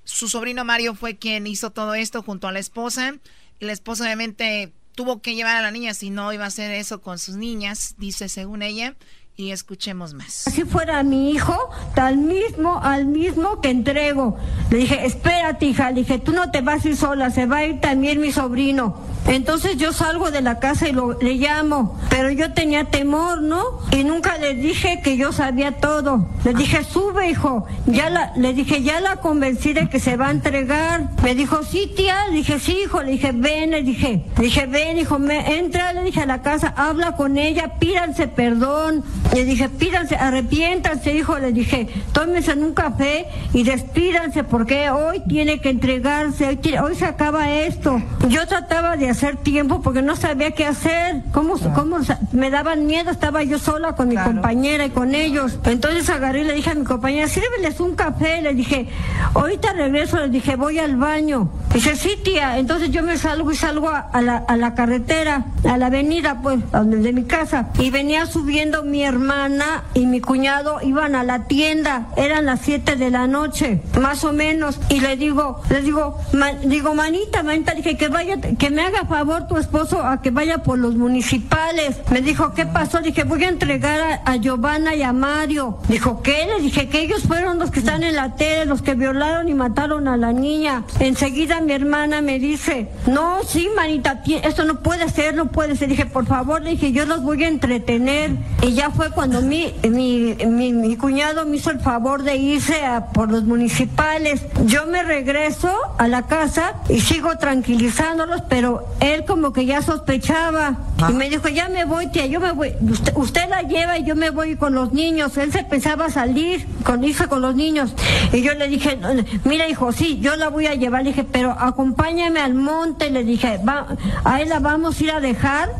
Su sobrino Mario fue quien hizo todo esto junto a la esposa. La esposa obviamente tuvo que llevar a la niña, si no iba a hacer eso con sus niñas, dice según ella. Y escuchemos más. si fuera mi hijo, tal mismo, al mismo que entrego. Le dije, espérate, hija, le dije, tú no te vas a ir sola, se va a ir también mi sobrino. Entonces yo salgo de la casa y lo, le llamo, pero yo tenía temor, ¿no? Y nunca le dije que yo sabía todo. Le dije, sube, hijo. Ya la, le dije, ya la convencí de que se va a entregar. Me dijo, sí, tía. Le dije, sí, hijo. Le dije, ven, le dije. Le dije, ven, hijo, me, entra, le dije a la casa, habla con ella, pídanse perdón. Le dije, pídanse, arrepiéntanse, hijo. Le dije, tómense en un café y despídanse porque hoy tiene que entregarse, hoy, tiene- hoy se acaba esto. Yo trataba de hacer tiempo porque no sabía qué hacer, cómo, cómo me daban miedo, estaba yo sola con mi compañera y con ellos. Entonces agarré y le dije a mi compañera, sírveles un café, le dije, ahorita regreso, le dije, voy al baño. Dice, sí, tía, entonces yo me salgo y salgo a, a la, a la carretera, a la avenida, pues, donde- de mi casa. Y venía subiendo mi hermana y mi cuñado, iban a la tienda, eran las 7 de la noche, más o menos. Y le digo, le digo, "Ma- digo, manita, manita, dije que vaya, que me haga favor tu esposo a que vaya por los municipales. Me dijo, ¿qué pasó? Dije, voy a entregar a, a Giovanna y a Mario. Dijo, ¿qué? Le dije que ellos fueron los que están en la tele, los que violaron y mataron a la niña. Enseguida mi hermana me dice, no, sí, manita, esto no puede ser, no puede ser. Dije, por favor, le dije, yo los voy a entretener. Y ya fue cuando mi, mi, mi, mi cuñado me hizo el favor de irse a, por los municipales. Yo me regreso a la casa y sigo tranquilizándolos, pero él como que ya sospechaba. Y me dijo, ya me voy, tía, yo me voy. Usted, usted la lleva y yo me voy con los niños. Él se pensaba salir con irse con los niños. Y yo le dije, "No, mira, hijo, sí, yo la voy a llevar. Le dije, pero acompáñame al monte. Le dije, va, ahí la vamos a ir a dejar.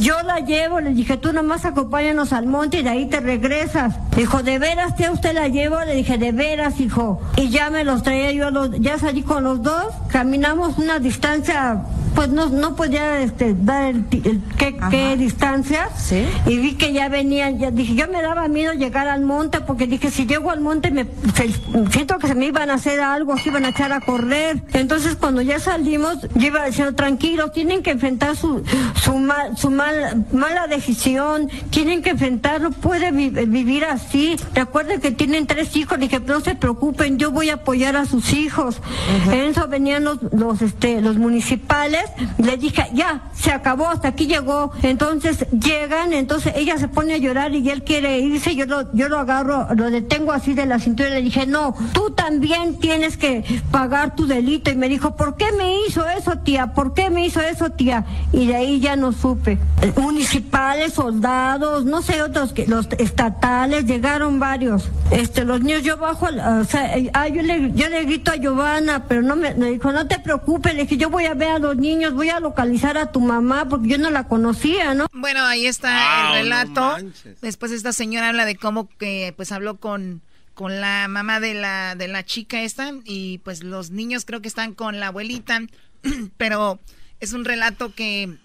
Yo la llevo. Le dije, tú nomás acompáñanos al monte y de ahí te regresas. Dijo, ¿de veras, tía, usted la llevo? Le dije, de veras, hijo. Y ya me los traía yo, los, ya salí con los dos. Caminamos una distancia pues no, no podía este, dar el, ti- el qué, qué distancia y vi que ya venían, ya dije, yo me daba miedo llegar al monte porque dije, si llego al monte me se- siento que se me iban a hacer algo, se iban a echar a correr. Entonces cuando ya salimos, yo iba diciendo, tranquilo, tienen que enfrentar su, su, mal, su mal, mala decisión, tienen que enfrentar, no puede vi- vivir así. Recuerden que tienen tres hijos, dije, no se preocupen, yo voy a apoyar a sus hijos. En eso venían los, los, este, los municipales, le dije, ya, se acabó, hasta aquí llegó. Entonces llegan, entonces ella se pone a llorar y él quiere irse, yo lo, yo lo agarro, lo detengo así de la cintura y le dije, no, tú también tienes que pagar tu delito. Y me dijo, ¿por qué me hizo eso, tía? ¿Por qué me hizo eso, tía? Y de ahí ya no supe. Municipales, soldados, no sé, otros que los estatales, llegaron varios. Este, los niños, yo bajo, o sea, yo le, yo le grito a Giovanna, pero no me, me dijo, no te preocupes, le dije, yo voy a ver a los niños, voy a localizar a tu mamá, porque yo no la conocía, ¿no? Bueno, ahí está Wow, el no relato. Después esta señora habla de cómo que pues habló con, con la mamá de la, de la chica esta y pues los niños creo que están con la abuelita, pero es un relato que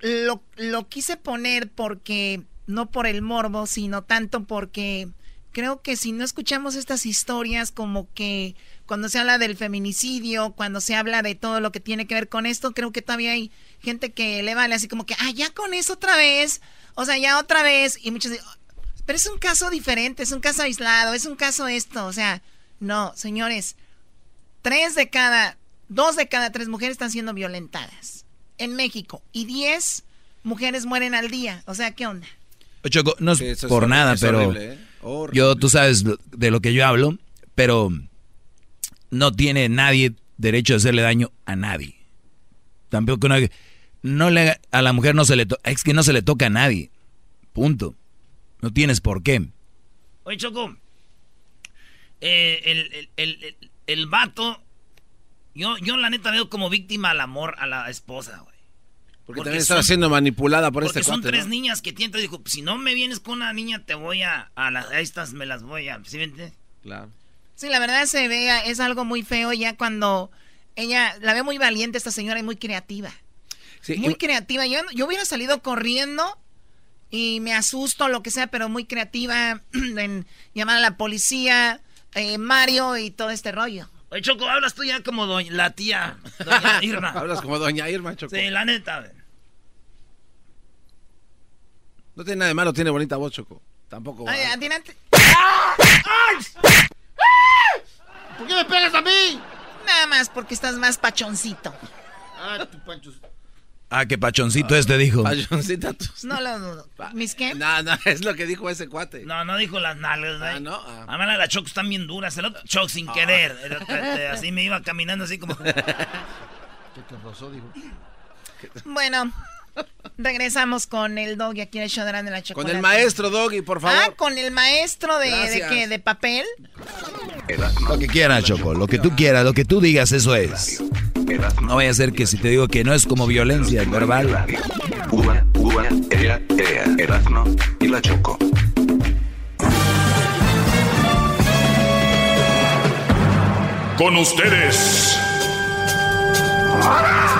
lo, lo quise poner porque no por el morbo, sino tanto porque creo que si no escuchamos estas historias como que cuando se habla del feminicidio, cuando se habla de todo lo que tiene que ver con esto, creo que todavía hay gente que le vale así como que, ah, ya con eso otra vez, o sea, ya otra vez, y muchos dicen, pero es un caso diferente, es un caso aislado, es un caso esto, o sea, no, señores, tres de cada, dos de cada tres mujeres están siendo violentadas en México y diez mujeres mueren al día, o sea, ¿qué onda? Choco, no es Sí, eso es por horrible, nada, pero horrible, ¿eh? Horrible. yo, tú sabes de lo que yo hablo, pero no tiene nadie derecho a hacerle daño a nadie. Tampoco no, no le, a la mujer no se le to- es que no se le toca a nadie. Punto. No tienes por qué. Oye, Choco. eh, el, el, el, el- el vato. Yo, yo la neta veo como víctima al amor a la esposa, güey. Porque, también estaba siendo manipulada por porque este son cuate, tres ¿no? niñas que tienen. Dijo, si no me vienes con una niña, te voy a. A, las, a estas me las voy a. ¿Sí me entiendes? Claro. Sí, la verdad se ve, es algo muy feo ya cuando ella la veo muy valiente esta señora y muy creativa. muy creativa. Yo, yo hubiera salido corriendo y me asusto, lo que sea, pero muy creativa en llamar a la policía, eh, Mario y todo este rollo. Oye, Choco, hablas tú ya como doña, la tía, doña Irma. hablas como doña Irma, Choco. Sí, la neta. No tiene nada de malo, tiene bonita voz, Choco. Tampoco. Ay, adelante. ¿Por qué me pegas a mí? Nada más porque estás más pachoncito. Ah, tu pancho. Ah, que pachoncito este dijo. Pachoncita tú. No lo dudo. ¿Mis qué? No, no, es lo que dijo ese cuate. No, no dijo las nalgas, Ah, no. Ah. Además, las Choco están bien duras. El otro Choco sin querer. El otro, eh, así me iba caminando así como... ¿Qué te rozó, dijo? Bueno, regresamos con el doggy aquí en el show de la Con chocolate. el maestro Doggy, por favor. Ah, con el maestro de, de qué, de papel. Lo que quieras, Choco, lo que tú quieras, lo que tú digas, eso es. No vaya a ser que si te digo que no es como violencia verbal. Uva, uva, ea, ea, Erasmo y la Choco. Con ustedes. El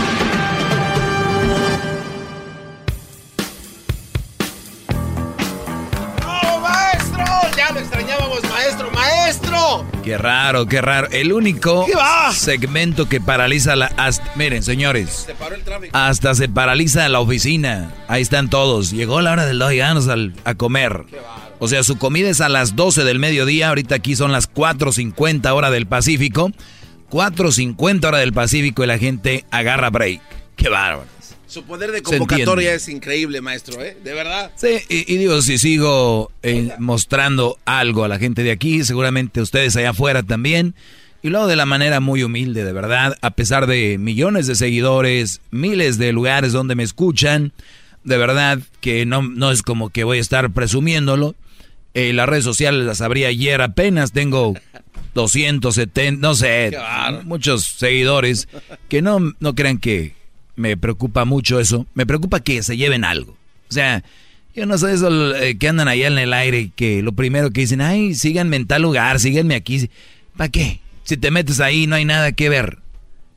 Ya lo extrañábamos, maestro, maestro. Qué raro, qué raro. El único segmento que paraliza la... hasta- miren, señores. Se paró el tráfico. Hasta se paraliza la oficina. Ahí están todos. Llegó la hora del doggy, vámonos al- a comer. O sea, su comida es a las 12 del mediodía. Ahorita aquí son las 4.50 hora del Pacífico. 4.50 hora del Pacífico y la gente agarra break. Qué bárbaro. Su poder de convocatoria es increíble, maestro, ¿eh? De verdad. Sí, y, y digo, si sigo eh, mostrando algo a la gente de aquí, seguramente ustedes allá afuera también. Y luego de la manera muy humilde, de verdad, a pesar de millones de seguidores, miles de lugares donde me escuchan, de verdad que no, no es como que voy a estar presumiéndolo. Eh, las redes sociales las abrí ayer apenas, tengo 270, no sé, muchos seguidores, que no, no crean que me preocupa mucho eso, me preocupa que se lleven algo. O sea, yo no sé eso eh, que andan allá en el aire, que lo primero que dicen, ay, síganme en tal lugar, síganme aquí. ¿Para qué? Si te metes ahí no hay nada que ver.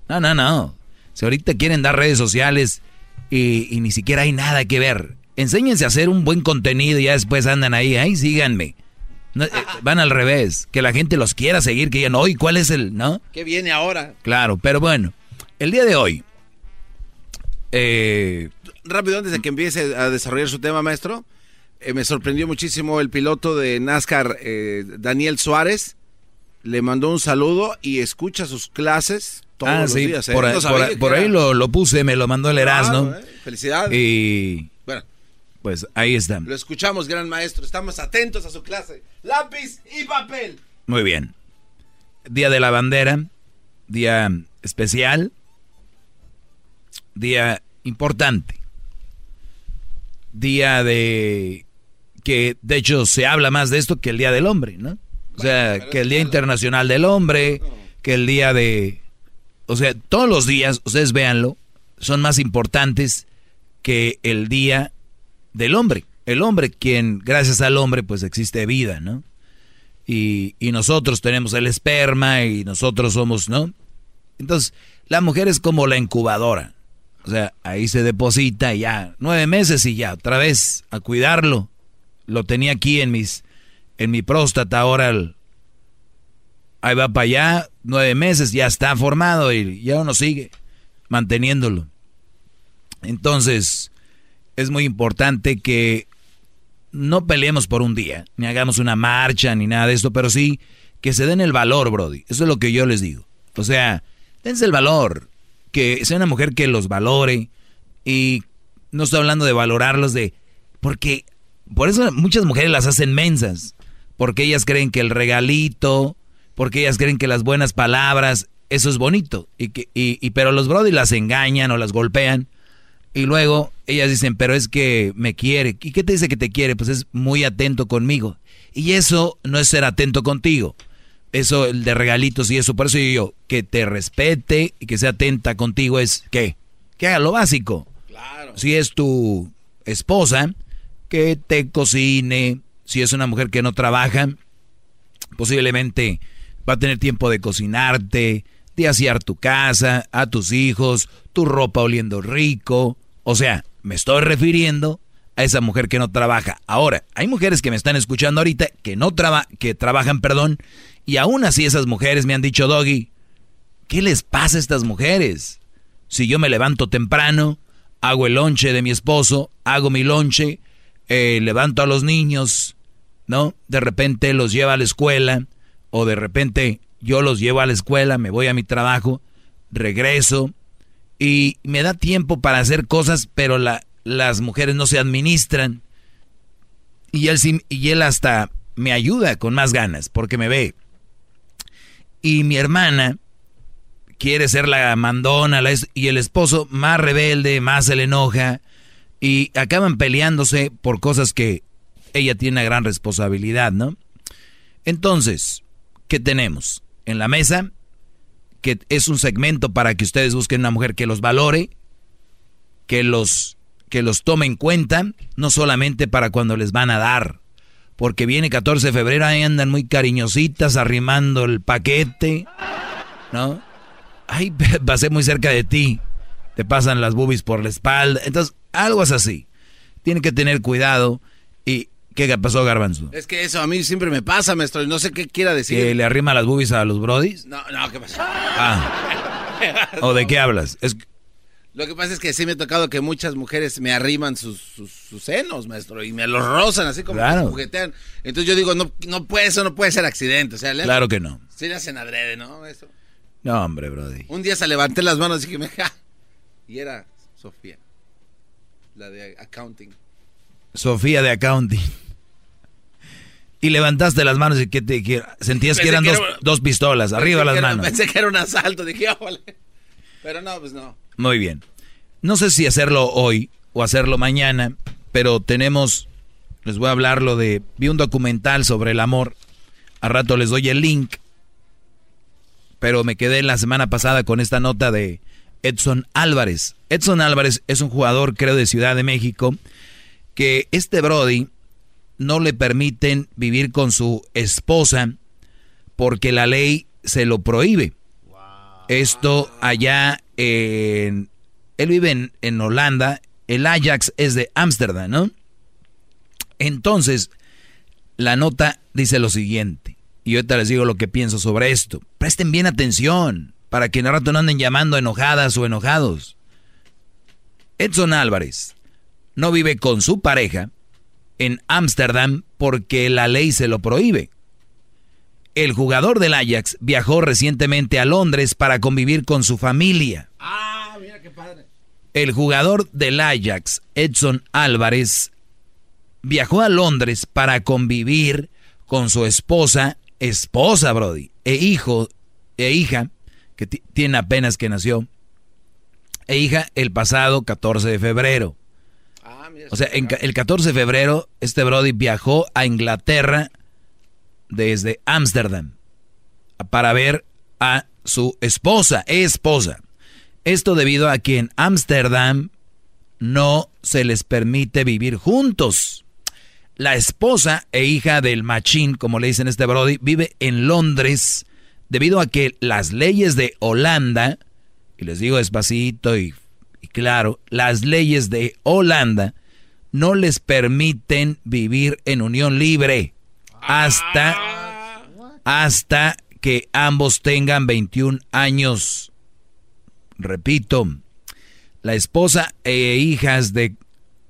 No, no, no. Si ahorita quieren dar redes sociales y, y ni siquiera hay nada que ver. Enséñense a hacer un buen contenido y ya después andan ahí, ay, síganme. No, eh, van al revés, que la gente los quiera seguir, que digan, hoy, ¿cuál es el, no? ¿Qué viene ahora? Claro, pero bueno, el día de hoy, eh, Rápido, antes de que empiece a desarrollar su tema, maestro, eh, me sorprendió muchísimo el piloto de NASCAR, eh, Daniel Suárez. Le mandó un saludo y escucha sus clases todos ah, los sí, días. ¿eh? por, No ahí- por por lo, lo puse, me lo mandó el Erasmo. Claro. Felicidades. Y Bueno, pues ahí está. lo escuchamos, gran maestro. Estamos atentos a su clase. Lápiz y papel. Muy bien. Día de la bandera, día especial, día importante. Día de que de hecho se habla más de esto que el Día del Hombre, ¿no? O sea, que el Día Internacional del Hombre, que el día de o sea, todos los días, ustedes véanlo, son más importantes que el día del hombre. El hombre, quien gracias al hombre pues existe vida, ¿no? y, y nosotros tenemos el esperma y nosotros somos, ¿no? Entonces, la mujer es como la incubadora. O sea, ahí se deposita y ya, nueve meses y ya, otra vez, a cuidarlo. Lo tenía aquí en mis, en mi próstata, ahora el- ahí va para allá, nueve meses, ya está formado y ya uno sigue manteniéndolo. Entonces, es muy importante que no peleemos por un día, ni hagamos una marcha, ni nada de esto, pero sí que se den el valor, Brody. Eso es lo que yo les digo. O sea, dense el valor, que sea una mujer que los valore y no estoy hablando de valorarlos de... Porque por eso muchas mujeres las hacen mensas, porque ellas creen que el regalito, porque ellas creen que las buenas palabras, eso es bonito, y que, y, y- pero los Brody las engañan o las golpean. Y luego ellas dicen, pero es que me quiere. ¿Y qué te dice que te quiere? Pues es muy atento conmigo. Y eso no es ser atento contigo. Eso el de regalitos y eso. Por eso yo, que te respete y que sea atenta contigo es que, que haga lo básico. Claro. Si es tu esposa, que te cocine. Si es una mujer que no trabaja, posiblemente va a tener tiempo de cocinarte, de asear tu casa, a tus hijos, tu ropa oliendo rico. O sea, me estoy refiriendo a esa mujer que no trabaja. Ahora, hay mujeres que me están escuchando ahorita que no traba que trabajan, perdón, y aún así esas mujeres me han dicho, Doggy, ¿qué les pasa a estas mujeres? Si yo me levanto temprano, hago el lonche de mi esposo, hago mi lonche, eh, levanto a los niños, ¿no? De repente los lleva a la escuela, o de repente yo los llevo a la escuela, me voy a mi trabajo, regreso, y me da tiempo para hacer cosas, pero la, las mujeres no se administran. Y él, y él hasta me ayuda con más ganas, porque me ve. Y mi hermana quiere ser la mandona, y el esposo más rebelde, más se le enoja, y acaban peleándose por cosas que ella tiene una gran responsabilidad, ¿no? Entonces, ¿qué tenemos? En la mesa, que es un segmento para que ustedes busquen una mujer que los valore, que los que los tome en cuenta, no solamente para cuando les van a dar, porque viene 14 de febrero, ahí andan muy cariñositas arrimando el paquete, ¿no? Ay, pasé muy cerca de ti, te pasan las boobies por la espalda, entonces algo es así. Tienen que tener cuidado y ¿qué pasó, Garbanzo? Es que eso a mí siempre me pasa, maestro, y no sé qué quiera decir. ¿Que le arrima las boobies a los brodis? No, no, ¿qué pasó? Ah. ¿O de qué hablas? Es lo que pasa es que sí me ha tocado que muchas mujeres me arriman sus, senos, maestro, y me los rozan así como que se juguetean. Entonces yo digo, no, no puede, eso no puede ser accidente. O sea, claro que no. Sí le hacen adrede, ¿no? Eso. No, hombre, brody. Un día se levanté las manos y que me... Ja, y era Sofía, la de accounting. Sofía de accounting. Y levantaste las manos y que te sentías que eran dos, pistolas, arriba las manos. Pensé que era un asalto, dije, vale. Pero no, pues no. Muy bien. No sé si hacerlo hoy o hacerlo mañana, pero tenemos, les voy a hablar lo de, vi un documental sobre el amor, a rato les doy el link, pero me quedé la semana pasada con esta nota de Edson Álvarez. Edson Álvarez es un jugador, creo, de Ciudad de México, que este Brody no le permiten vivir con su esposa porque la ley se lo prohíbe. Esto allá en... Él vive en, Holanda, el Ajax es de Ámsterdam, ¿no? Entonces, la nota dice lo siguiente, y ahorita les digo lo que pienso sobre esto. Presten bien atención, para que en rato no anden llamando enojadas o enojados. Edson Álvarez no vive con su pareja en Ámsterdam porque la ley se lo prohíbe. El jugador del Ajax viajó recientemente a Londres para convivir con su familia. Ah, mira qué padre. El jugador del Ajax, Edson Álvarez, viajó a Londres para convivir con su esposa, esposa, Brody, e hijo, e hija, que tiene apenas que nació, e hija el pasado 14 de febrero. Ah, o sea, el 14 de febrero, este Brody viajó a Inglaterra desde Ámsterdam para ver a su esposa, esposa. Esto debido a que en Ámsterdam no se les permite vivir juntos. La esposa e hija del machín, como le dicen este Brody, vive en Londres debido a que las leyes de Holanda, y les digo despacito y, y claro, las leyes de Holanda no les permiten vivir en unión libre hasta, hasta que ambos tengan 21 años. Repito, la esposa e hijas de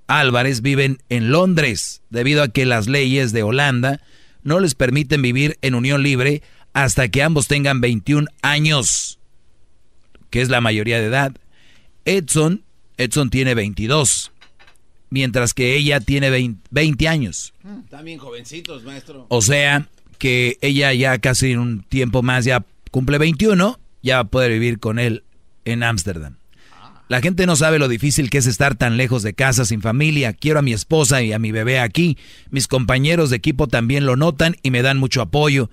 Álvarez viven en Londres debido a que las leyes de Holanda no les permiten vivir en unión libre hasta que ambos tengan 21 años, que es la mayoría de edad. Edson, Edson tiene 22 mientras que ella tiene 20, años. Están bien jovencitos, maestro. O sea, que ella ya casi en un tiempo más ya cumple 21, ya va a poder vivir con él en Ámsterdam. La gente no sabe lo difícil que es estar tan lejos de casa sin familia. Quiero a mi esposa y a mi bebé aquí. Mis compañeros de equipo también lo notan y me dan mucho apoyo.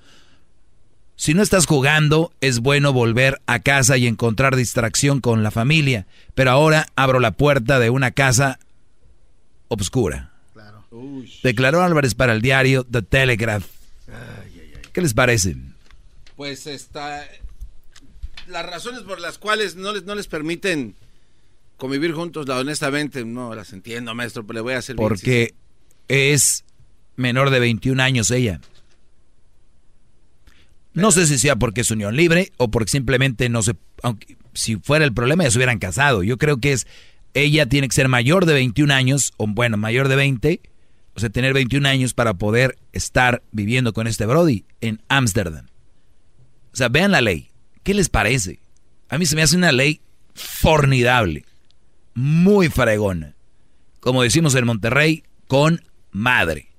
Si no estás jugando, es bueno volver a casa y encontrar distracción con la familia. Pero ahora abro la puerta de una casa obscura. Declaró Álvarez para el diario The Telegraph. ¿Qué les parece? Pues está... Las razones por las cuales no les, no les permiten convivir juntos, la, honestamente, no las entiendo, maestro, pero le voy a hacer... Porque es menor de 21 años ella. No sé si sea porque es unión libre o porque simplemente no se... Aunque si fuera el problema ya se hubieran casado. Yo creo que es... Ella tiene que ser mayor de 21 años, o bueno, mayor de 20, o sea, tener 21 años para poder estar viviendo con este Brody en Ámsterdam. O sea, vean la ley. ¿Qué les parece? A mí se me hace una ley formidable, muy fregona. Como decimos en Monterrey, con madre.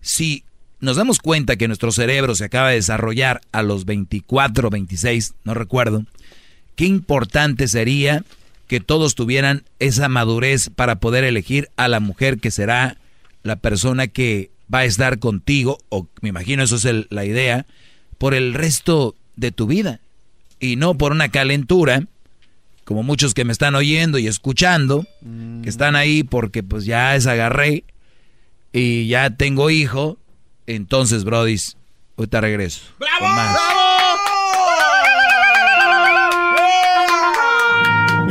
Si nos damos cuenta que nuestro cerebro se acaba de desarrollar a los 24, 26, no recuerdo, qué importante sería que todos tuvieran esa madurez para poder elegir a la mujer que será la persona que va a estar contigo, o me imagino eso es la idea, por el resto de tu vida. Y no por una calentura, como muchos que me están oyendo y escuchando, que están ahí porque pues ya es agarré y ya tengo hijo. Entonces, Brodis, ahorita regreso. ¡Bravo!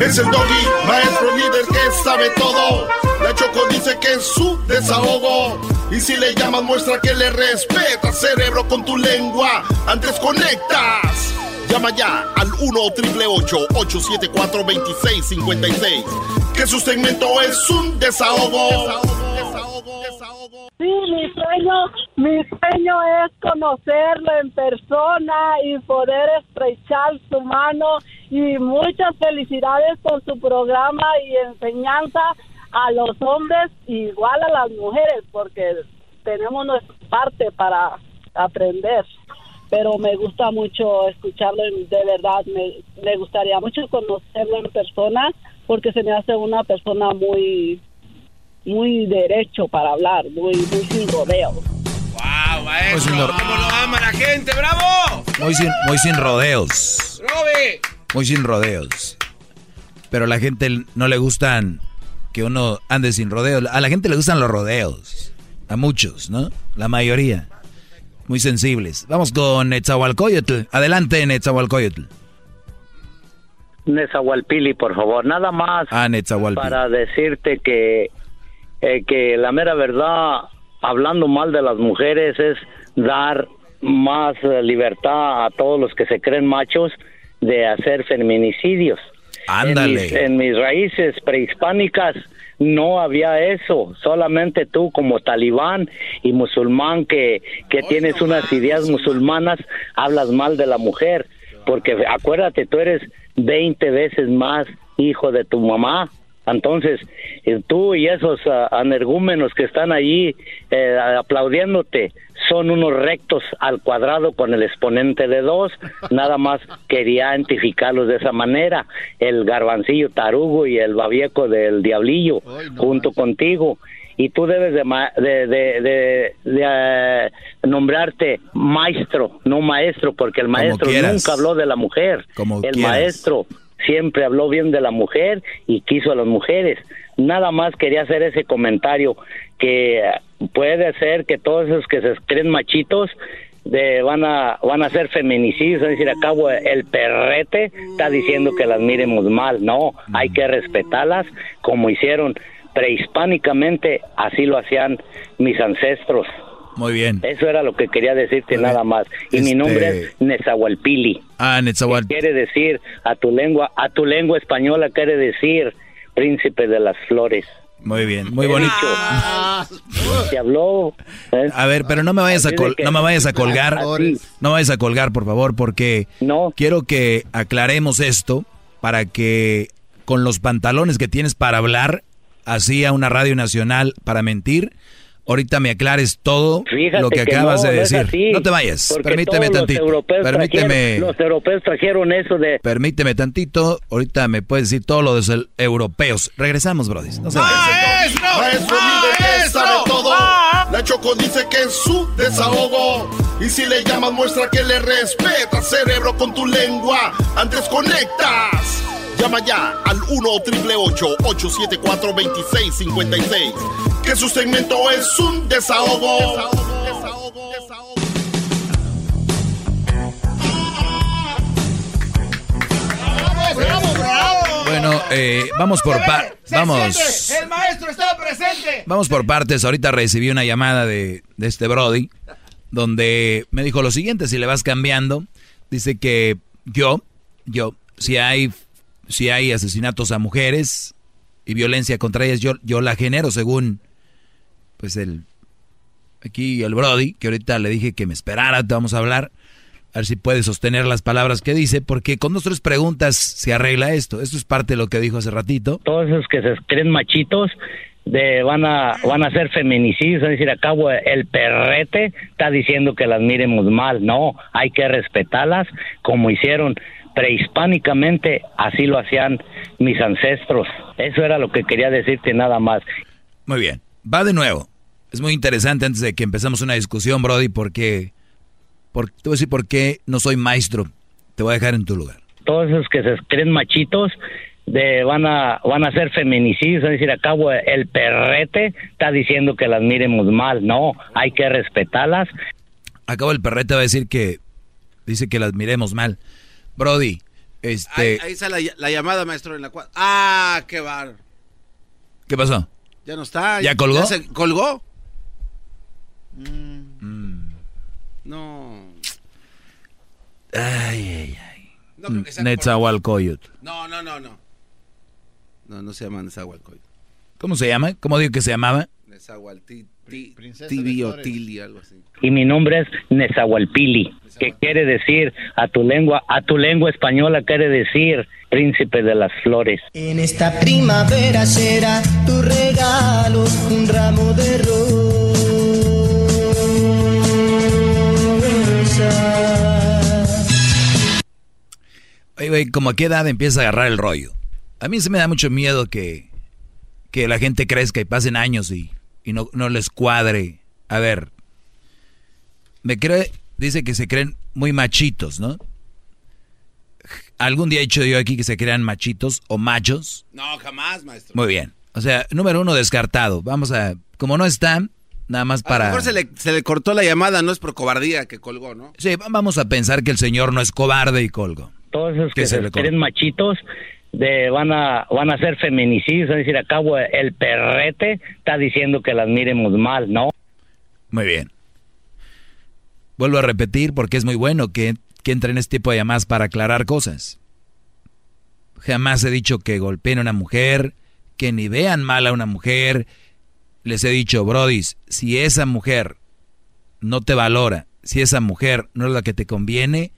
Es el doggy, maestro líder que sabe todo. La Choco dice que es su desahogo. Y si le llamas, muestra que le respeta, cerebro, con tu lengua. Antes conectas. Llama ya al 1-888-874-2656. Que su segmento es un desahogo. Sí, mi sueño, mi sueño es conocerlo en persona y poder estrechar su mano y muchas felicidades por su programa y enseñanza a los hombres igual a las mujeres porque tenemos nuestra parte para aprender pero me gusta mucho escucharlo de verdad me, me gustaría mucho conocerlo en persona porque se me hace una persona muy muy derecho para hablar muy muy sin rodeos ¡Wow, maestro! ¿Cómo lo ama la gente? ¡Bravo! Muy sin, muy sin rodeos. ¡Robe! Muy sin rodeos. Pero a la gente no le gustan que uno ande sin rodeos. A la gente le gustan los rodeos. A muchos, ¿no? La mayoría. Muy sensibles. Vamos con Netzahualcoyotl. Adelante, Netzahualcoyotl. Nezahualpili, por favor. Nada más Ah, Netzahualpili. para decirte que, eh, que la mera verdad, hablando mal de las mujeres, es dar más eh, libertad a todos los que se creen machos de hacer feminicidios. Ándale. En mis, en mis raíces prehispánicas no había eso, solamente tú como talibán y musulmán que, que tienes unas ideas musulmanas, hablas mal de la mujer, porque acuérdate, tú eres 20 veces más hijo de tu mamá. Entonces, eh, tú y esos ah, anergúmenos que están allí eh, aplaudiéndote son unos rectos al cuadrado con el exponente de dos. Nada más quería identificarlos de esa manera. El garbancillo tarugo y el babieco del diablillo junto contigo. Y tú debes de, ma- de, de, de- de, eh, nombrarte maestro, no maestro, porque el maestro nunca habló de la mujer. Como el quieras. maestro siempre habló bien de la mujer y quiso a las mujeres. Nada más quería hacer ese comentario que puede ser que todos esos que se creen machitos de, van a van a ser feminicidios, es decir, acabo el perrete está diciendo que las miremos mal, no, hay que respetarlas como hicieron prehispánicamente, así lo hacían mis ancestros. Muy bien. Eso era lo que quería decirte nada más. Y mi Este- nombre es Nezahualpili. Ah, Netzahual. Quiere decir a tu lengua, a tu lengua española quiere decir príncipe de las flores. Muy bien, muy bonito. Se habló. ¿eh? A ver, pero no me vayas a col- no me vayas a colgar. No me vayas a colgar, por favor, porque quiero que aclaremos esto para que con los pantalones que tienes para hablar así a una radio nacional para mentir, ahorita me aclares todo Fíjate lo que, que acabas no, de no decir. así, no te vayas, porque permíteme todos tantito. Los europeos, Permíteme. trajeron, los europeos trajeron eso de... Permíteme tantito, ahorita me puedes decir todo lo de los europeos. Regresamos, Brody. No se. ¡Maestro! ¡Maestro líder que sabe todo! La Choco dice que es su desahogo. Y si le llamas, muestra que le respeta, cerebro, con tu lengua. Antes conectas. Llama ya al 1-888-874-2656. Que su segmento es un desahogo. Desahogo, desahogo, desahogo. Bueno, eh, vamos por pa- vamos. El maestro estaba presente. Vamos por partes. Ahorita recibí una llamada de, de este Brody donde me dijo lo siguiente, si le vas cambiando, dice que yo, yo, si hay, si hay asesinatos a mujeres y violencia contra ellas, yo, yo la genero según, pues el, aquí el Brody, que ahorita le dije que me esperara, te vamos a hablar, a ver si puede sostener las palabras que dice, porque con dos tres preguntas se arregla esto. Esto es parte de lo que dijo hace ratito. Todos esos que se creen machitos de van a van a ser feminicidios, es decir, acabo el perrete está diciendo que las miremos mal, no, hay que respetarlas como hicieron prehispánicamente, así lo hacían mis ancestros. Eso era lo que quería decirte nada más. Muy bien, va de nuevo. Es muy interesante antes de que empezamos una discusión, Brody, porque, por, te voy a decir por qué no soy maestro. Te voy a dejar en tu lugar. Todos esos que se creen machitos de van a van a ser feminicidios, es decir, acabo el perrete está diciendo que las miremos mal, no, hay que respetarlas. Acabo el perrete va a decir que dice que las miremos mal. Brody, este, Ahí, ahí está la, la llamada, maestro, en la cual... Ah, qué bar. ¿qué pasó? Ya no está. ¿Ya colgó? se colgó. Mm. No. Ay, ay, ay. No creo que sea Netzahualcoyot. No, no, no, no. No, no se llama Nezahualcóyotl. ¿Cómo se llama? ¿Cómo digo que se llamaba? Tibi o Tili, algo así. Y mi nombre es Nezahualpili, que quiere decir a tu lengua, a tu lengua española quiere decir príncipe de las flores. En esta primavera será tu regalo un ramo de rosas. Oye, güey, como a qué edad empieza a agarrar el rollo. A mí se me da mucho miedo que, que la gente crezca y pasen años y, y no, no les cuadre. A ver, me cree, dice que se creen muy machitos, ¿no? ¿Algún día he dicho yo aquí que se crean machitos o machos? No, jamás, maestro. Muy bien. O sea, número uno, descartado. Vamos a, como no están, nada más A lo para... mejor se le, se le cortó la llamada, no es por cobardía que colgó, ¿no? Sí, vamos a pensar que el señor no es cobarde y colgo. Todos esos Que que se se le creen machitos de van a van a ser feminicidios, es decir, acabo el perrete está diciendo que las miremos mal, no. Muy bien. Vuelvo a repetir porque es muy bueno que, que entren este tipo de llamadas para aclarar cosas. Jamás he dicho que golpeen a una mujer, que ni vean mal a una mujer. Les he dicho, brodis, si esa mujer no te valora, si esa mujer no es la que te conviene,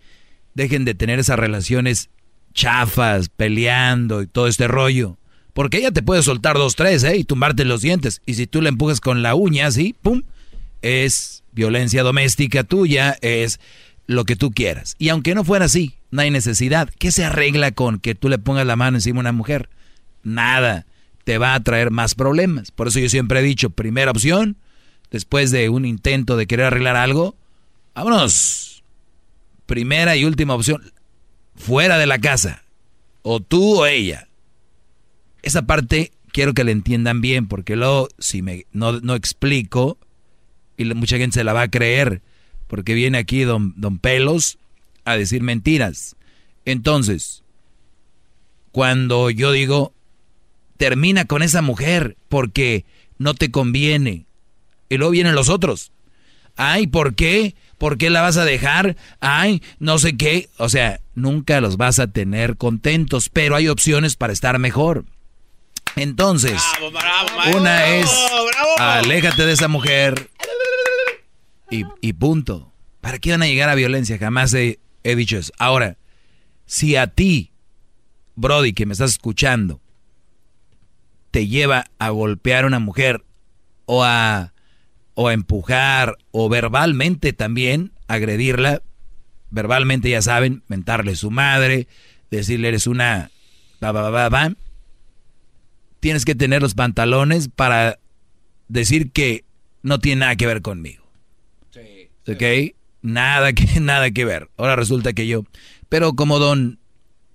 dejen de tener esas relaciones chafas, peleando y todo este rollo. Porque ella te puede soltar dos, tres, ¿eh? Y tumbarte los dientes. Y si tú le empujas con la uña, así, pum, es violencia doméstica tuya, es lo que tú quieras. Y aunque no fuera así, no hay necesidad. ¿Qué se arregla con que tú le pongas la mano encima a una mujer? Nada. Te va a traer más problemas. Por eso yo siempre he dicho, primera opción, después de un intento de querer arreglar algo, vámonos. Primera y última opción, fuera de la casa. O tú o ella. Esa parte quiero que la entiendan bien, porque luego si me no, no explico, y mucha gente se la va a creer, porque viene aquí don, don Pelos a decir mentiras. Entonces, cuando yo digo, termina con esa mujer porque no te conviene, y luego vienen los otros. Ay, ¿por qué? ¿Por qué la vas a dejar? Ay, no sé qué. O sea, nunca los vas a tener contentos, pero hay opciones para estar mejor. Entonces, una es, aléjate de esa mujer y, y punto. ¿Para qué van a llegar a violencia? Jamás he, he dicho eso. Ahora, si a ti, Brody, que me estás escuchando, te lleva a golpear a una mujer o a, o a empujar o verbalmente también agredirla, verbalmente ya saben, mentarle su madre, decirle eres una... ba, ba, ba, tienes que tener los pantalones para decir que no tiene nada que ver conmigo. ¿Ok? Nada que, nada que ver. Ahora resulta que yo. Pero como don,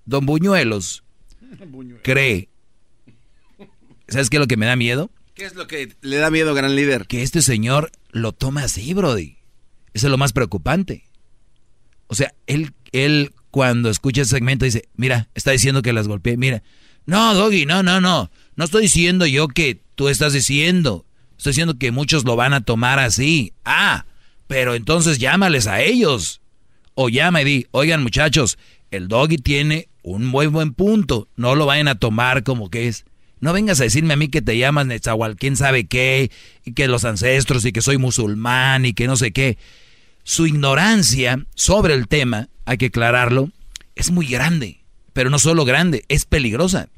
don Buñuelos cree. ¿Sabes qué es lo que me da miedo? ¿Qué es lo que le da miedo, gran líder? Que este señor lo toma así, Brody. Eso es lo más preocupante. O sea, él, él cuando escucha ese segmento dice, mira, está diciendo que las golpeé, mira. No, Doggy, no, no, no. No estoy diciendo yo que tú estás diciendo. Estoy diciendo que muchos lo van a tomar así. Ah, pero entonces llámales a ellos. O llama y di, oigan muchachos, el doggy tiene un muy buen punto. No lo vayan a tomar como que es. No vengas a decirme a mí que te llamas Nezahual, quién sabe qué, y que los ancestros, y que soy musulmán, y que no sé qué. Su ignorancia sobre el tema, hay que aclararlo, es muy grande. Pero no solo grande, es peligrosa.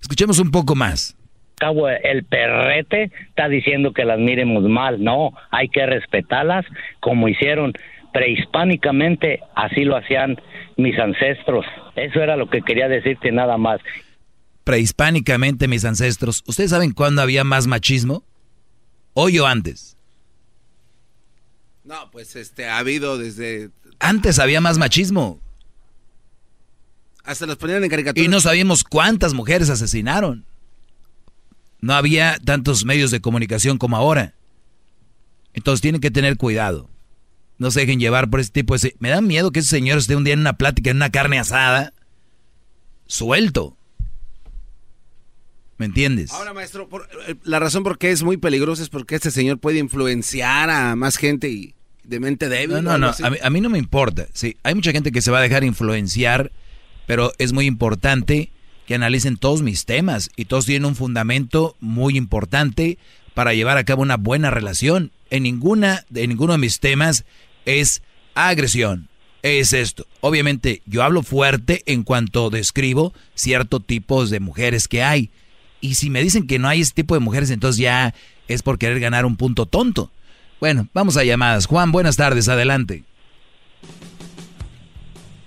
Escuchemos un poco más cabo el perrete está diciendo que las miremos mal. No, hay que respetarlas como hicieron prehispánicamente, así lo hacían mis ancestros. Eso era lo que quería decirte nada más. Prehispánicamente mis ancestros, ¿ustedes saben cuándo había más machismo? ¿Hoy o antes? No, pues este ha habido desde antes había más machismo. Hasta los ponían en caricatura. Y no sabíamos cuántas mujeres asesinaron. No había tantos medios de comunicación como ahora. Entonces tienen que tener cuidado. No se dejen llevar por ese tipo de... Me da miedo que ese señor esté un día en una plática, en una carne asada, suelto. ¿Me entiendes? Ahora, maestro, eh, la razón por qué es muy peligroso es porque este señor puede influenciar a más gente y de mente débil. No, no, no. A mí, a mí, no me importa. Sí, hay mucha gente que se va a dejar influenciar, pero es muy importante que analicen todos mis temas y todos tienen un fundamento muy importante para llevar a cabo una buena relación. En ninguna de ninguno de mis temas es agresión. Es esto. Obviamente yo hablo fuerte en cuanto describo ciertos tipos de mujeres que hay. Y si me dicen que no hay ese tipo de mujeres, entonces ya es por querer ganar un punto tonto. Bueno, vamos a llamadas. Juan, buenas tardes, adelante.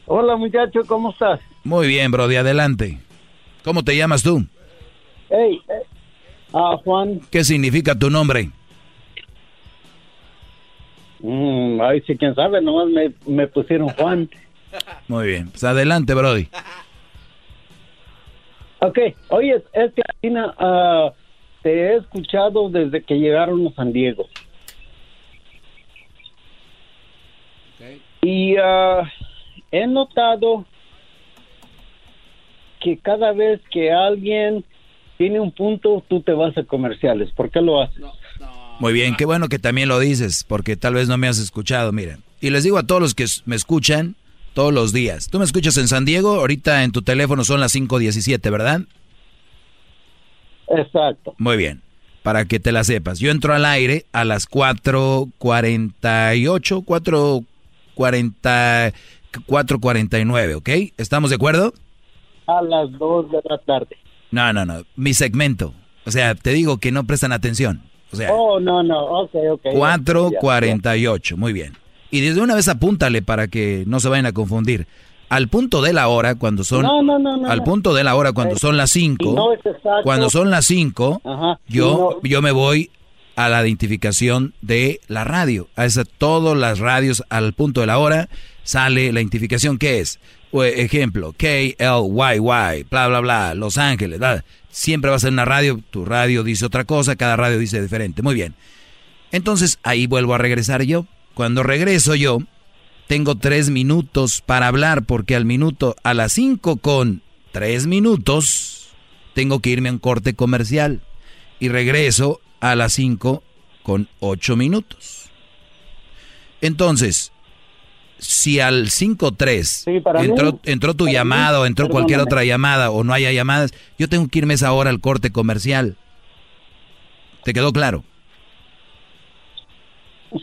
Hola muchacho, ¿cómo estás? Muy bien, Brody, adelante. ¿Cómo te llamas tú? Hey, eh, ah, Juan. ¿Qué significa tu nombre? Mm, ay, sí, quién sabe, nomás me, pusieron Juan. Muy bien, pues adelante, Brody. Ok, oye, es que uh, te he escuchado desde que llegaron a San Diego. Y uh, he notado que cada vez que alguien tiene un punto, tú te vas a comerciales. ¿Por qué lo haces? Muy bien, qué bueno que también lo dices, porque tal vez no me has escuchado, mira. Y les digo a todos los que me escuchan todos los días. Tú me escuchas en San Diego, ahorita en tu teléfono son las 5.17, ¿verdad? Exacto. Muy bien, para que te la sepas. Yo entro al aire a las 4.48, 4.40, 4.49, ¿ok? ¿Estamos de acuerdo? a las 2 de la tarde. No, no, no. Mi segmento. O sea, te digo que no prestan atención. O sea, oh, no, no. Ok, ok. 4.48. Muy bien. Y desde una vez apúntale para que no se vayan a confundir. Al punto de la hora, cuando son. No, no, no, al punto de la hora, cuando son las 5. cuando son las 5, yo, yo me voy a la identificación de la radio. A esa, todas las radios al punto de la hora sale la identificación que es ejemplo, K-L-Y-Y, bla, bla, bla, Los Ángeles, siempre va a ser una radio, tu radio dice otra cosa, cada radio dice diferente. Muy bien. Entonces ahí vuelvo a regresar yo. Cuando regreso yo, tengo tres minutos para hablar, porque al minuto, a las cinco con tres minutos, tengo que irme a un corte comercial. Y regreso a las cinco con ocho minutos. Entonces, si al 5-3 entró, entró tu llamada o entró cualquier otra llamada o no haya llamadas, yo tengo que irme esa hora al corte comercial. ¿Te quedó claro?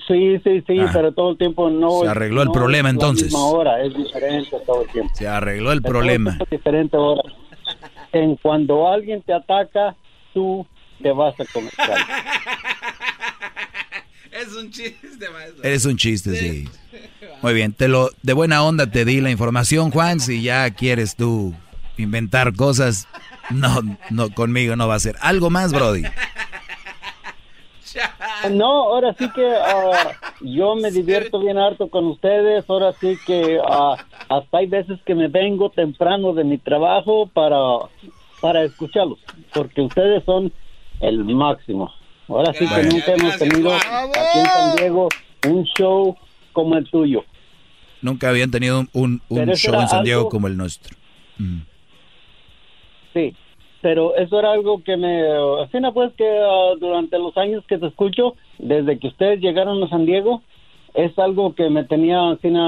Sí, sí, sí, ah. pero todo el tiempo no. Se arregló el problema entonces. hora, es diferente todo el tiempo. Se arregló el problema. Es diferente hora. En cuando alguien te ataca, tú te vas a comercial. es un chiste, maestro. Eres un chiste, sí. Muy bien, te lo de buena onda te di la información, Juan. Si ya quieres tú inventar cosas, no, no conmigo no va a ser. Algo más, Brody. No, ahora sí que ah, yo me divierto bien harto con ustedes. Ahora sí que ah, hasta hay veces que me vengo temprano de mi trabajo para, para escucharlos, porque ustedes son el máximo. Ahora sí que nunca hemos tenido aquí en San Diego un show como el tuyo. Nunca habían tenido un, un, show en San Diego algo- como el nuestro. Mm. Sí, pero eso era algo que me... No pues que ah, durante los años que te escucho, desde que ustedes llegaron a San Diego, es algo que me tenía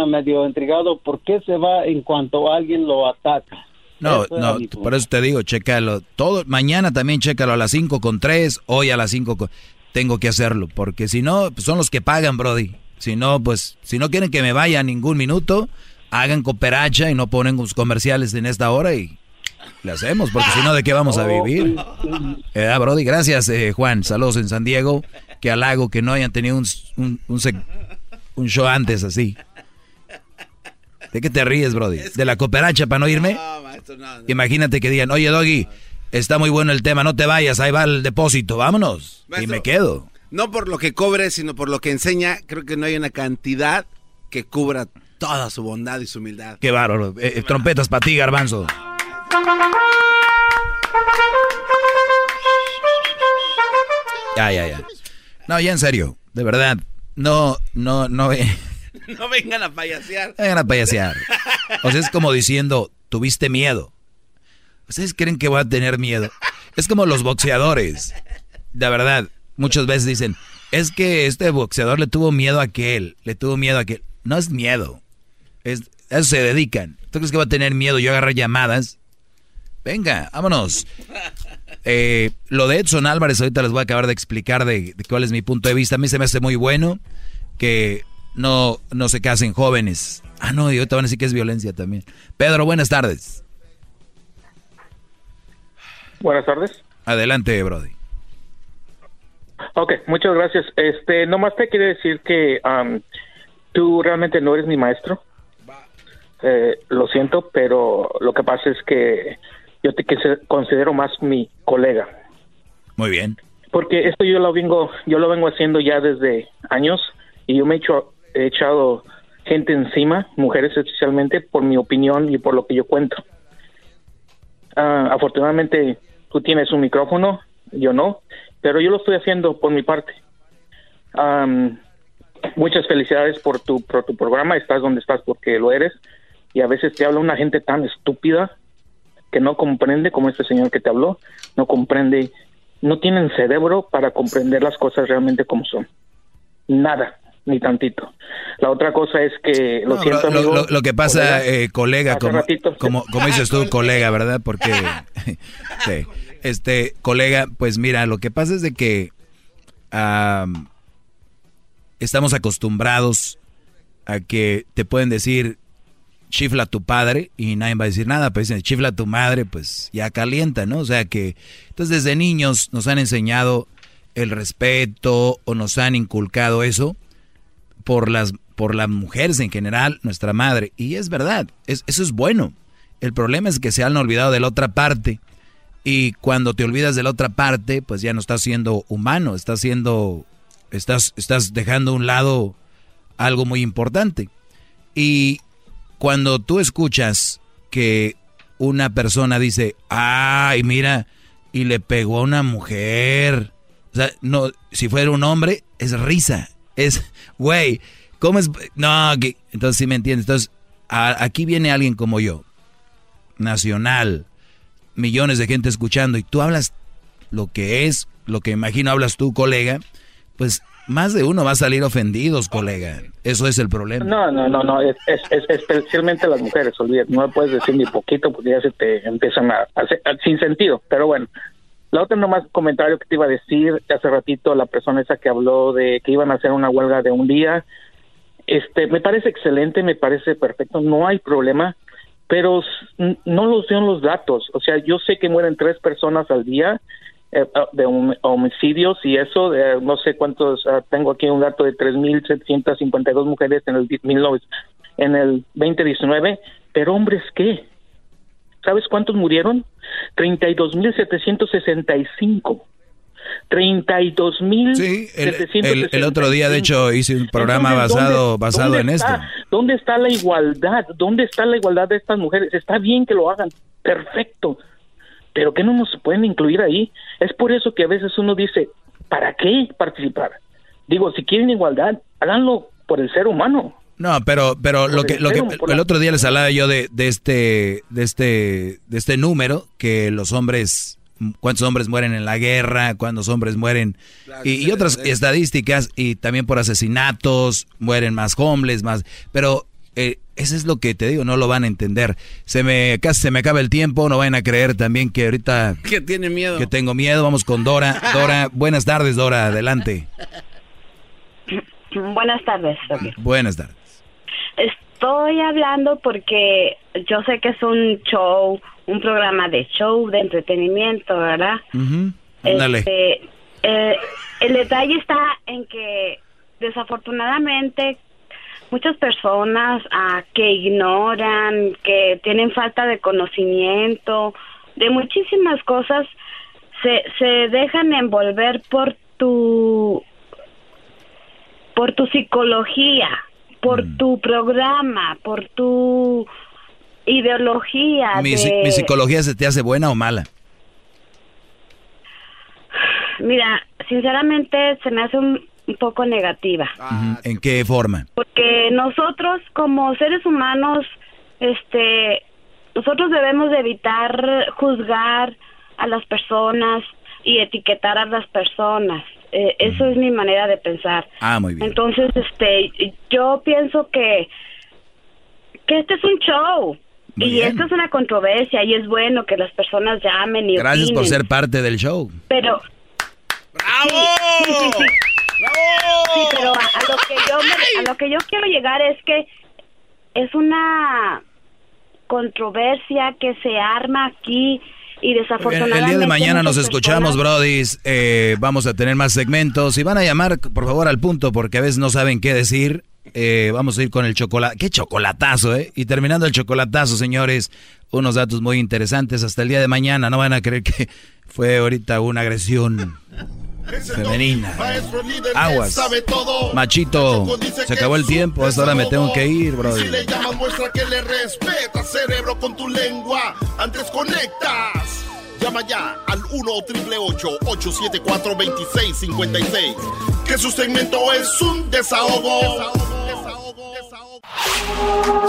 medio intrigado. ¿Por qué se va en cuanto alguien lo ataca? No, Eso no, por eso te digo, chécalo. Todo, mañana también chécalo a las 5 con 3, hoy a las 5 con... Tengo que hacerlo, porque si no, pues son los que pagan, Brody. Si no, pues, si no quieren que me vaya ningún minuto, hagan cooperacha y no ponen los comerciales en esta hora y le hacemos, porque si no, ¿de qué vamos a vivir? Eh, Brody, gracias, eh, Juan. Saludos en San Diego. Que halago que no hayan tenido un, un, un sec- un show antes así. ¿De qué te ríes, Brody? ¿De la cooperacha para no irme? Imagínate que digan, oye, Doggy, está muy bueno el tema, no te vayas, ahí va el depósito, vámonos. Y me quedo. No por lo que cobre, sino por lo que enseña. Creo que no hay una cantidad que cubra toda su bondad y su humildad. Qué bárbaro. Eh, eh, trompetas para ti, garbanzo. Ya, ya, ya. No, ya en serio, de verdad. No, no, no ve- No vengan a payasear. vengan a payasear. O sea, es como diciendo, tuviste miedo. ¿Ustedes creen que voy a tener miedo? Es como los boxeadores. De verdad, muchas veces dicen, es que este boxeador le tuvo miedo a aquel, le tuvo miedo a aquel. No es miedo. Es, a eso se dedican. ¿Tú crees que va a tener miedo yo agarrar llamadas? Venga, vámonos. Eh, lo de Edson Álvarez ahorita les voy a acabar de explicar de, de cuál es mi punto de vista. A mí se me hace muy bueno que no, no se casen jóvenes. Ah, no, y ahorita van a decir que es violencia también. Pedro, buenas tardes. Buenas tardes. Adelante, Brody. Ok, muchas gracias. Este, nomás te quiero decir que tú realmente no eres mi maestro. Eh, lo siento, pero lo que pasa es que yo te considero más mi colega. Muy bien. Porque esto yo lo vengo, yo lo vengo haciendo ya desde años y yo me he, hecho, he echado gente encima, mujeres especialmente, por mi opinión y por lo que yo cuento. Ah, afortunadamente tú tienes un micrófono, yo no, pero yo lo estoy haciendo por mi parte. Muchas felicidades por tu, por tu programa, estás donde estás porque lo eres y a veces te habla una gente tan estúpida que no comprende, como este señor que te habló, no comprende, no tienen cerebro para comprender las cosas realmente como son. Nada, ni tantito. La otra cosa es que, lo No, siento, lo, amigo, lo- lo que pasa, colega, eh, colega, como, ratito- como, como dices tú, colega, ¿verdad? Porque, sí, este, colega, pues mira, lo que pasa es de que am, estamos acostumbrados a que te pueden decir chifla tu padre y nadie va a decir nada, pero dicen chifla tu madre, pues ya calienta, ¿no? O sea que, entonces desde niños nos han enseñado el respeto o nos han inculcado eso por las, por las mujeres en general, nuestra madre. Y es verdad, es- eso es bueno. El problema es que se han olvidado de la otra parte. Y cuando te olvidas de la otra parte, pues ya no estás siendo humano, estás siendo, estás, estás dejando a un lado algo muy importante. Y cuando tú escuchas que una persona dice, ay, mira, y le pegó a una mujer. O sea, no, si fuera un hombre, es risa. Es, güey, ¿cómo es? No, entonces sí me entiendes. Entonces, aquí viene alguien como yo, nacional, millones de gente escuchando, y tú hablas lo que es, lo que imagino hablas tú, colega, pues más de uno va a salir ofendidos, colega. Eso es el problema. No, no, no, no, es, es, es- especialmente las mujeres, olvídate, no me puedes decir ni poquito porque ya se te empiezan a hacer sin sentido, pero bueno. La otra nomás comentario que te iba a decir hace ratito la persona esa que habló de que iban a hacer una huelga de un día, este, me parece excelente, me parece perfecto, no hay problema, pero no los en los datos, o sea, yo sé que mueren tres personas al día, de hom- homicidios y eso, eh, no sé cuántos, ah, tengo aquí un dato de 3.752 mujeres en el, di- 19 en el 2019, pero hombres, ¿qué? ¿Sabes cuántos murieron? 32.765. 32 mil. Sí, el, el, el otro día, de hecho, hice un programa Entonces, basado, ¿dónde- basado dónde en está- esto. ¿Dónde está la igualdad? ¿Dónde está la igualdad de estas mujeres? Está bien que lo hagan, perfecto, pero que no nos pueden incluir ahí. Es por eso que a veces uno dice, ¿para qué participar? Digo, si quieren igualdad, háganlo por el ser humano. No, pero, pero lo que, lo que, el otro día les hablaba yo de, de este, de este, de este número que los hombres, cuántos hombres mueren en la guerra, cuántos hombres mueren y, y otras estadísticas y también por asesinatos mueren más hombres, más, pero eh, eso es lo que te digo, no lo van a entender. Se me casi se me acaba el tiempo, no vayan a creer también que ahorita Que tiene miedo. que tengo miedo. Vamos con Dora. Dora, buenas tardes, Dora, adelante. Buenas tardes. Buenas tardes. Estoy hablando porque yo sé que es un show, un programa de show, de entretenimiento, ¿verdad? Este, eh, el detalle está en que desafortunadamente muchas personas ah, que ignoran, que tienen falta de conocimiento, de muchísimas cosas, se, se dejan envolver por tu por tu psicología, por Mm. tu programa, por tu ideología. Mi, de- mi psicología se te hace buena o mala. Mira, sinceramente se me hace un, un poco negativa. Ujú. ¿En qué forma? Porque nosotros como seres humanos, este, nosotros debemos de evitar juzgar a las personas y etiquetar a las personas. Eh, eso es mi manera de pensar. Ah, muy bien. Entonces, este, yo pienso que que este es un show y esto es una controversia y es bueno que las personas llamen y Gracias por ser parte del show. Pero ¡Bravo! Sí, sí, sí. Sí, pero a, a lo que yo me- a lo que yo quiero llegar es que es una controversia que se arma aquí y desafortunadamente el día de mañana nos escuchamos, brodis. Eh, vamos a tener más segmentos. Y van a llamar, por favor, al punto, porque a veces no saben qué decir. Eh, vamos a ir con el chocolate. ¡Qué chocolatazo, eh! Y terminando el chocolatazo, señores, unos datos muy interesantes. Hasta el día de mañana. No van a creer que fue ahorita una agresión femenina. Maestro líder que Aguas. sabe todo. Machito, se acabó el tiempo. Hasta ahora me tengo que ir, Si brody. le llamas, muestra que le respeta, cerebro, con tu lengua. Antes conectas. Llama ya al 1 874 2656 Que su segmento es un desahogo.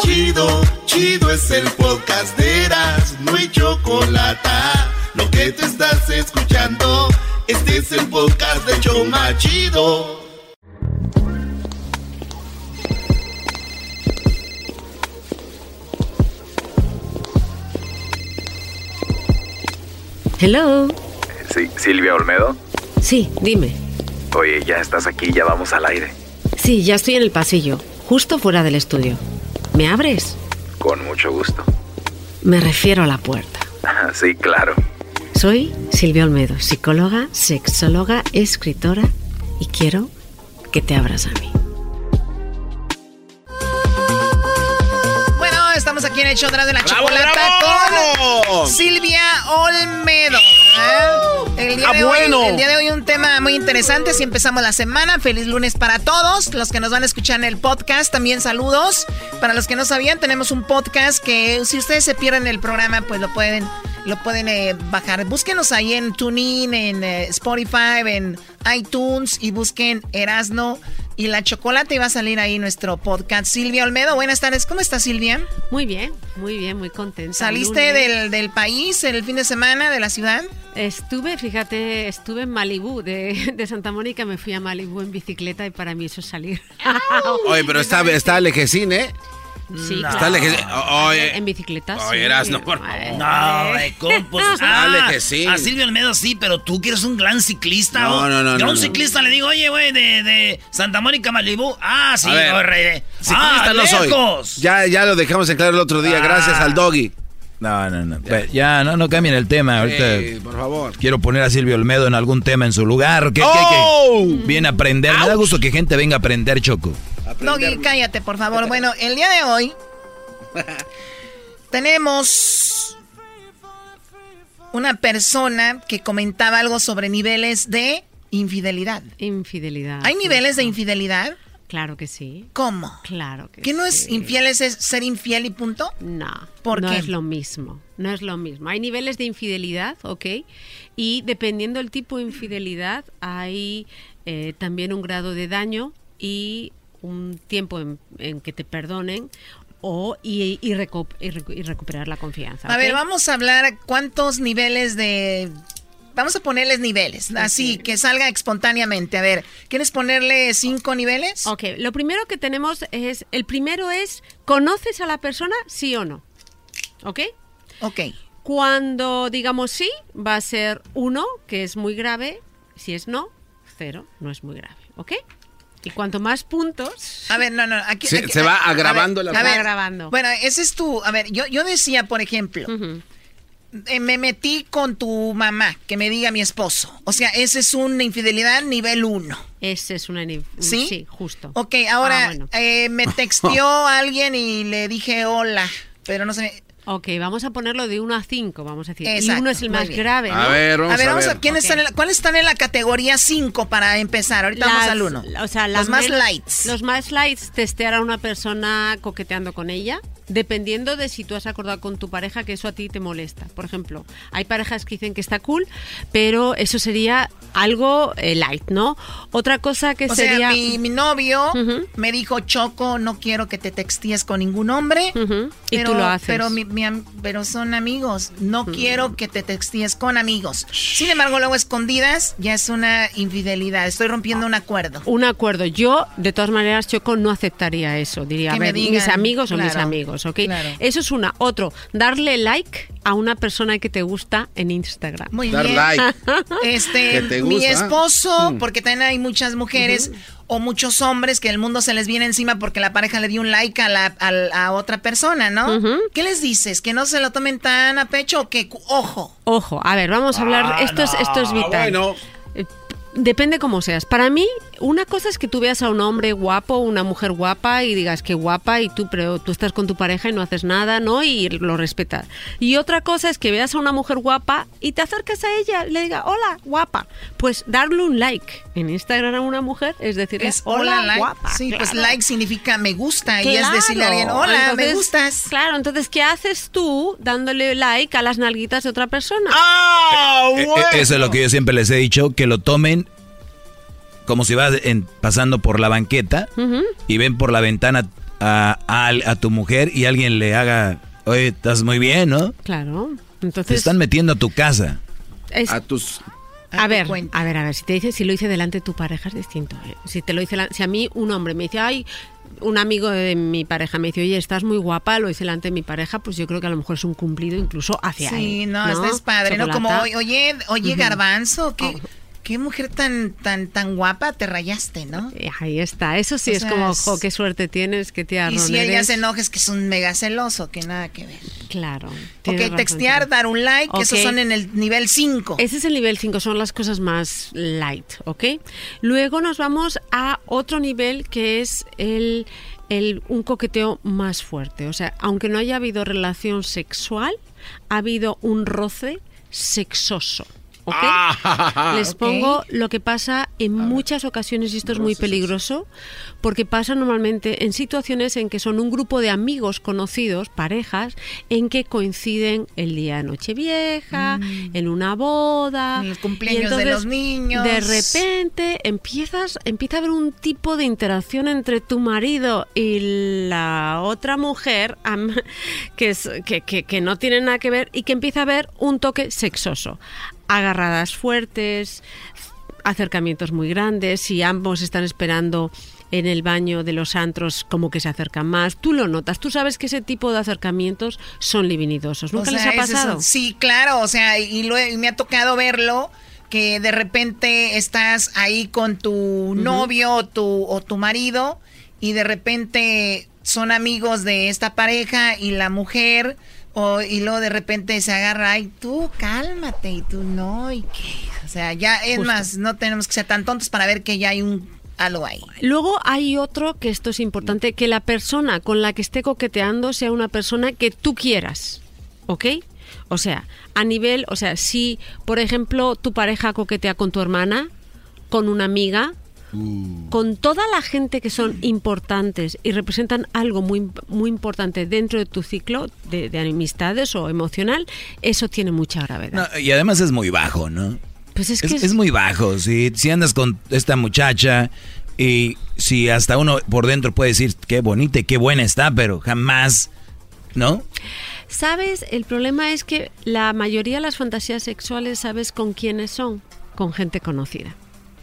Chido, chido es el podcast de Eras, no hay chocolate. Lo que te estás escuchando, este es el podcast de Choma Chido. Hello. Sí, Silvia Olmedo. Sí, dime. Oye, ya estás aquí, ya vamos al aire. Sí, ya estoy en el pasillo, justo fuera del estudio. ¿Me abres? Con mucho gusto. Me refiero a la puerta. Sí, claro. Soy Silvia Olmedo, psicóloga, sexóloga, escritora y quiero que te abras a mí. Bueno, estamos aquí en el show de la ¡Bravo, chocolata bravo! con Silvia Olmedo. ¿Verdad? El día, Ah, de bueno. hoy, el día de hoy un tema muy interesante. Si empezamos la semana, feliz lunes para todos. Los que nos van a escuchar en el podcast, también saludos. Para los que no sabían, tenemos un podcast que si ustedes se pierden el programa, pues lo pueden, lo pueden eh, bajar. Búsquenos ahí en TuneIn, en eh, Spotify, en iTunes y busquen Erasno y la chocolate y va a salir ahí nuestro podcast. Silvia Olmedo, buenas tardes. ¿Cómo estás, Silvia? Muy bien, muy bien, muy contenta. ¿Saliste del, del país el fin de semana, de la ciudad? Estuve, fíjate, estuve en Malibú, de, de Santa Mónica me fui a Malibú en bicicleta y para mí eso es salir. Oye, pero está, está lejecín, ¿eh? Sí, claro. Oye, En bicicleta, sí. oye, Erasno, por favor. No, de compos. Dale Ah, que sí. A Silvio Almedo sí, pero tú que eres un gran ciclista. No, ¿o? no, no, Yo a no, un no. ciclista le digo, oye, güey, de, de Santa Mónica, Malibú. Ah, sí, A ver, corre. Ciclista ah, no soy. Ya, ya lo dejamos en claro el otro día, Ah. gracias al doggy. No, no, no. Ya, ya no, no cambien el tema. Ahorita Sí, por favor. quiero poner a Silvio Olmedo en algún tema en su lugar. ¿Qué, ¡Oh! qué? Viene a aprender. Me da gusto que gente venga a aprender, Choco. Doggy, cállate, por favor. Bueno, el día de hoy tenemos una persona que comentaba algo sobre niveles de infidelidad. Infidelidad. ¿Hay niveles de infidelidad? Claro que sí. ¿Cómo? Claro que ¿Que no es infiel es ser infiel y punto? No. ¿Por no qué? es lo mismo. No es lo mismo. Hay niveles de infidelidad, ¿ok? Y dependiendo del tipo de infidelidad, hay eh, también un grado de daño y un tiempo en, en que te perdonen o y, y recu- y recu- y recuperar la confianza. A ver, vamos a hablar cuántos niveles de... Vamos a ponerles niveles, así que salga espontáneamente. A ver, ¿quieres ponerle cinco niveles? Ok, lo primero que tenemos es, el primero es, ¿conoces a la persona, sí o no? ¿Ok? Ok. Cuando digamos sí, va a ser uno, que es muy grave. Si es no, cero, no es muy grave. ¿Ok? Y cuanto más puntos... A ver, no, no, aquí... Se- aquí- se va a- a agravando ver, la- a ver, Se va agravando. Bueno, ese es tu... A ver, yo, yo decía, por ejemplo, eh, me metí con tu mamá, que me diga mi esposo. O sea, ese es una infidelidad nivel uno. Ese es una... ni- ¿Sí? Sí, justo. Ok, ahora Ah, bueno. eh, me texteó alguien y le dije hola, pero no se me... Ok, vamos a ponerlo de 1 a 5, vamos a decir. y Exacto, uno es el más bien. grave, ¿no? A ver, vamos a ver, a vamos ver. a, ¿quiénes Ok. están en la- ¿cuáles están en la categoría 5 para empezar? Ahorita vamos al 1. O sea, los las más lights. Los más lights, testear a una persona coqueteando con ella, dependiendo de si tú has acordado con tu pareja que eso a ti te molesta. Por ejemplo, hay parejas que dicen que está cool, pero eso sería algo eh, light, ¿no? Otra cosa que o sería... sea, mi, mi novio me dijo, Choco, no quiero que te textíes con ningún hombre. Y pero, tú lo haces. Pero, mi- mi am- pero son amigos. No quiero que te textíes con amigos. Sin embargo, luego escondidas ya es una infidelidad. Estoy rompiendo un acuerdo. Un acuerdo. Yo, de todas maneras, Choco, no aceptaría eso. Diría, Que a mis amigos o mis amigos, ¿ok? claro. Eso es una. Otro, darle like a una persona que te gusta en Instagram. Muy bien. Este, Que te mi esposo, Mm. porque también hay muchas mujeres o muchos hombres que el mundo se les viene encima porque la pareja le dio un like a, la, a, a otra persona, ¿no? ¿Qué les dices? ¿Que no se lo tomen tan a pecho o que, ojo? Ojo, a ver, vamos a hablar. Ah, esto, es, esto es vital. Bueno. Eh, Depende cómo seas. Para mí, una cosa es que tú veas a un hombre guapo, una mujer guapa y digas que guapa y tú, pero tú estás con tu pareja y no haces nada, ¿no? Y lo respetas. Y otra cosa es que veas a una mujer guapa y te acercas a ella y le digas, hola, guapa. Pues darle un like en Instagram a una mujer es decirle, Es hola, hola, like. guapa. Sí, pues claro. like significa me gusta y es decirle a alguien, hola, me gustas. Claro, entonces, ¿qué haces tú dándole like a las nalguitas de otra persona? ¡Ah! Eh, eh, Eso es lo que yo siempre les he dicho, que lo tomen como si vas en- pasando por la banqueta y ven por la ventana a, a- a tu mujer y alguien le haga, oye, estás muy bien, ¿no? Claro. Te Entonces, están metiendo a tu casa. es- A tus... a ver, a ver, a ver, si te dice, si lo hice delante de tu pareja es distinto. ¿eh? Si te lo dice, la- si a mí un hombre me dice, ay, un amigo de mi pareja me dice, oye, estás muy guapa, lo hice delante de mi pareja, pues yo creo que a lo mejor es un cumplido incluso hacia él. Sí, no, esto es padre, ¿no? Como, oye, oye, garbanzo, ¿qué, qué mujer tan, tan, tan guapa te rayaste, ¿no? Eh, Ahí está, eso sí O es sea, como, jo, qué suerte tienes, qué tierno Y si ella eres". se enoja es que es un mega celoso, que nada que ver. Claro. Ok, textear, dar un like, Ok. esos son en el nivel 5. Ese es el nivel 5, son las cosas más light, ¿ok? Luego nos vamos a otro nivel que es el, el- un coqueteo más fuerte. O sea, aunque no haya habido relación sexual, ha habido un roce sexoso. ¿Ok? Ah, Les pongo lo que pasa en muchas ocasiones, y esto es muy peligroso, porque pasa normalmente en situaciones en que son un grupo de amigos conocidos, parejas, en que coinciden el día de Nochevieja, en una boda. En los y cumpleaños de los niños. De repente empiezas, empieza a haber un tipo de interacción entre tu marido y la otra mujer que, es, que, que- que no tiene nada que ver y que empieza a haber un toque sexoso. Agarradas fuertes, acercamientos muy grandes, si ambos están esperando en el baño de los antros como que se acercan más, tú lo notas, tú sabes que ese tipo de acercamientos son libidinosos. ¿Nunca O les ha es pasado? sí, claro, o sea, y, lo y me ha tocado verlo que de repente estás ahí con tu novio o tu, o tu marido y de repente son amigos de esta pareja y la mujer o, y luego de repente se agarra, ay, tú cálmate y tú no, y qué. O sea, ya es Justo. más, no tenemos que ser tan tontos para ver que ya hay un algo ahí. Luego hay otro que esto es importante, que la persona con la que esté coqueteando sea una persona que tú quieras, ¿ok? O sea, a nivel, o sea, si, por ejemplo, tu pareja coquetea con tu hermana, con una amiga, con toda la gente que son importantes y representan algo muy, muy importante dentro de tu ciclo de, de amistades o emocional, eso tiene mucha gravedad. No, y además es muy bajo, ¿no? Pues es es, que es- es muy bajo. Si, si andas con esta muchacha y si hasta uno por dentro puede decir qué bonita y qué buena está, pero jamás, ¿no? ¿Sabes? El problema es que la mayoría de las fantasías sexuales, ¿sabes con quiénes son? Con gente conocida.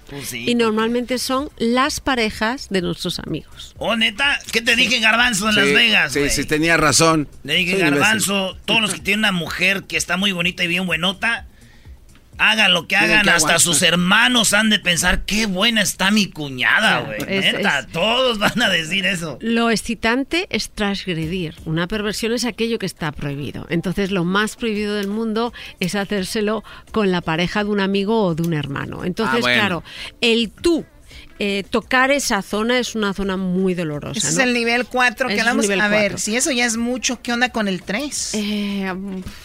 Pues sí. Y normalmente son las parejas de nuestros amigos. Oh, neta, ¿qué te dije, Garbanzo, en Sí, Las Vegas? Sí, sí, tenía razón. Le dije, Soy un imbécil. Garbanzo, todos los que tienen una mujer que está muy bonita y bien buenota, hagan lo que hagan, que hasta sus hermanos han de pensar, qué buena está mi cuñada, güey. todos van a decir eso. Lo excitante es transgredir. Una perversión es aquello que está prohibido. Entonces, lo más prohibido del mundo es hacérselo con la pareja de un amigo o de un hermano. Entonces, Ah, bueno. claro, el tú eh, tocar esa zona es una zona muy dolorosa. Ese es el nivel 4 que Ese es hablamos. nivel A ver, cuatro. si eso ya es mucho, ¿qué onda con el 3? Eh,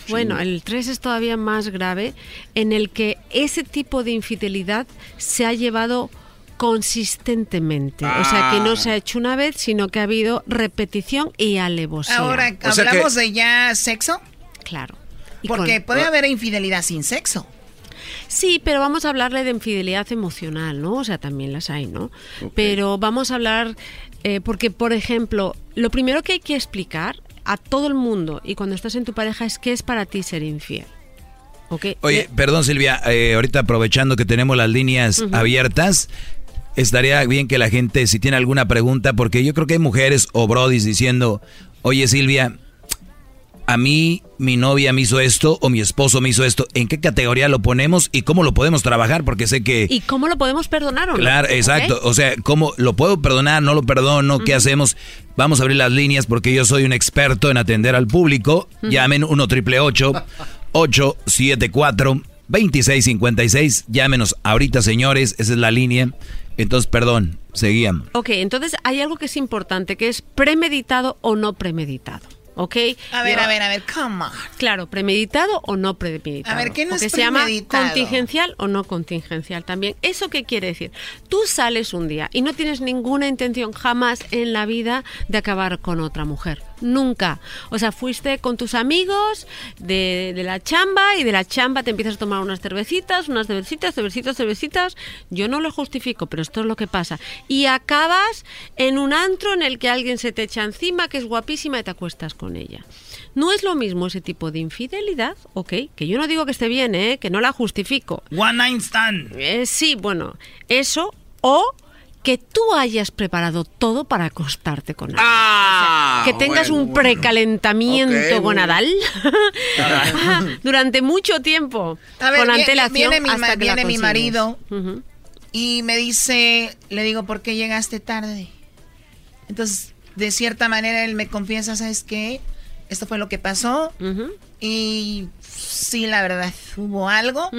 bueno, el 3 es todavía más grave, en el que ese tipo de infidelidad se ha llevado consistentemente. O sea, que no se ha hecho una vez, sino que ha habido repetición y alevosía. Ahora, ¿hablamos de ya sexo? Claro. Y Porque con- puede haber infidelidad sin sexo. Sí, pero vamos a hablarle de infidelidad emocional, ¿no? O sea, también las hay, ¿no? Pero vamos a hablar, eh, porque, por ejemplo, lo primero que hay que explicar a todo el mundo y cuando estás en tu pareja es qué es para ti ser infiel. Oye, perdón Silvia, eh, ahorita aprovechando que tenemos las líneas abiertas, estaría bien que la gente, si tiene alguna pregunta, porque yo creo que hay mujeres o brodis diciendo, oye Silvia, a mí mi novia me hizo esto o mi esposo me hizo esto, ¿en qué categoría lo ponemos y cómo lo podemos trabajar? Porque sé que... ¿Y cómo lo podemos perdonar o no? Claro, exacto. O sea, ¿cómo lo puedo perdonar? ¿No lo perdono? ¿Qué hacemos? Vamos a abrir las líneas porque yo soy un experto en atender al público. Ujú. Llamen 1 triple 874 2656. Llámenos ahorita, señores. Esa es la línea. Entonces, perdón, seguían. Ok, entonces hay algo que es importante, que es premeditado o no premeditado. ¿Ok? A ver, Yo- a ver, a ver, come on. Claro, premeditado o no premeditado. A ver, ¿qué no es Porque se llama premeditado? contingencial o no contingencial también. ¿Eso qué quiere decir? Tú sales un día y no tienes ninguna intención jamás en la vida de acabar con otra mujer. Nunca. O sea, fuiste con tus amigos de, de la chamba y de la chamba te empiezas a tomar unas cervecitas, unas cervecitas, cervecitas, cervecitas. Yo no lo justifico, pero esto es lo que pasa. Y acabas en un antro en el que alguien se te echa encima, que es guapísima y te acuestas con ella. No es lo mismo ese tipo de infidelidad, ¿ok? Que yo no digo que esté bien, ¿eh? Que no la justifico. One night stand. Eh, sí, bueno, eso o que tú hayas preparado todo para acostarte con alguien. Ah, O sea, que tengas bueno, un bueno. precalentamiento gonadal durante mucho tiempo A ver, con viene- antelación viene mi ma- hasta que la viene mi marido. Y me dice, le digo, ¿por qué llegaste tarde? Entonces, de cierta manera, él me confiesa, ¿sabes qué? Esto fue lo que pasó. Y sí, la verdad, hubo algo.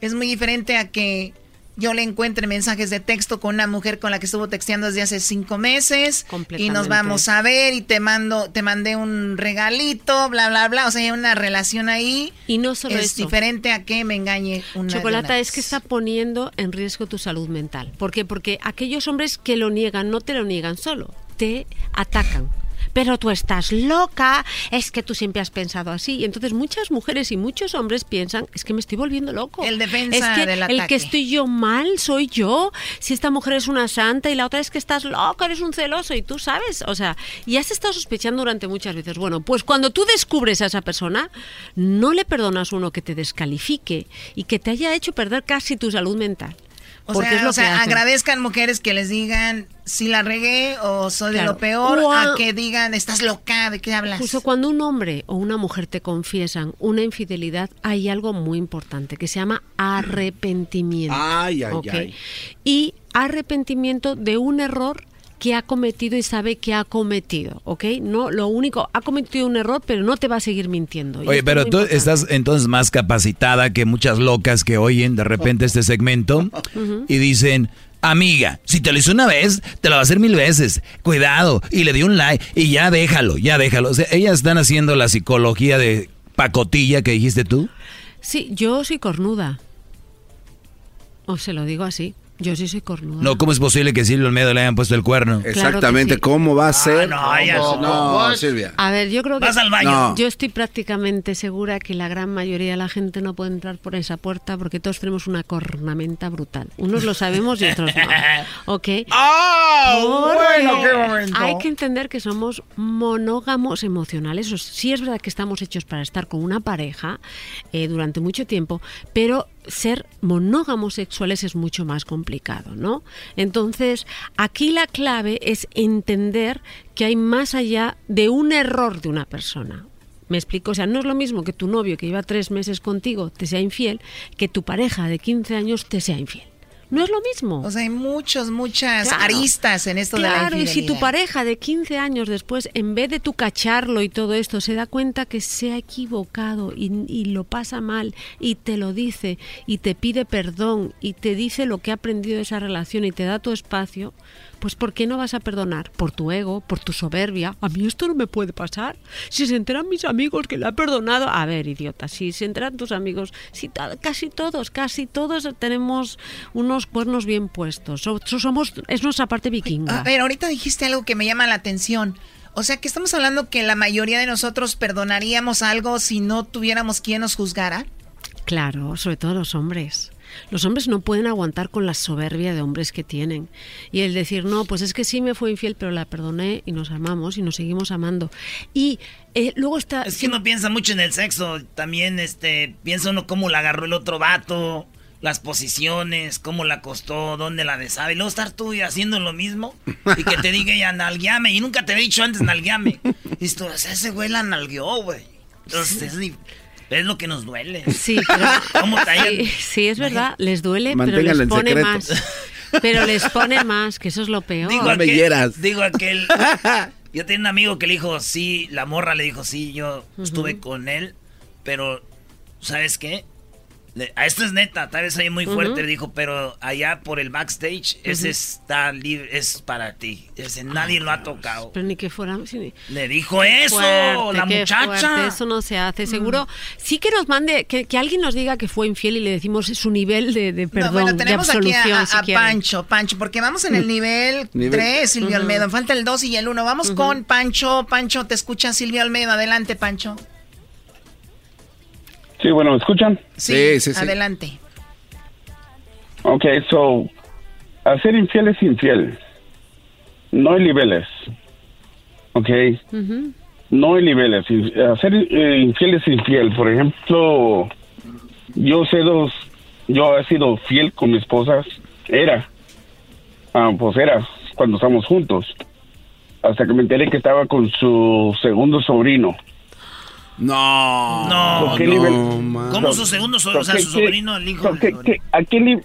Es muy diferente a que yo le encuentre mensajes de texto con una mujer con la que estuvo texteando desde hace cinco meses. Y nos vamos a ver y te mando, te mandé un regalito, bla, bla, bla. O sea, hay una relación ahí. Y no solo es diferente a que me engañe una Chocolata es que está poniendo en riesgo tu salud mental. ¿Por qué? Porque aquellos hombres que lo niegan no te lo niegan solo, te atacan. Pero tú estás loca, es que tú siempre has pensado así. Y entonces muchas mujeres y muchos hombres piensan, es que me estoy volviendo loco. El defensa es que del el que estoy yo mal soy yo. Si esta mujer es una santa y la otra es que estás loca, eres un celoso y tú sabes. O sea, y has estado sospechando durante muchas veces. Bueno, pues cuando tú descubres a esa persona, no le perdonas uno que te descalifique y que te haya hecho perder casi tu salud mental. O Porque sea, es lo o sea, que agradezcan mujeres que les digan si la regué o soy de lo peor, O a- a que digan estás loca, ¿de qué hablas? Justo cuando un hombre o una mujer te confiesan una infidelidad, hay algo muy importante que se llama arrepentimiento. Ay, ay, ¿ok? ay. Y arrepentimiento de un error que ha cometido y sabe que ha cometido, ¿ok? No, lo único, ha cometido un error, pero no te va a seguir mintiendo. Oye, pero tú importante. estás entonces más capacitada que muchas locas que oyen de repente este segmento y dicen, amiga, si te lo hizo una vez, te lo va a hacer mil veces. Cuidado. Y le di un like y ya déjalo, ya déjalo. O sea, ellas están haciendo la psicología de pacotilla que dijiste tú? Sí, yo soy cornuda. O se lo digo así. Yo sí soy cornuda. No, ¿cómo es posible que Silvio Olmedo le hayan puesto el cuerno? Exactamente, sí. ¿cómo va a ser? no, ya no, no. no, Silvia. A ver, yo creo que Vas al baño. No. yo estoy prácticamente segura que la gran mayoría de la gente no puede entrar por esa puerta porque todos tenemos una cornamenta brutal. Unos lo sabemos y otros no. ¿Ok? ¡Ah! Porque Bueno, qué momento. Hay que entender que somos monógamos emocionales. O sea, sí es verdad que estamos hechos para estar con una pareja eh, durante mucho tiempo, pero ser monógamos sexuales es mucho más complicado, ¿no? Entonces, aquí la clave es entender que hay más allá de un error de una persona. Me explico, o sea, no es lo mismo que tu novio que lleva tres meses contigo te sea infiel, que tu pareja de 15 años te sea infiel. No es lo mismo. O sea, hay muchos, muchas Claro. aristas en esto de la Claro, y si tu pareja de 15 años después, en vez de tu cacharlo y todo esto, se da cuenta que se ha equivocado y, y lo pasa mal y te lo dice y te pide perdón y te dice lo que ha aprendido de esa relación y te da tu espacio, pues ¿por qué no vas a perdonar? Por tu ego, por tu soberbia. A mí esto no me puede pasar. Si se enteran mis amigos que le ha perdonado, a ver, idiota, si se enteran tus amigos, si casi todos, casi todos tenemos unos cuernos bien puestos. So- Somos, es nuestra parte vikinga. A ver, ahorita dijiste algo que me llama la atención. O sea, que estamos hablando que la mayoría de nosotros perdonaríamos algo si no tuviéramos quien nos juzgara. Claro, sobre todo los hombres. Los hombres no pueden aguantar con la soberbia de hombres que tienen. Y el decir, no, pues es que sí me fue infiel, pero la perdoné y nos amamos y nos seguimos amando. Y eh, luego está... Es que uno piensa mucho en el sexo. También este, piensa uno cómo la agarró el otro vato, las posiciones, cómo la acostó, dónde la besaba. Y luego estar tú haciendo lo mismo y que te diga ella nalgueame. Y nunca te había dicho antes nalgueame. Y tú, ese güey la nalgueó, güey. Entonces es, li- es lo que nos duele. Sí, pero... ¿Cómo sí, sí, es verdad, les duele, pero les pone secreto. más. Pero les pone más, que eso es lo peor. Digo aquel, digo aquel. Yo tenía un amigo que le dijo, sí, la morra le dijo, sí, yo estuve con él, pero, ¿sabes qué? Esto es neta, tal vez soy muy fuerte, dijo, pero allá por el backstage, ese está libre, es para ti. Ese nadie lo ha tocado. Pero ni que fuera... Le dijo Qué eso, fuerte, la muchacha. fuerte, eso no se hace. Seguro, sí que nos mande, que, que alguien nos diga que fue infiel y le decimos su nivel de, de No, perdón, bueno, de tenemos aquí a, si a quieren. Pancho, Pancho, porque vamos en el nivel Nivel- 3, Silvio Ujú. Almeida. Falta el 2 y el 1. Vamos con Pancho. Pancho, te escucha Silvio Almeida. Adelante, Pancho. Sí, bueno, ¿me escuchan? Sí, adelante. Ok, so, hacer infiel es infiel. No hay niveles. Ok, no hay niveles. Hacer eh, infiel es infiel. Por ejemplo, yo sé dos, yo he sido fiel con mi esposa. Era, ah, pues era, cuando estamos juntos. Hasta que me enteré que estaba con su segundo sobrino. No. No, ¿Qué no. nivel? ¿Cómo su segundo so- o sea, ¿Qué- su qué- sobrino, el hijo? ¿qué- qué- a, qué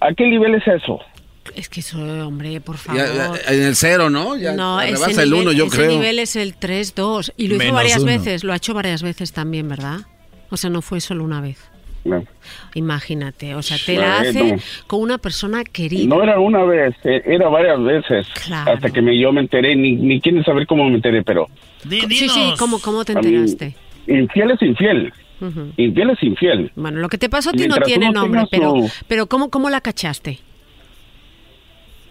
¿A qué nivel es eso? Es que eso, hombre, por favor. Ya, ya, en el cero, ¿no? Ya no, ese rebasa el nivel, uno, yo ese creo. nivel es el 3-2. Y lo hizo Menos varias uno. veces, lo ha hecho varias veces también, ¿verdad? O sea, no fue solo una vez. No. Imagínate, o sea, te la hace no. con una persona querida. No era una vez, eh, era varias veces. Claro. Hasta que me, yo me enteré, ni, ni quieren saber cómo me enteré, pero... Sí, sí, ¿cómo, cómo te A mí, enteraste? Infiel es infiel. Infiel es infiel. Bueno, lo que te pasó a ti no tiene nombre, pero, pero ¿cómo, ¿cómo la cachaste?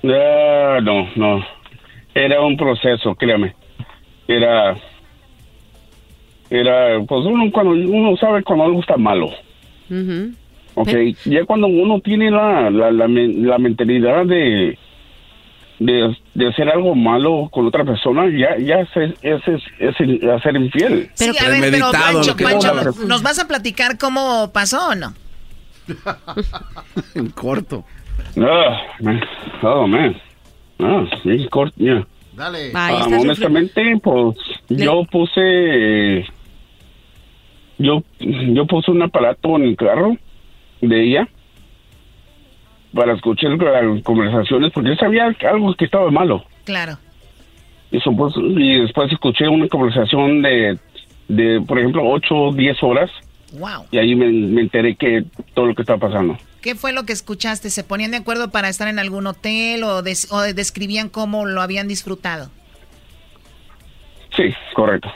Ah, no, no. Era un proceso, créame. Era... Era, pues uno cuando uno sabe cuando algo está malo. Ujú. Ok, ya cuando uno tiene la, la, la mentalidad de, de, de hacer algo malo con otra persona, ya, ya ese es, es hacer infiel. sí, a ver, pero Pancho, Pancho, ¿nos- ¿nos vas a platicar cómo pasó o no? en corto. Ah, man. Oh, man. Ah, sí, corto, ya. Dale. Ah, honestamente, pues yo puse yo yo puse un aparato en el carro de ella para escuchar las conversaciones porque yo sabía algo que estaba malo Claro. y, supos- y después escuché una conversación de de por ejemplo 8 o 10 horas Wow. y ahí me, me enteré que todo lo que estaba pasando ¿Qué fue lo que escuchaste? ¿Se ponían de acuerdo para estar en algún hotel o, des- o describían cómo lo habían disfrutado? sí correcto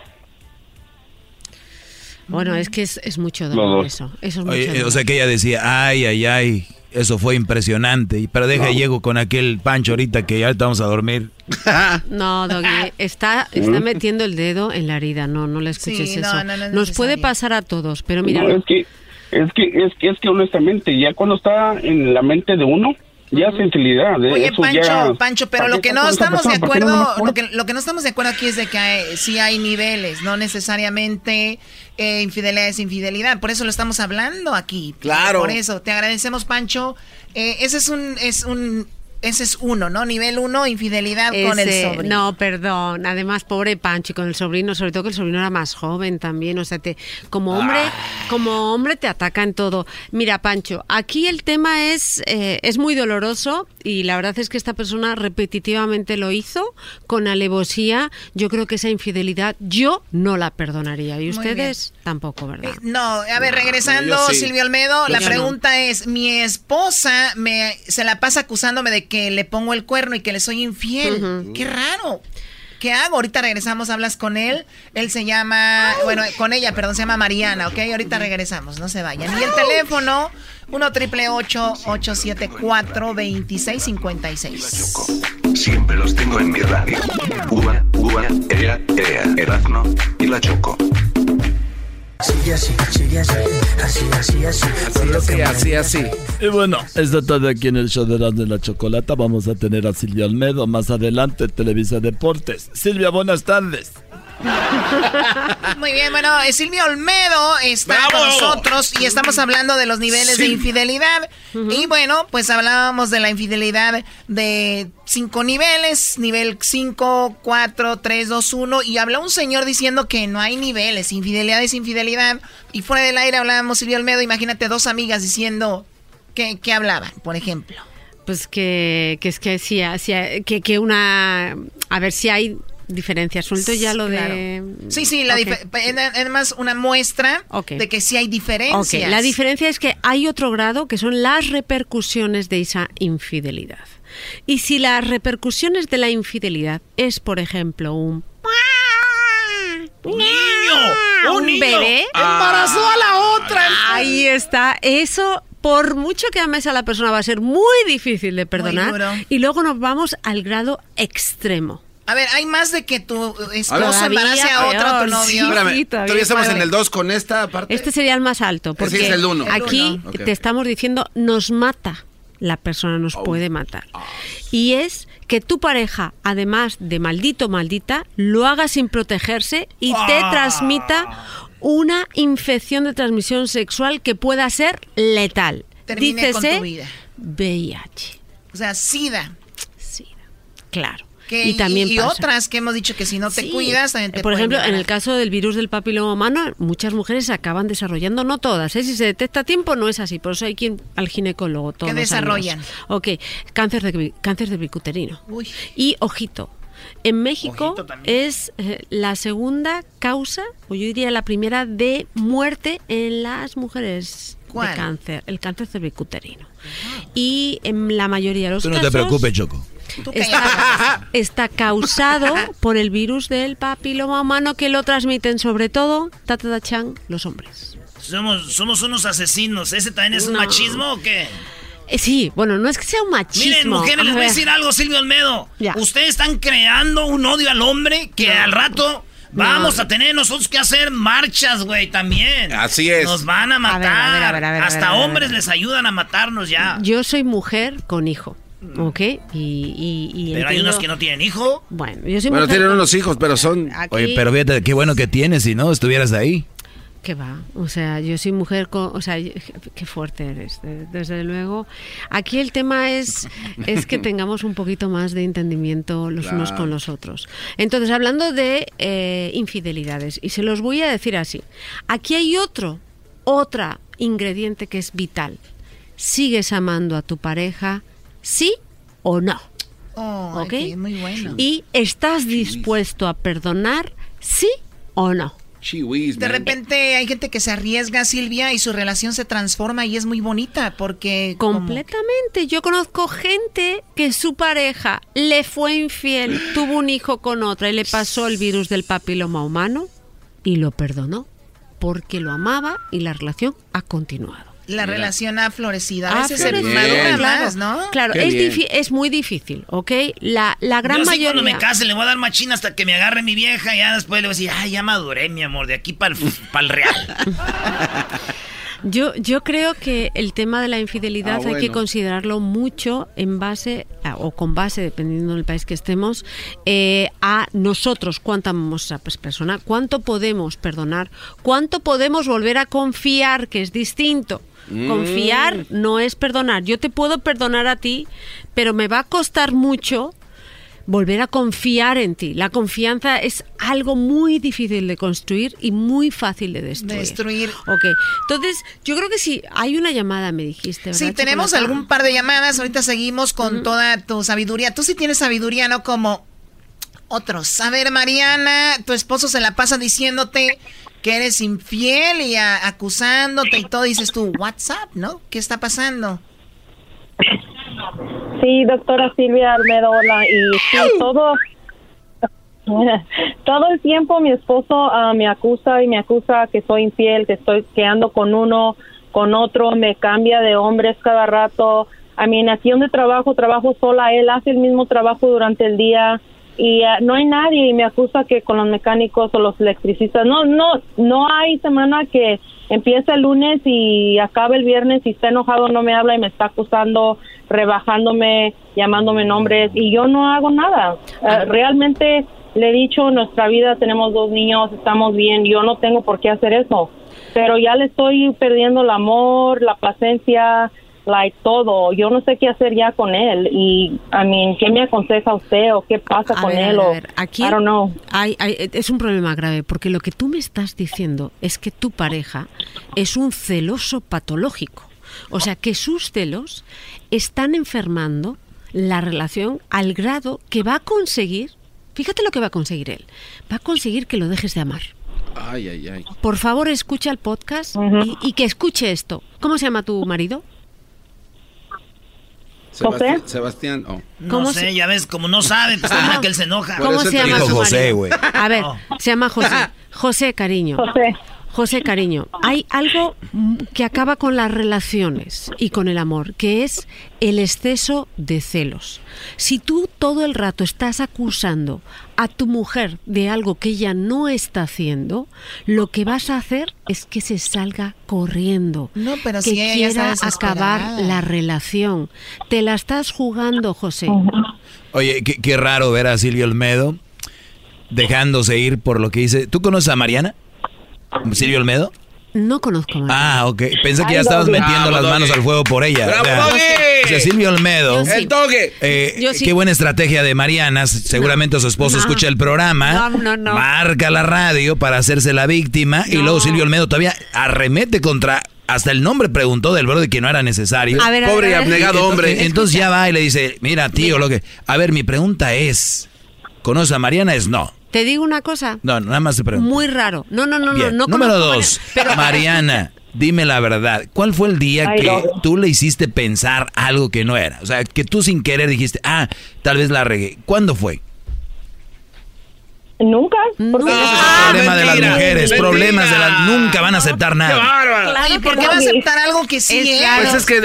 Bueno, es que es, es mucho dolor eso. Eso es mucho Oye, dolor. o sea que ella decía, ay, ay, ay, eso fue impresionante. Pero deja, No. llego con aquel pancho ahorita que ya estamos a dormir. No, Doggy, está, está metiendo el dedo en la herida. No, no le escuches Sí, eso. no, no es Nos puede pasar a todos, pero mira. No, es que, es que, es que, es que honestamente, ya cuando está en la mente de uno, ya es sensibilidad. ¿eh? Oye, Eso Pancho, ya- Pancho, pero ¿para lo que no estamos de acuerdo, lo que, lo que no estamos de acuerdo aquí es de que hay- sí hay niveles, no necesariamente eh, infidelidad es infidelidad. Por eso lo estamos hablando aquí. Claro. Por eso, te agradecemos, Pancho. Eh, ese es un, es un, ese es uno, ¿no? Nivel uno, infidelidad con el sobrino. No, perdón. Además, pobre Pancho y con el sobrino, sobre todo que el sobrino era más joven también. O sea, te, como hombre, Ah. como hombre te ataca en todo. Mira, Pancho, aquí el tema es, eh, es muy doloroso y la verdad es que esta persona repetitivamente lo hizo con alevosía. Yo creo que esa infidelidad yo no la perdonaría. Y ustedes tampoco, ¿verdad? No, a ver, regresando, sí. Silvio Olmedo, Yo la pregunta es, mi esposa me se la pasa acusándome de que le pongo el cuerno y que le soy infiel. Qué raro. ¿Qué hago? Ahorita regresamos, hablas con él. Él se llama, bueno, con ella, perdón, se llama Mariana, ¿ok? Ahorita regresamos, no se vayan. Y el teléfono, 1 triple 874 2656 Siempre los tengo en mi radio. Uva, uva, ea, ea, Erazno y la Choco. Sigue así, sigue así, así, así, así. Así, así, así. Y bueno, esta tarde aquí en el show de Erasmo y la Chocolata vamos a tener a Silvia Olmedo más adelante en Televisa Deportes. Silvia, buenas tardes. Muy bien, bueno, eh, Silvia Olmedo está ¡Bravo! con nosotros y estamos hablando de los niveles de infidelidad. Y bueno, pues hablábamos de la infidelidad de cinco niveles, nivel 5, 4, 3, 2, 1. Y habló un señor diciendo que no hay niveles, infidelidad es infidelidad. Y fuera del aire hablábamos Silvia Olmedo, imagínate dos amigas diciendo que, que hablaban, por ejemplo. Pues que, que es que sí, sí, que, que una... A ver si hay diferencias. Suelto ya lo de... Sí, sí, la Ok. dife- además una muestra de que sí hay diferencias. La diferencia es que hay otro grado que son las repercusiones de esa infidelidad. Y si las repercusiones de la infidelidad es, por ejemplo, un... ¡Un niño! ¡Un niño! bebé. ¡Embarazó a la otra! Ahí está. Eso, por mucho que ames a la persona, va a ser muy difícil de perdonar. Y luego nos vamos al grado extremo. A ver, hay más de que tu esposo Todavía embarace a otro peor, tu novio. sí, Espérame, sí, todavía, estamos Bueno, en el 2 con esta parte. Este sería el más alto, porque Ese es el uno. aquí El uno. Ok, te estamos diciendo nos mata. La persona nos puede matar. Y es que tu pareja, además de maldito maldita, lo haga sin protegerse y te Ah. transmita una infección de transmisión sexual que pueda ser letal. Termine con Dícese tu vida. VIH. O sea, SIDA. Claro. Que, y también y, pasa. otras que hemos dicho que si no te Sí. cuidas también te Por ejemplo, en el caso del virus del papiloma humano, muchas mujeres se acaban desarrollando, no todas, ¿eh? si se detecta a tiempo no es así, por eso hay quien al ginecólogo todos los desarrollan? años. Ok, cáncer de cáncer de bicuterino. Uy. Y ojito, en México es eh, la segunda causa, o yo diría la primera, de muerte en las mujeres ¿Cuál? de cáncer, el cáncer cervicuterino. Y en la mayoría de los Tú no te preocupes, Choco. Está, está causado por el virus del papiloma humano que lo transmiten sobre todo, tatata chan, los hombres. Somos, somos unos asesinos. ¿Ese también es un machismo o qué? Eh, sí, bueno, no es que sea un machismo. Miren, mujeres, les voy a decir algo, Silvio Olmedo. Ustedes están creando un odio al hombre que al rato vamos a tener nosotros que hacer marchas, güey, también. Así es. Nos van a matar. a ver, a ver, a ver, a Hasta hombres les ayudan a matarnos ya. Yo soy mujer con hijo, ¿ok? Y, y, y Pero hay unos que no tienen hijo. Bueno, yo soy Bueno, tienen con- unos hijos, pero son... Aquí- Oye, pero fíjate, qué bueno que tienes, si no, estuvieras ahí. Que va, o sea, yo soy mujer con, o sea, qué fuerte eres, de- desde luego. Aquí el tema es, es que tengamos un poquito más de entendimiento los unos con los otros. Entonces, hablando de eh, infidelidades, y se los voy a decir así, aquí hay otro, otra ingrediente que es vital. ¿Sigues amando a tu pareja? ¿Sí o no? Oh, ¿Ok? ok, muy bueno. ¿Y estás dispuesto a perdonar? ¿Sí o no? De repente hay gente que se arriesga, Silvia, y su relación se transforma y es muy bonita porque... Completamente. Yo conozco gente que su pareja le fue infiel, tuvo un hijo con otra y le pasó el virus del papiloma humano y lo perdonó. porque lo amaba y la relación ha continuado. La Mira. relación ha florecido. A Ah, veces se madura más, ¿no? Claro, Qué es, es muy difícil, ¿ok? La, la gran Yo sí mayoría... cuando me case le voy a dar machina hasta que me agarre mi vieja y ya después le voy a decir, ay, ya maduré, mi amor, de aquí para el real. Yo, yo creo que el tema de la infidelidad Ah, hay que considerarlo mucho en base, a- o con base, dependiendo del país que estemos, eh, a nosotros, cuánto amamos a esa persona, cuánto podemos perdonar, cuánto podemos volver a confiar, que es distinto. Mm. Confiar no es perdonar. Yo te puedo perdonar a ti, pero me va a costar mucho volver a confiar en ti. La confianza es algo muy difícil de construir y muy fácil de destruir. Destruir. Ok, entonces yo creo que sí, hay una llamada, me dijiste. ¿verdad, Sí, tenemos algún par de llamadas. Ahorita seguimos con toda tu sabiduría. Tú sí tienes sabiduría, no como otros. A ver, Mariana, tu esposo se la pasa diciéndote que eres infiel y a- acusándote y todo. Dices tú, WhatsApp, ¿no? ¿Qué está pasando? Sí, doctora Silvia Almedo, hola. Y sí, todo, todo el tiempo mi esposo ah, me acusa y me acusa que soy infiel, que estoy que ando con uno, con otro, me cambia de hombres cada rato. A mí, aquí donde trabajo, trabajo sola, él hace el mismo trabajo durante el día y ah, no hay nadie y me acusa que con los mecánicos o los electricistas, no, no, no hay semana que empieza el lunes y acaba el viernes y está enojado, no me habla y me está acusando, rebajándome, llamándome nombres y yo no hago nada. Eh, realmente le he dicho, nuestra vida tenemos dos niños, estamos bien, yo no tengo por qué hacer eso, pero ya le estoy perdiendo el amor, la paciencia, like todo. Yo no sé qué hacer ya con él y, I mean, ¿qué me aconseja usted o qué pasa A con ver, él? a o, ver, aquí I don't know. hay- hay- es un problema grave, porque lo que tú me estás diciendo es que tu pareja es un celoso patológico. O sea, que sus celos están enfermando la relación al grado que va a conseguir, fíjate lo que va a conseguir él, va a conseguir que lo dejes de amar. Ay, ay, ay. Por favor, escucha el podcast y, y que escuche esto. ¿Cómo se llama tu marido? Sebastián, Sebastián, oh. No ¿Cómo sé, se- ya ves, como no sabe, pues que él se enoja. ¿Cómo se llama tu marido? A ver, Oh. se llama José. José, cariño. José. José, cariño. Hay algo que acaba con las relaciones y con el amor, que es el exceso de celos. Si tú todo el rato estás acusando a tu mujer de algo que ella no está haciendo, lo que vas a hacer es que se salga corriendo. No, pero que si quiera acabar la relación. Te la estás jugando, José. Oye, qué, qué raro ver a Silvio Olmedo dejándose ir por lo que dice. ¿Tú conoces a Mariana? ¿Silvio Olmedo? No conozco a Ah, ok. Pensé que ya estabas metiendo Bravo, las manos al fuego por ella. Bravo, Silvio Olmedo. Yo sí. El Doggy. Eh, Yo sí. Qué buena estrategia de Mariana. Seguramente su esposo No. escucha el programa. No, no, no. Marca la radio para hacerse la víctima. Y luego Silvio Olmedo todavía arremete contra. Hasta el nombre preguntó del bro de que no era necesario. A ver, a ver, Pobre y abnegado hombre. Entonces ya va y le dice: Mira, tío, lo que. A ver, mi pregunta es: ¿conoces a Mariana? Es no. Te digo una cosa. No, nada más te pregunto. Muy raro. No, no, no, Bien. no. no Número dos, Mariana, pero- Mariana, dime la verdad. ¿Cuál fue el día Ay, que no. tú le hiciste pensar algo que no era? O sea, que tú sin querer dijiste, ah, tal vez la regué. ¿Cuándo fue? Nunca. Porque problema de las mujeres, mentira. problemas de las... Nunca van a aceptar nada. Oye, ¿por qué va a aceptar algo que sí Es es? claro. Pues es que... eh,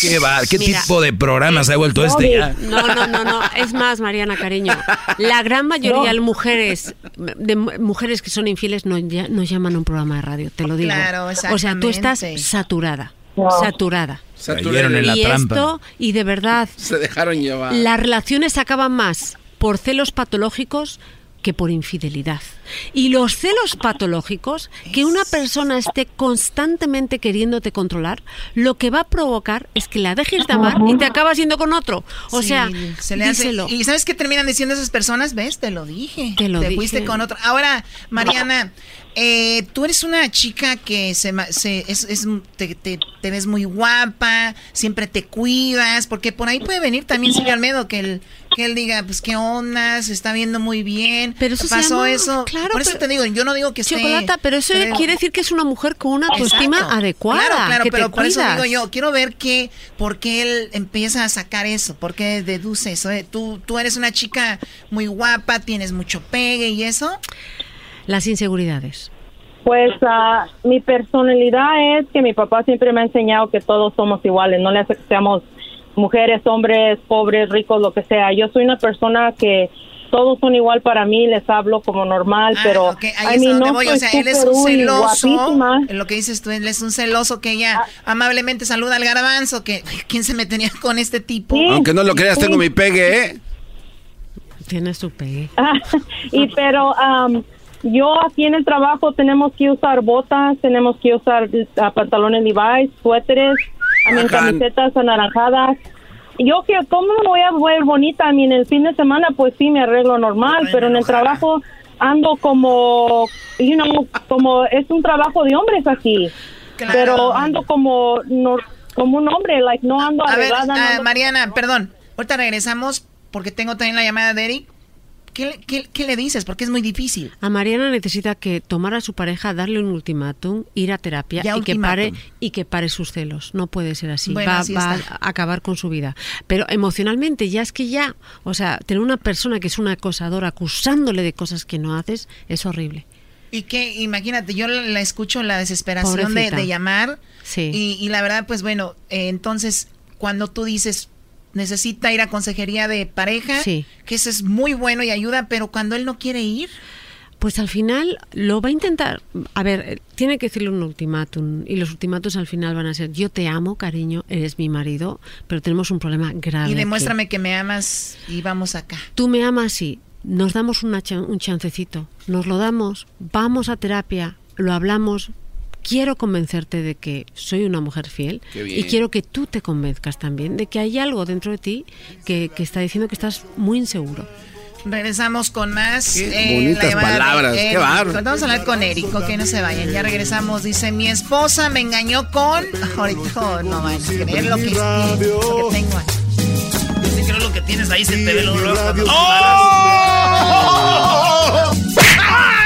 ¿Qué, va? ¿Qué Mira. tipo de programa se ha vuelto este ya? No, no, no, no. Es más, Mariana, cariño. La gran mayoría de mujeres, de mu- mujeres que son infieles, no, ya- no llaman a un programa de radio, te lo digo. Claro, O sea, tú estás saturada. No. Saturada. Cayeron en la y trampa. esto, y de verdad, Se dejaron llevar. las relaciones acaban más por celos patológicos que por infidelidad. Y los celos patológicos, que una persona esté constantemente queriéndote controlar, lo que va a provocar es que la dejes de amar y te acabas yendo con otro. O Sí, sea, se le hace-. ¿Y sabes qué terminan diciendo esas personas? ¿Ves? Te lo dije. Te lo fuiste dije. con otro. Ahora, Mariana, eh, tú eres una chica que se, se- es, es- te, te- te ves muy guapa, siempre te cuidas, porque por ahí puede venir también Silvio Almedo, que él, que él diga, pues qué onda, se está viendo muy bien. Pero eso pasó llama- eso. claro, por eso pero- te digo, yo no digo que esté... Chocolata, pero eso pero- quiere decir que es una mujer con una autoestima Exacto. adecuada. Claro, claro, que te pero por eso cuidas. digo yo, quiero ver qué, por qué él empieza a sacar eso, por qué deduce eso. eh. Tú, tú eres una chica muy guapa, tienes mucho pegue y eso. Las inseguridades. Pues ah, mi personalidad es que mi papá siempre me ha enseñado que todos somos iguales, no le seamos mujeres, hombres, pobres, ricos, lo que sea. Yo soy una persona que todos son igual para mí, les hablo como normal, Ah, pero ok, ahí I mean, no voy. O sea, él es un celoso. Lo que dices tú, él es un celoso que ella amablemente saluda al garbanzo. Que, ay, ¿Quién se metería con este tipo? Aunque no lo creas, tengo mi pegue, ¿eh? Tiene su pegue. y pero am, yo aquí en el trabajo tenemos que usar botas, tenemos que usar ah, pantalones Levi's, suéteres, a Ajá. camisetas anaranjadas. Yo que cómo me voy a ver bonita, a mí en el fin de semana pues sí me arreglo normal, pero en el trabajo ando como, you know, como es un trabajo de hombres aquí. Pero ando como no, como un hombre, like no ando A ver, no ah, ando- Mariana, perdón. Ahorita regresamos porque tengo también la llamada de Eric. ¿Qué, le- qué- qué le dices? Porque es muy difícil. A Mariana necesita que tomar a su pareja, darle un ultimátum, ir a terapia Ya y que pare y que pare sus celos. No puede ser así. Bueno, va así va está. a acabar con su vida. Pero emocionalmente ya es que ya, o sea, tener una persona que es una acosadora acusándole de cosas que no haces es horrible. Y que, imagínate, yo la, la escucho la desesperación de, llamar. Sí. Y, y la verdad, pues bueno, eh, entonces, cuando tú dices, necesita ir a consejería de pareja, Sí. que eso es muy bueno y ayuda, pero cuando él no quiere ir, Pues al final lo va a intentar. A ver, tiene que decirle un ultimátum. Y los ultimátumos al final van a ser: Yo te amo, cariño, eres mi marido, pero tenemos un problema grave. y aquí. demuéstrame que me amas y vamos acá. Tú me amas, sí. Nos damos una chan- un chancecito. Nos lo damos. Vamos a terapia. Lo hablamos. Quiero convencerte de que soy una mujer fiel. Y quiero que tú te convenzcas también de que hay algo dentro de ti que, que está diciendo que estás muy inseguro. Regresamos con más. Qué eh, bonitas palabras, qué bárbaro. Vamos a hablar con Eric, que no se vayan. Ya regresamos. Dice: Mi esposa me engañó con. Ahorita no van a creer lo que, lo que tengo aquí. Yo sí creo lo que tienes ahí se te ve luego, luego